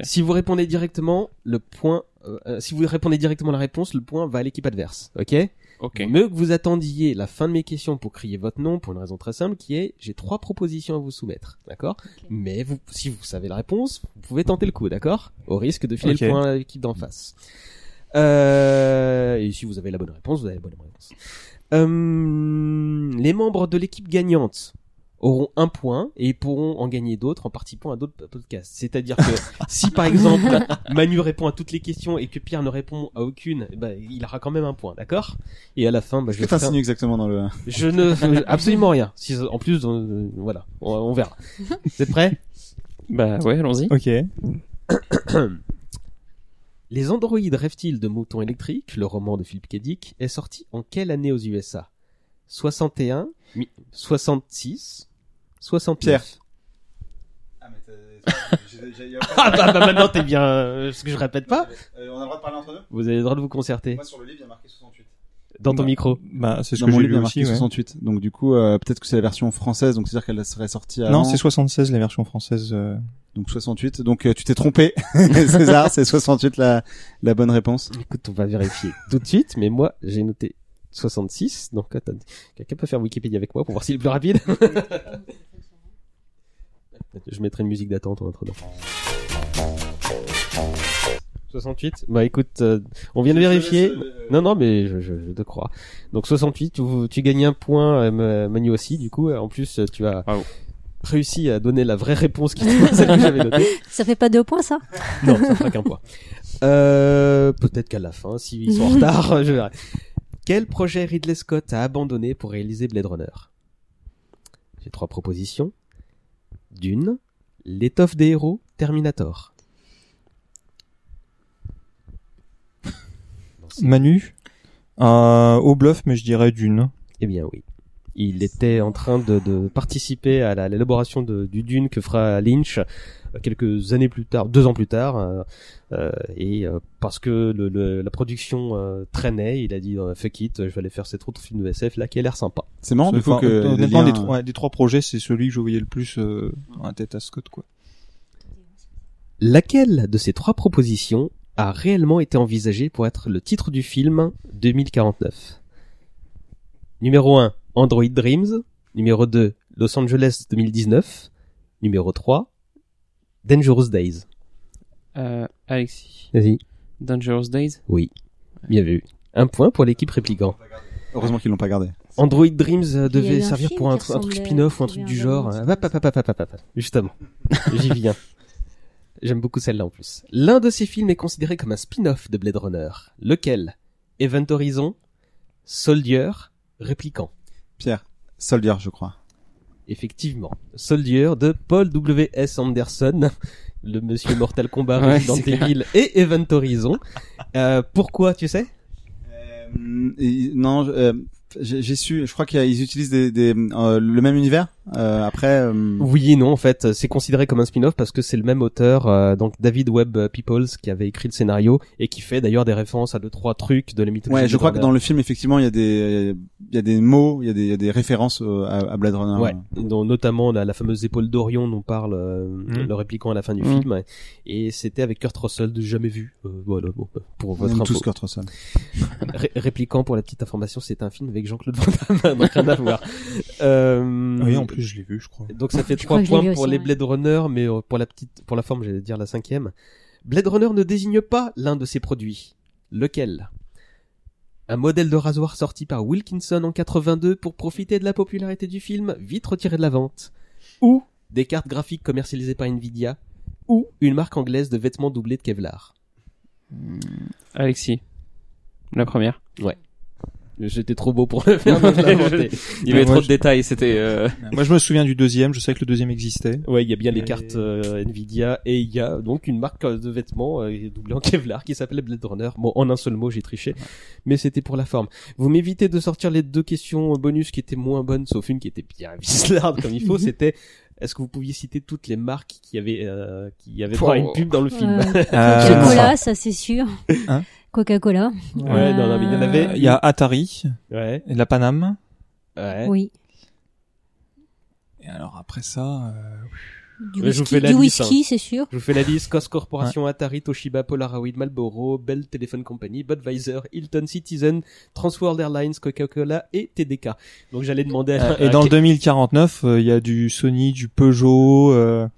Si vous répondez directement, le point, euh, euh, si vous répondez directement à la réponse, le point va à l'équipe adverse. Ok? Ok. Mieux que vous attendiez la fin de mes questions pour crier votre nom pour une raison très simple qui est j'ai trois propositions à vous soumettre. D'accord? Mais vous, si vous savez la réponse, vous pouvez tenter le coup. D'accord? Au risque de filer le point à l'équipe d'en face. Euh, et si vous avez la bonne réponse, vous avez la bonne réponse. Euh, les membres de l'équipe gagnante auront un point et pourront en gagner d'autres en participant à d'autres podcasts. C'est-à-dire que si par exemple Manu répond à toutes les questions et que Pierre ne répond à aucune, ben, il aura quand même un point, d'accord? Et à la fin, bah, je un- t'insinues exactement dans le je ne absolument rien. Si, en plus, euh, voilà, on, on verra. Vous êtes prêts? Bah ouais, allons-y. Ok. Les androïdes rêvent-ils de moutons électriques, le roman de Philip K. Dick, est sorti en quelle année aux USA? 61, mi- 66, 69. Pierre. Ah bah, bah maintenant t'es bien. euh, ce que je répète pas. Euh, on a le droit de parler entre nous? Vous avez le droit de vous concerter sur le livre, il y a marqué 68. dans ton Bah, micro. Bah, c'est ce Dans que mon j'ai livre, il lu y a aussi, marqué ouais. 68. Donc du coup, euh, peut-être que c'est la version française, donc c'est-à-dire qu'elle serait sortie avant. Non, c'est 76 la version française. euh. Donc 68. Donc euh, tu t'es trompé, César. C'est 68 la la bonne réponse. Écoute, on va vérifier tout de suite, mais moi j'ai noté 66. Donc attends, quelqu'un peut faire Wikipédia avec moi pour voir s'il est plus rapide. je mettrai une musique d'attente en attendant. 68 Bah écoute, euh, on vient de vérifier. Non, non, mais je, je, je te crois. Donc 68, tu, tu gagnes un point, euh, Ma- Manu aussi, du coup. En plus, tu as Bravo. réussi à donner la vraie réponse qui celle que j'avais notée. Ça fait pas deux points, ça? Non, ça fera qu'un point. Euh, peut-être qu'à la fin, s'ils sont en retard, je verrai. Quel projet Ridley Scott a abandonné pour réaliser Blade Runner? J'ai trois propositions. D'une, l'étoffe des héros, Terminator. Manu, euh, au bluff, mais je dirais d'une. Eh bien oui. Il était en train de, de participer à la- l'élaboration du Dune que fera Lynch quelques années plus tard, deux ans plus tard, euh, euh, et euh, parce que le, le- la production euh, traînait, il a dit euh, fuck it, je vais aller faire cet autre film de SF là qui a l'air sympa. C'est marrant du coup Enfin, que honnêtement, liens- des, trois, des trois projets, c'est celui que je voyais le plus euh, la tête à Scott, quoi. Laquelle de ces trois propositions a réellement été envisagée pour être le titre du film 2049 Numéro 1, Android Dreams. Numéro 2, Los Angeles 2019. Numéro 3, Dangerous Days. Euh, Alexis. Vas-y. Dangerous Days? Oui. Bien vu. Un point pour l'équipe répliquant. Heureusement qu'ils l'ont pas gardé. Android Dreams euh, devait servir pour un, truc spin-off ou un truc du genre. ballon, hop, hop, hop, hop, hop, hop, hop. Justement. J'y viens. J'aime beaucoup celle-là en plus. L'un de ces films est considéré comme un spin-off de Blade Runner. Lequel? Event Horizon, Soldier, Répliquant. Pierre, Soldier, je crois. Effectivement. Soldier de Paul W.S. Anderson, le monsieur Mortal Kombat Ouais, c'est clair. Evil et Event Horizon. Euh, pourquoi, tu sais? Euh, non, euh, j'ai j'ai su. Je crois qu'ils utilisent des, des, euh, le même univers? Euh, après, euh, Oui et non, en fait, c'est considéré comme un spin-off parce que c'est le même auteur, euh, donc David Webb Peoples, qui avait écrit le scénario et qui fait d'ailleurs des références à deux trois trucs de la mythologie. ouais, je crois que dans le film, effectivement, il y a des, il y a des mots, il y a des, il y a des références euh, à, à Blade Runner. Ouais, dont notamment la, la fameuse épaule d'Orion dont parle euh, Mm. le répliquant à la fin du Mm. film, et c'était avec Kurt Russell de jamais vu. Euh, voilà, bon, pour On votre info. tous Kurt Russell. Ré- répliquant pour la petite information, c'est un film avec Jean-Claude Van Damme, donc rien à voir. Euh, Oui, en plus, je l'ai vu, je crois. Donc ça fait trois points pour aussi, les ouais. Blade Runner, mais euh, pour la petite, pour la forme, j'allais dire la cinquième. Blade Runner ne désigne pas l'un de ses produits. Lequel? Un modèle de rasoir sorti par Wilkinson en 82 pour profiter de la popularité du film, vite retiré de la vente. Ou des cartes graphiques commercialisées par Nvidia. Ou une marque anglaise de vêtements doublés de Kevlar. Alexis. La première. J'étais trop beau pour le faire, je inventé. Il y avait trop je- de détails, c'était... Euh... Moi, je me souviens du deuxième. Je sais que le deuxième existait. Ouais, il y a bien les cartes euh, Nvidia et il y a donc une marque de vêtements euh, doublée en Kevlar qui s'appelle Blade Runner. Bon, en un seul mot, j'ai triché, mais c'était pour la forme. Vous m'évitez de sortir les deux questions bonus qui étaient moins bonnes, sauf une qui était bien vislarde comme il faut. C'était est-ce que vous pouviez citer toutes les marques qui avaient euh, qui avaient droit à une pub dans le film? Euh, Euh, Coca-Cola, ça c'est sûr. Hein? Coca-Cola. Ouais, non, non, mais il y en avait. Il y a Atari, Ouais, et la Paname. ouais. Oui. Et alors après ça, euh, Du Ouais, je vous whisky, fais la du liste, whisky c'est sûr. Je vous fais la liste. Cos Corporation, Atari, Toshiba, Polaroid, Marlboro, Bell Telephone Company, Budweiser, Hilton, Citizen, Transworld Airlines, Coca-Cola et TDK. Donc j'allais demander à, et à- dans le 2049, euh, il y a du Sony, du Peugeot euh,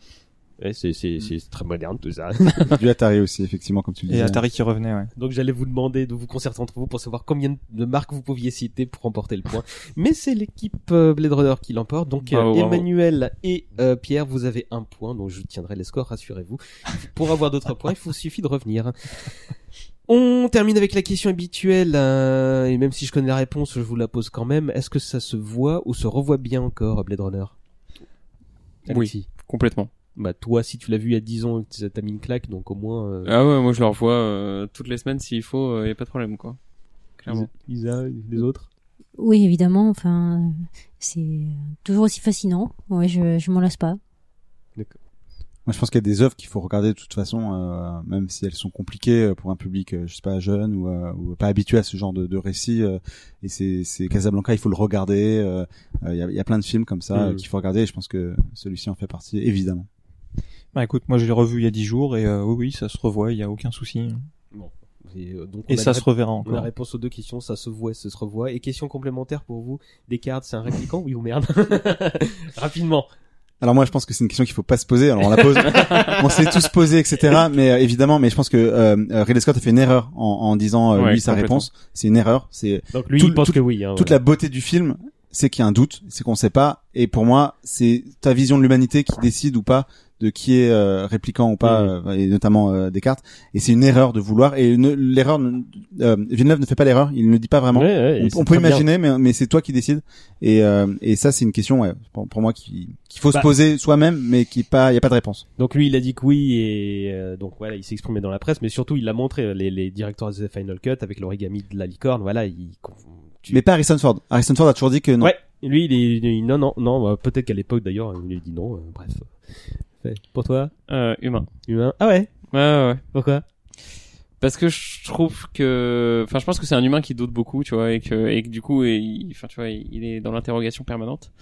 Ouais, c'est, c'est, c'est très moderne tout ça. du Atari aussi, effectivement, comme tu le et disais. Atari qui revenait. Ouais. Donc j'allais vous demander de vous concerter entre vous pour savoir combien de marques vous pouviez citer pour remporter le point. Mais c'est l'équipe euh, Blade Runner qui l'emporte. Donc euh, Bravo, bravo. Emmanuel et euh, Pierre, vous avez un point. Donc je tiendrai les scores, rassurez-vous. Pour avoir d'autres points, il vous suffit de revenir. On termine avec la question habituelle, euh, et même si je connais la réponse, je vous la pose quand même. Est-ce que ça se voit ou se revoit bien encore, Blade Runner? Alexis Complètement. Bah toi, si tu l'as vu il y a 10 ans, t'as mis une claque, donc au moins... euh, Ah ouais, moi je le revois euh, toutes les semaines s'il faut, euh, y a pas de problème quoi. Clairement. Isa, les autres? Oui, évidemment. Enfin, c'est toujours aussi fascinant. Ouais, je, je m'en lasse pas. Moi, je pense qu'il y a des œuvres qu'il faut regarder de toute façon, euh, même si elles sont compliquées pour un public, je sais pas, jeune ou, euh, ou pas habitué à ce genre de, de récit. euh, et c'est, c'est Casablanca, il faut le regarder. Il y, a, il y a plein de films comme ça euh, qu'il faut regarder. Et je pense que celui-ci en fait partie, évidemment. Bah écoute, moi je l'ai revu il y a 10 jours et euh, oui, oui, ça se revoit, il y a aucun souci. Et, euh, donc on Et a ça la se reverra La encore. réponse aux deux questions, ça se voit, ça se revoit. Et question complémentaire pour vous, Descartes, c'est un répliquant, oui ou merde? Rapidement. Alors moi, je pense que c'est une question qu'il faut pas se poser. Alors on la pose, on s'est tous posé, etc. Mais euh, évidemment, mais je pense que euh, euh, Ridley Scott a fait une erreur en, en disant euh, Ouais, lui sa réponse. C'est une erreur. C'est Donc lui, Tout- il pense tout- que oui. Hein, toute voilà. la beauté du film, c'est qu'il y a un doute, c'est qu'on sait pas. Et pour moi, c'est ta vision de l'humanité qui décide ou pas de qui est euh, répliquant ou pas, euh, et notamment euh, Descartes. Et c'est une erreur de vouloir. Et l'erreur, euh, Villeneuve ne fait pas l'erreur. Il ne le dit pas vraiment. Ouais, ouais, on, peut bien. imaginer, mais, mais c'est toi qui décides. Et, euh, et ça, c'est une question, ouais, pour, pour moi, qui- qu'il faut Bah. se poser soi-même, mais qui pas, il y a pas de réponse. Donc lui, il a dit que oui, et euh, donc voilà, il s'est exprimé dans la presse, mais surtout, il a montré les, les directeurs de The Final Cut avec l'origami de la licorne. Voilà, il. tu- Mais pas Harrison Ford. Harrison Ford a toujours dit que non. Ouais. Lui, il est, il non, non, non, bah, peut-être qu'à l'époque d'ailleurs, il a dit non, euh, bref. Pour toi, Euh, humain. humain. Ah ouais, Ouais, ouais, ouais. pourquoi Parce que je trouve que, enfin, je pense que c'est un humain qui doute beaucoup, tu vois, et que, et que du coup, il, enfin, tu vois, il est dans l'interrogation permanente.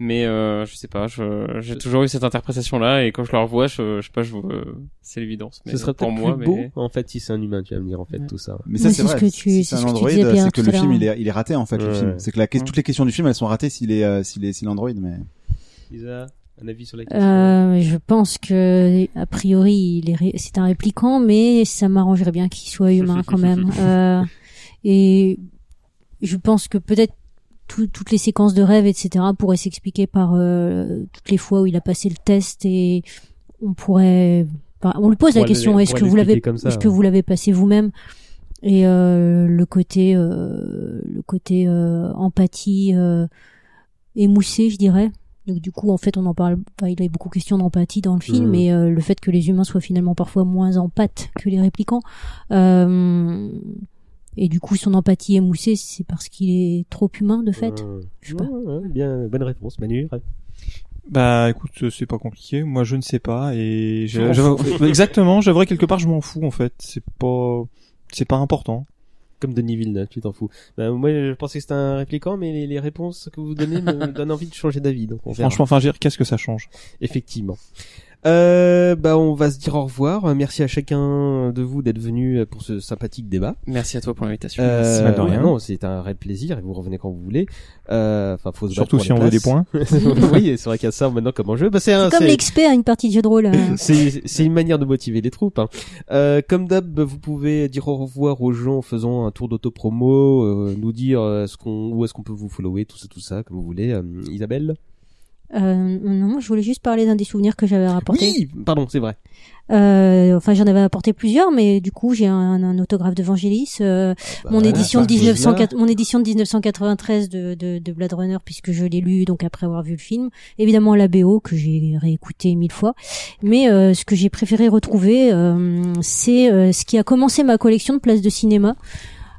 Mais euh, je sais pas, je, j'ai toujours eu cette interprétation-là, et quand je le revois, je, je sais pas, je c'est l'évidence. Mais Ce serait pour peut-être moi, plus beau, mais... en fait, si c'est un humain, tu vas me dire, en fait, Ouais. tout ça. Mais ça c'est vrai. ce que tu- si c'est ce un Pierre, c'est que le film il est il est raté en fait le film. C'est que la, toutes les questions du film elles sont ratées s'il est euh, s'il est s'il est mais Isa, un avis sur la question Euh, je pense que a priori c'est un répliquant, mais ça m'arrangerait bien qu'il soit humain quand même. Euh, et je pense que peut-être tout- toutes les séquences de rêve, etc., pourraient s'expliquer par euh, toutes les fois où il a passé le test et on pourrait. enfin, on lui pose la question est-ce que vous l'avez est-ce que vous l'avez passé vous-même? Et le côté le côté empathie émoussé, je dirais. Donc du coup, en fait, on en parle. Enfin, il y avait beaucoup de questions d'empathie dans le film, mais euh, le fait que les humains soient finalement parfois moins empathes que les réplicants, euh, et du coup, son empathie émoussée, c'est parce qu'il est trop humain de fait. Euh, Je sais pas. ouais, ouais, bien, bonne réponse, Manu. ouais. Bah écoute, c'est pas compliqué. Moi, je ne sais pas et exactement. J'aimerais quelque part, je m'en fous en fait. C'est pas, c'est pas important. Comme Denis Villeneuve, tu t'en fous. Bah, moi, je pensais que c'était un répliquant, mais les, les réponses que vous donnez me donnent envie de changer d'avis. Donc, on verra. Franchement, enfin, qu'est-ce que ça change? Effectivement. Euh, bah, on va se dire au revoir. Merci à chacun de vous d'être venu pour ce sympathique débat. Merci à toi pour l'invitation. Euh, Merci, de rien. non, c'est un réel plaisir et vous revenez quand vous voulez. Euh, Enfin, faut se battre Surtout si on veut des points. oui, c'est vrai qu'il y a ça maintenant comme enjeu. Bah, c'est comme l'expert à une partie de jeu de rôle. euh. c'est une manière de motiver les troupes. hein. Euh, comme d'hab, vous pouvez dire au revoir aux gens en faisant un tour d'auto-promo, euh, nous dire ce qu'on, où est-ce qu'on peut vous follower, tout ça, tout ça, comme vous voulez. Euh, Isabelle Euh, non, je voulais juste parler d'un des souvenirs que j'avais rapporté. Oui, pardon, c'est vrai. Euh, enfin, j'en avais apporté plusieurs, mais du coup, j'ai un, un autographe de Vangelis, euh, Bah, mon édition de ça, 1904 mon édition de 1993 de, de, de Blade Runner, puisque je l'ai lu donc après avoir vu le film. Évidemment, la BO que j'ai réécouté mille fois. Mais euh, ce que j'ai préféré retrouver, euh, c'est euh, ce qui a commencé ma collection de places de cinéma.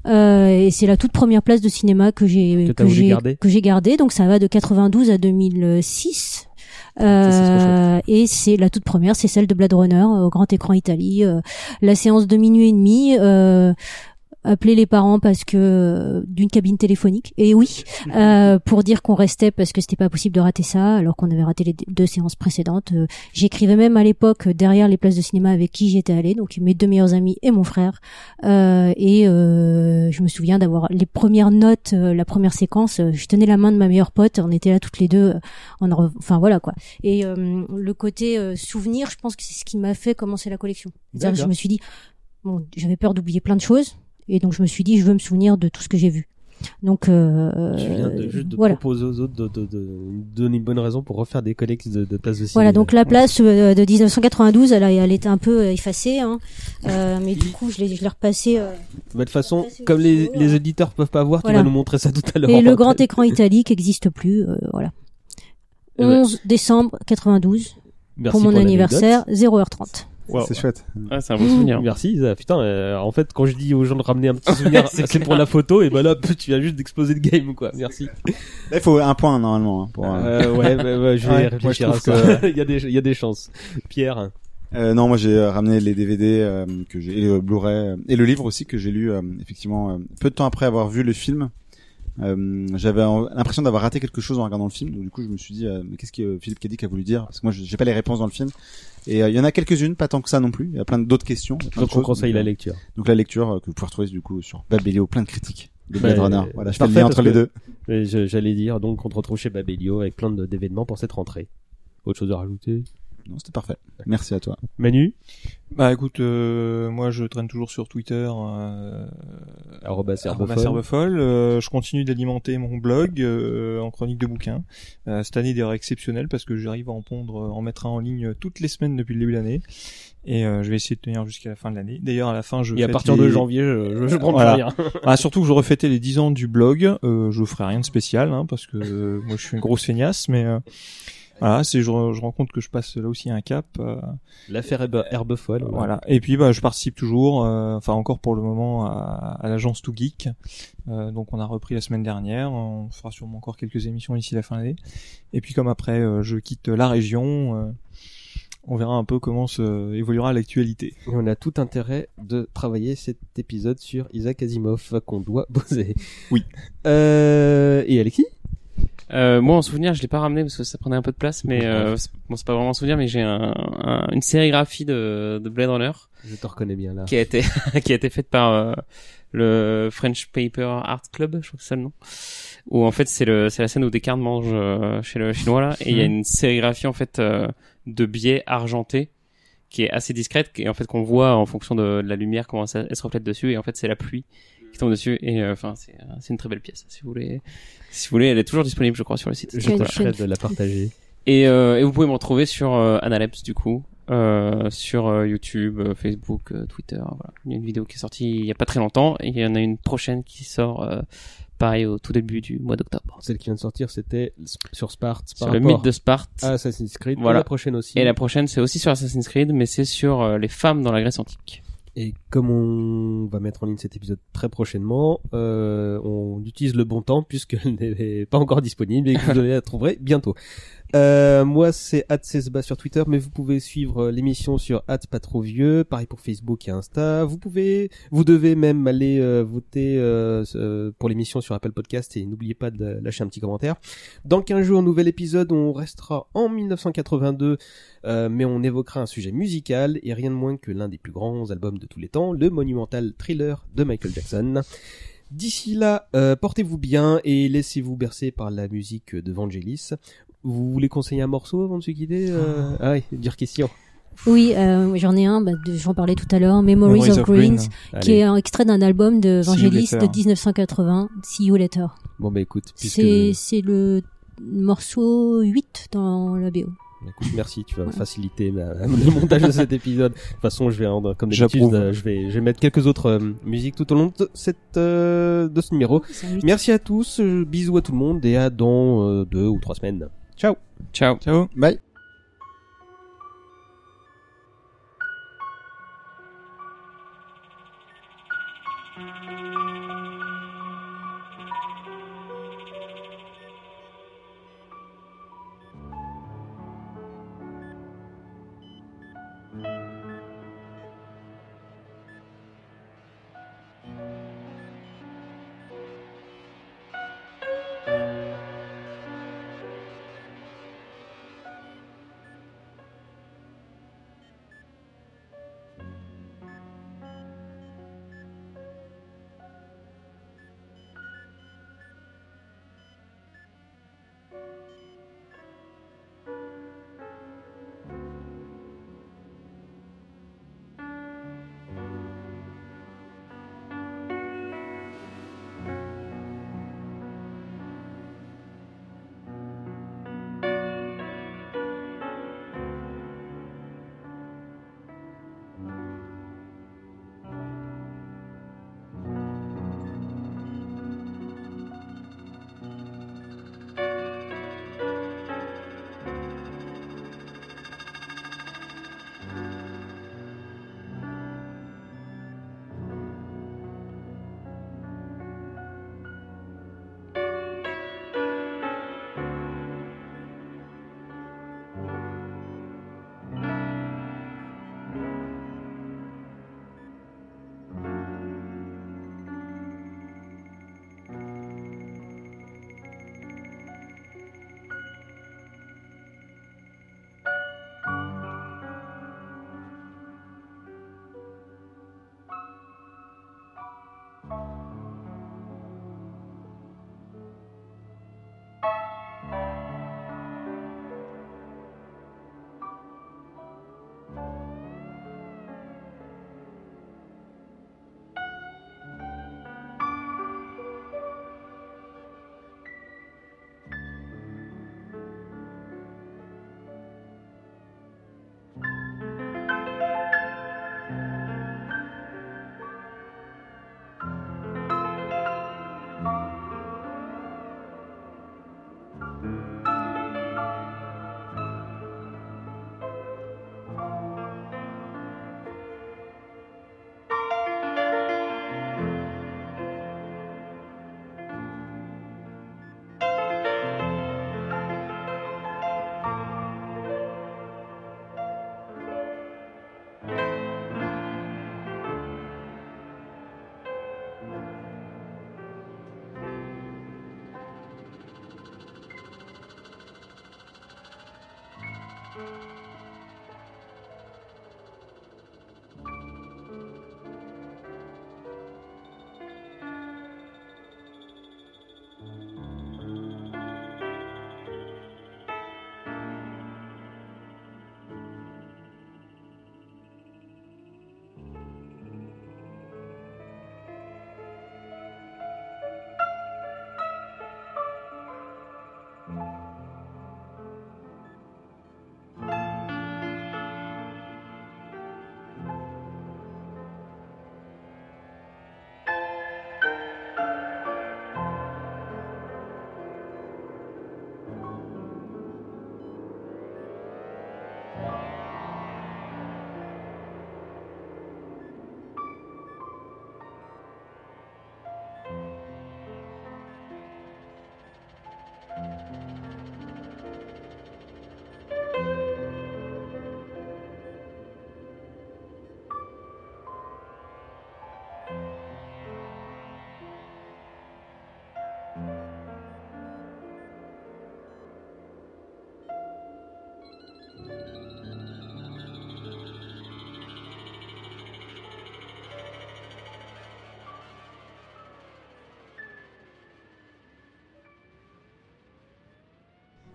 Euh, et c'est la toute première place de cinéma que j'ai Que j'ai garder. que j'ai gardé. Donc ça va de 92 à 2006. Ça, c'est trop Euh, et c'est la toute première, c'est celle de Blade Runner euh, au grand écran Italie. euh, la séance de minuit et demi. Euh, appeler les parents parce que euh, d'une cabine téléphonique. Et oui euh, pour dire qu'on restait parce que c'était pas possible de rater ça alors qu'on avait raté les deux séances précédentes. Euh, j'écrivais même à l'époque euh, derrière les places de cinéma avec qui j'étais allée donc mes deux meilleurs amis et mon frère. Euh, et euh, je me souviens d'avoir les premières notes euh, la première séquence euh, je tenais la main de ma meilleure pote on était là toutes les deux euh, en re- enfin voilà quoi. Et euh, le côté euh, souvenir je pense que c'est ce qui m'a fait commencer la collection. C'est-à-dire que je me suis dit bon j'avais peur d'oublier plein de choses et donc je me suis dit je veux me souvenir de tout ce que j'ai vu. Donc euh, Tu viens de, juste de voilà. proposer aux autres de, de, de, de donner une bonne raison pour refaire des collectes de, de places de cinéma. voilà donc la place euh, de 1992 elle, elle était un peu euh, effacée hein. Euh, mais du coup je l'ai je l'ai repassée euh, de toute façon, comme les, chaud, les hein. auditeurs peuvent pas voir, tu vas nous montrer ça tout à l'heure. et le grand écran italique n'existe plus euh, voilà. Eh ben, 11 décembre 92 merci pour mon anniversaire 0h30 Wow. c'est chouette. Ah, c'est un bon souvenir. Merci Isa. Putain, euh, en fait, quand je dis aux gens de ramener un petit souvenir, c'est pour la photo, et ben là, tu viens juste d'exploser le game, quoi. Merci. Là, il faut un point normalement hein, pour. euh, Euh, ouais, bah, bah, je vais Ouais, réfléchir moi, à je ça. il y a des, il y a des chances. Pierre? Euh, non, moi j'ai euh, ramené les DVD euh, que j'ai et le Blu-ray et le livre aussi que j'ai lu euh, effectivement euh, peu de temps après avoir vu le film. Euh, j'avais l'impression d'avoir raté quelque chose en regardant le film, donc du coup je me suis dit euh, mais qu'est-ce que euh, Philippe Cadic a voulu dire? Parce que moi je- j'ai pas les réponses dans le film. Et euh, il y en a quelques-unes, pas tant que ça non plus. Il y a plein d'autres questions. plein Donc on conseille Donc, la euh, lecture. Donc la lecture euh, que vous pouvez retrouver du coup sur Babelio, plein de critiques de Blade Bah, Runner. Voilà, je fais le lien entre les deux. J'allais dire, donc on te retrouve chez Babelio avec plein d'événements pour cette rentrée. Autre chose à rajouter? Non, c'était parfait. Merci à toi. Manu? Bah écoute, euh, moi je traîne toujours sur Twitter. Euh, Arroba. Euh, je continue d'alimenter mon blog euh, en chronique de bouquins. Euh, cette année d'ailleurs exceptionnelle parce que j'arrive à en pondre, euh, en mettre un en ligne toutes les semaines depuis le début de l'année. Et euh, je vais essayer de tenir jusqu'à la fin de l'année. D'ailleurs à la fin je Et à partir les- de janvier, je, je, je prends Voilà. plus rien. Ah, surtout que j'aurais fêté les 10 ans du blog. Euh, je ferai rien de spécial hein, parce que euh, moi je suis une grosse feignasse, mais euh, Voilà, c'est je, je rends compte que je passe là aussi un cap. euh, L'affaire herbe, herbe folle. voilà. Et puis bah je participe toujours, euh, enfin encore pour le moment à, à l'agence Too Geek. Euh, donc on a repris la semaine dernière. On fera sûrement encore quelques émissions d'ici la fin de l'année. Et puis comme après euh, je quitte la région, euh, on verra un peu comment se évoluera l'actualité. Et on a tout intérêt de travailler cet épisode sur Isaac Asimov qu'on doit poser. Oui. Euh, et Alexis? Euh, moi, en souvenir, je l'ai pas ramené parce que ça prenait un peu de place, mais euh, bon, c'est pas vraiment un souvenir, mais j'ai un, un- une sérigraphie de, de Blade Runner. Je te reconnais bien là. qui a été qui a été faite par euh, le French Paper Art Club, je crois que c'est ça le nom. Où en fait c'est le c'est la scène où Descartes mange euh, chez le chinois là, et il y a une sérigraphie en fait euh, de biais argentés qui est assez discrète et en fait qu'on voit en fonction de, de la lumière comment ça, elle se reflète dessus. Et en fait c'est la pluie qui tombe dessus et euh, enfin c'est euh, c'est une très belle pièce si vous voulez si vous voulez elle est toujours disponible je crois sur le site Je chaîne. de la partager. et, euh, et vous pouvez me retrouver sur euh, Analepse du coup, euh, sur euh, YouTube, euh, Facebook, euh, Twitter. Voilà. Il y a une vidéo qui est sortie il y a pas très longtemps et il y en a une prochaine qui sort euh, pareil au tout début du mois d'octobre. Celle qui vient de sortir, c'était sur Sparte. Sur le mythe de Sparte. à Assassin's Creed. Voilà. Et la prochaine aussi. Et la prochaine c'est aussi sur Assassin's Creed mais c'est sur euh, les femmes dans la Grèce antique. Et comme on va mettre en ligne cet épisode très prochainement, euh, on utilise le bon temps puisqu'elle n'est pas encore disponible et que vous la trouverez bientôt. Euh, moi, c'est @cesba sur Twitter, mais vous pouvez suivre euh, l'émission sur pas trop vieux. Pareil pour Facebook et Insta. Vous pouvez, vous devez même aller euh, voter pour l'émission sur Apple Podcast et n'oubliez pas de lâcher un petit commentaire. Dans 15 jours, nouvel épisode. On restera en 1982 euh, mais on évoquera un sujet musical et rien de moins que l'un des plus grands albums de tous les temps, le monumental thriller de Michael Jackson. D'ici là, portez-vous bien et laissez-vous bercer par la musique de Vangelis. Vous voulez conseiller un morceau avant de se quitter euh... Ah oui, dire question. Oui, euh, j'en ai un, bah, j'en parlais tout à l'heure, Memories, of, Greens, qui Allez. est un extrait d'un album de Vangelis de 1980, See You Later. Bon bah écoute, puisque... C'est c'est le morceau 8 dans la BO. Écoute, merci, tu vas faciliter ma- le montage de cet épisode. De toute façon, je vais, comme d'habitude, euh, je vais, je vais mettre quelques autres euh, musiques tout au long de, cette, euh, de ce numéro. Merci à tous, bisous à tout le monde et à dans euh, deux ou trois semaines. Ciao Ciao. Ciao. Bye.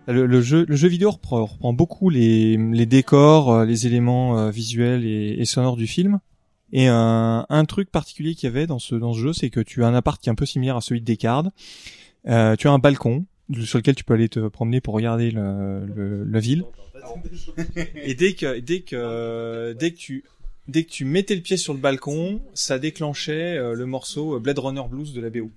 Le, jeu, le jeu vidéo reprend, beaucoup les, décors, euh, les éléments euh, visuels et, sonores du film. Et un, truc particulier qu'il y avait dans ce jeu, c'est que tu as un appart qui est un peu similaire à celui de Descartes. Euh, tu as un balcon sur lequel tu peux aller te promener pour regarder le, la ville. Et dès que dès que dès que tu dès que tu mettais le pied sur le balcon, ça déclenchait le morceau Blade Runner Blues de la BO.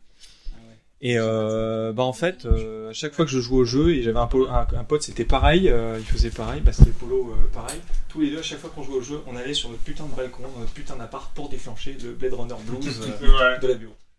Et euh, bah en fait, euh, à chaque fois que je jouais au jeu, et j'avais un, un, un pote, c'était pareil, euh, il faisait pareil, bah c'était Polo euh, pareil. Tous les deux, à chaque fois qu'on jouait au jeu, on allait sur notre putain de balcon, notre putain d'appart pour déclencher le Blade Runner Blues euh, de la BO.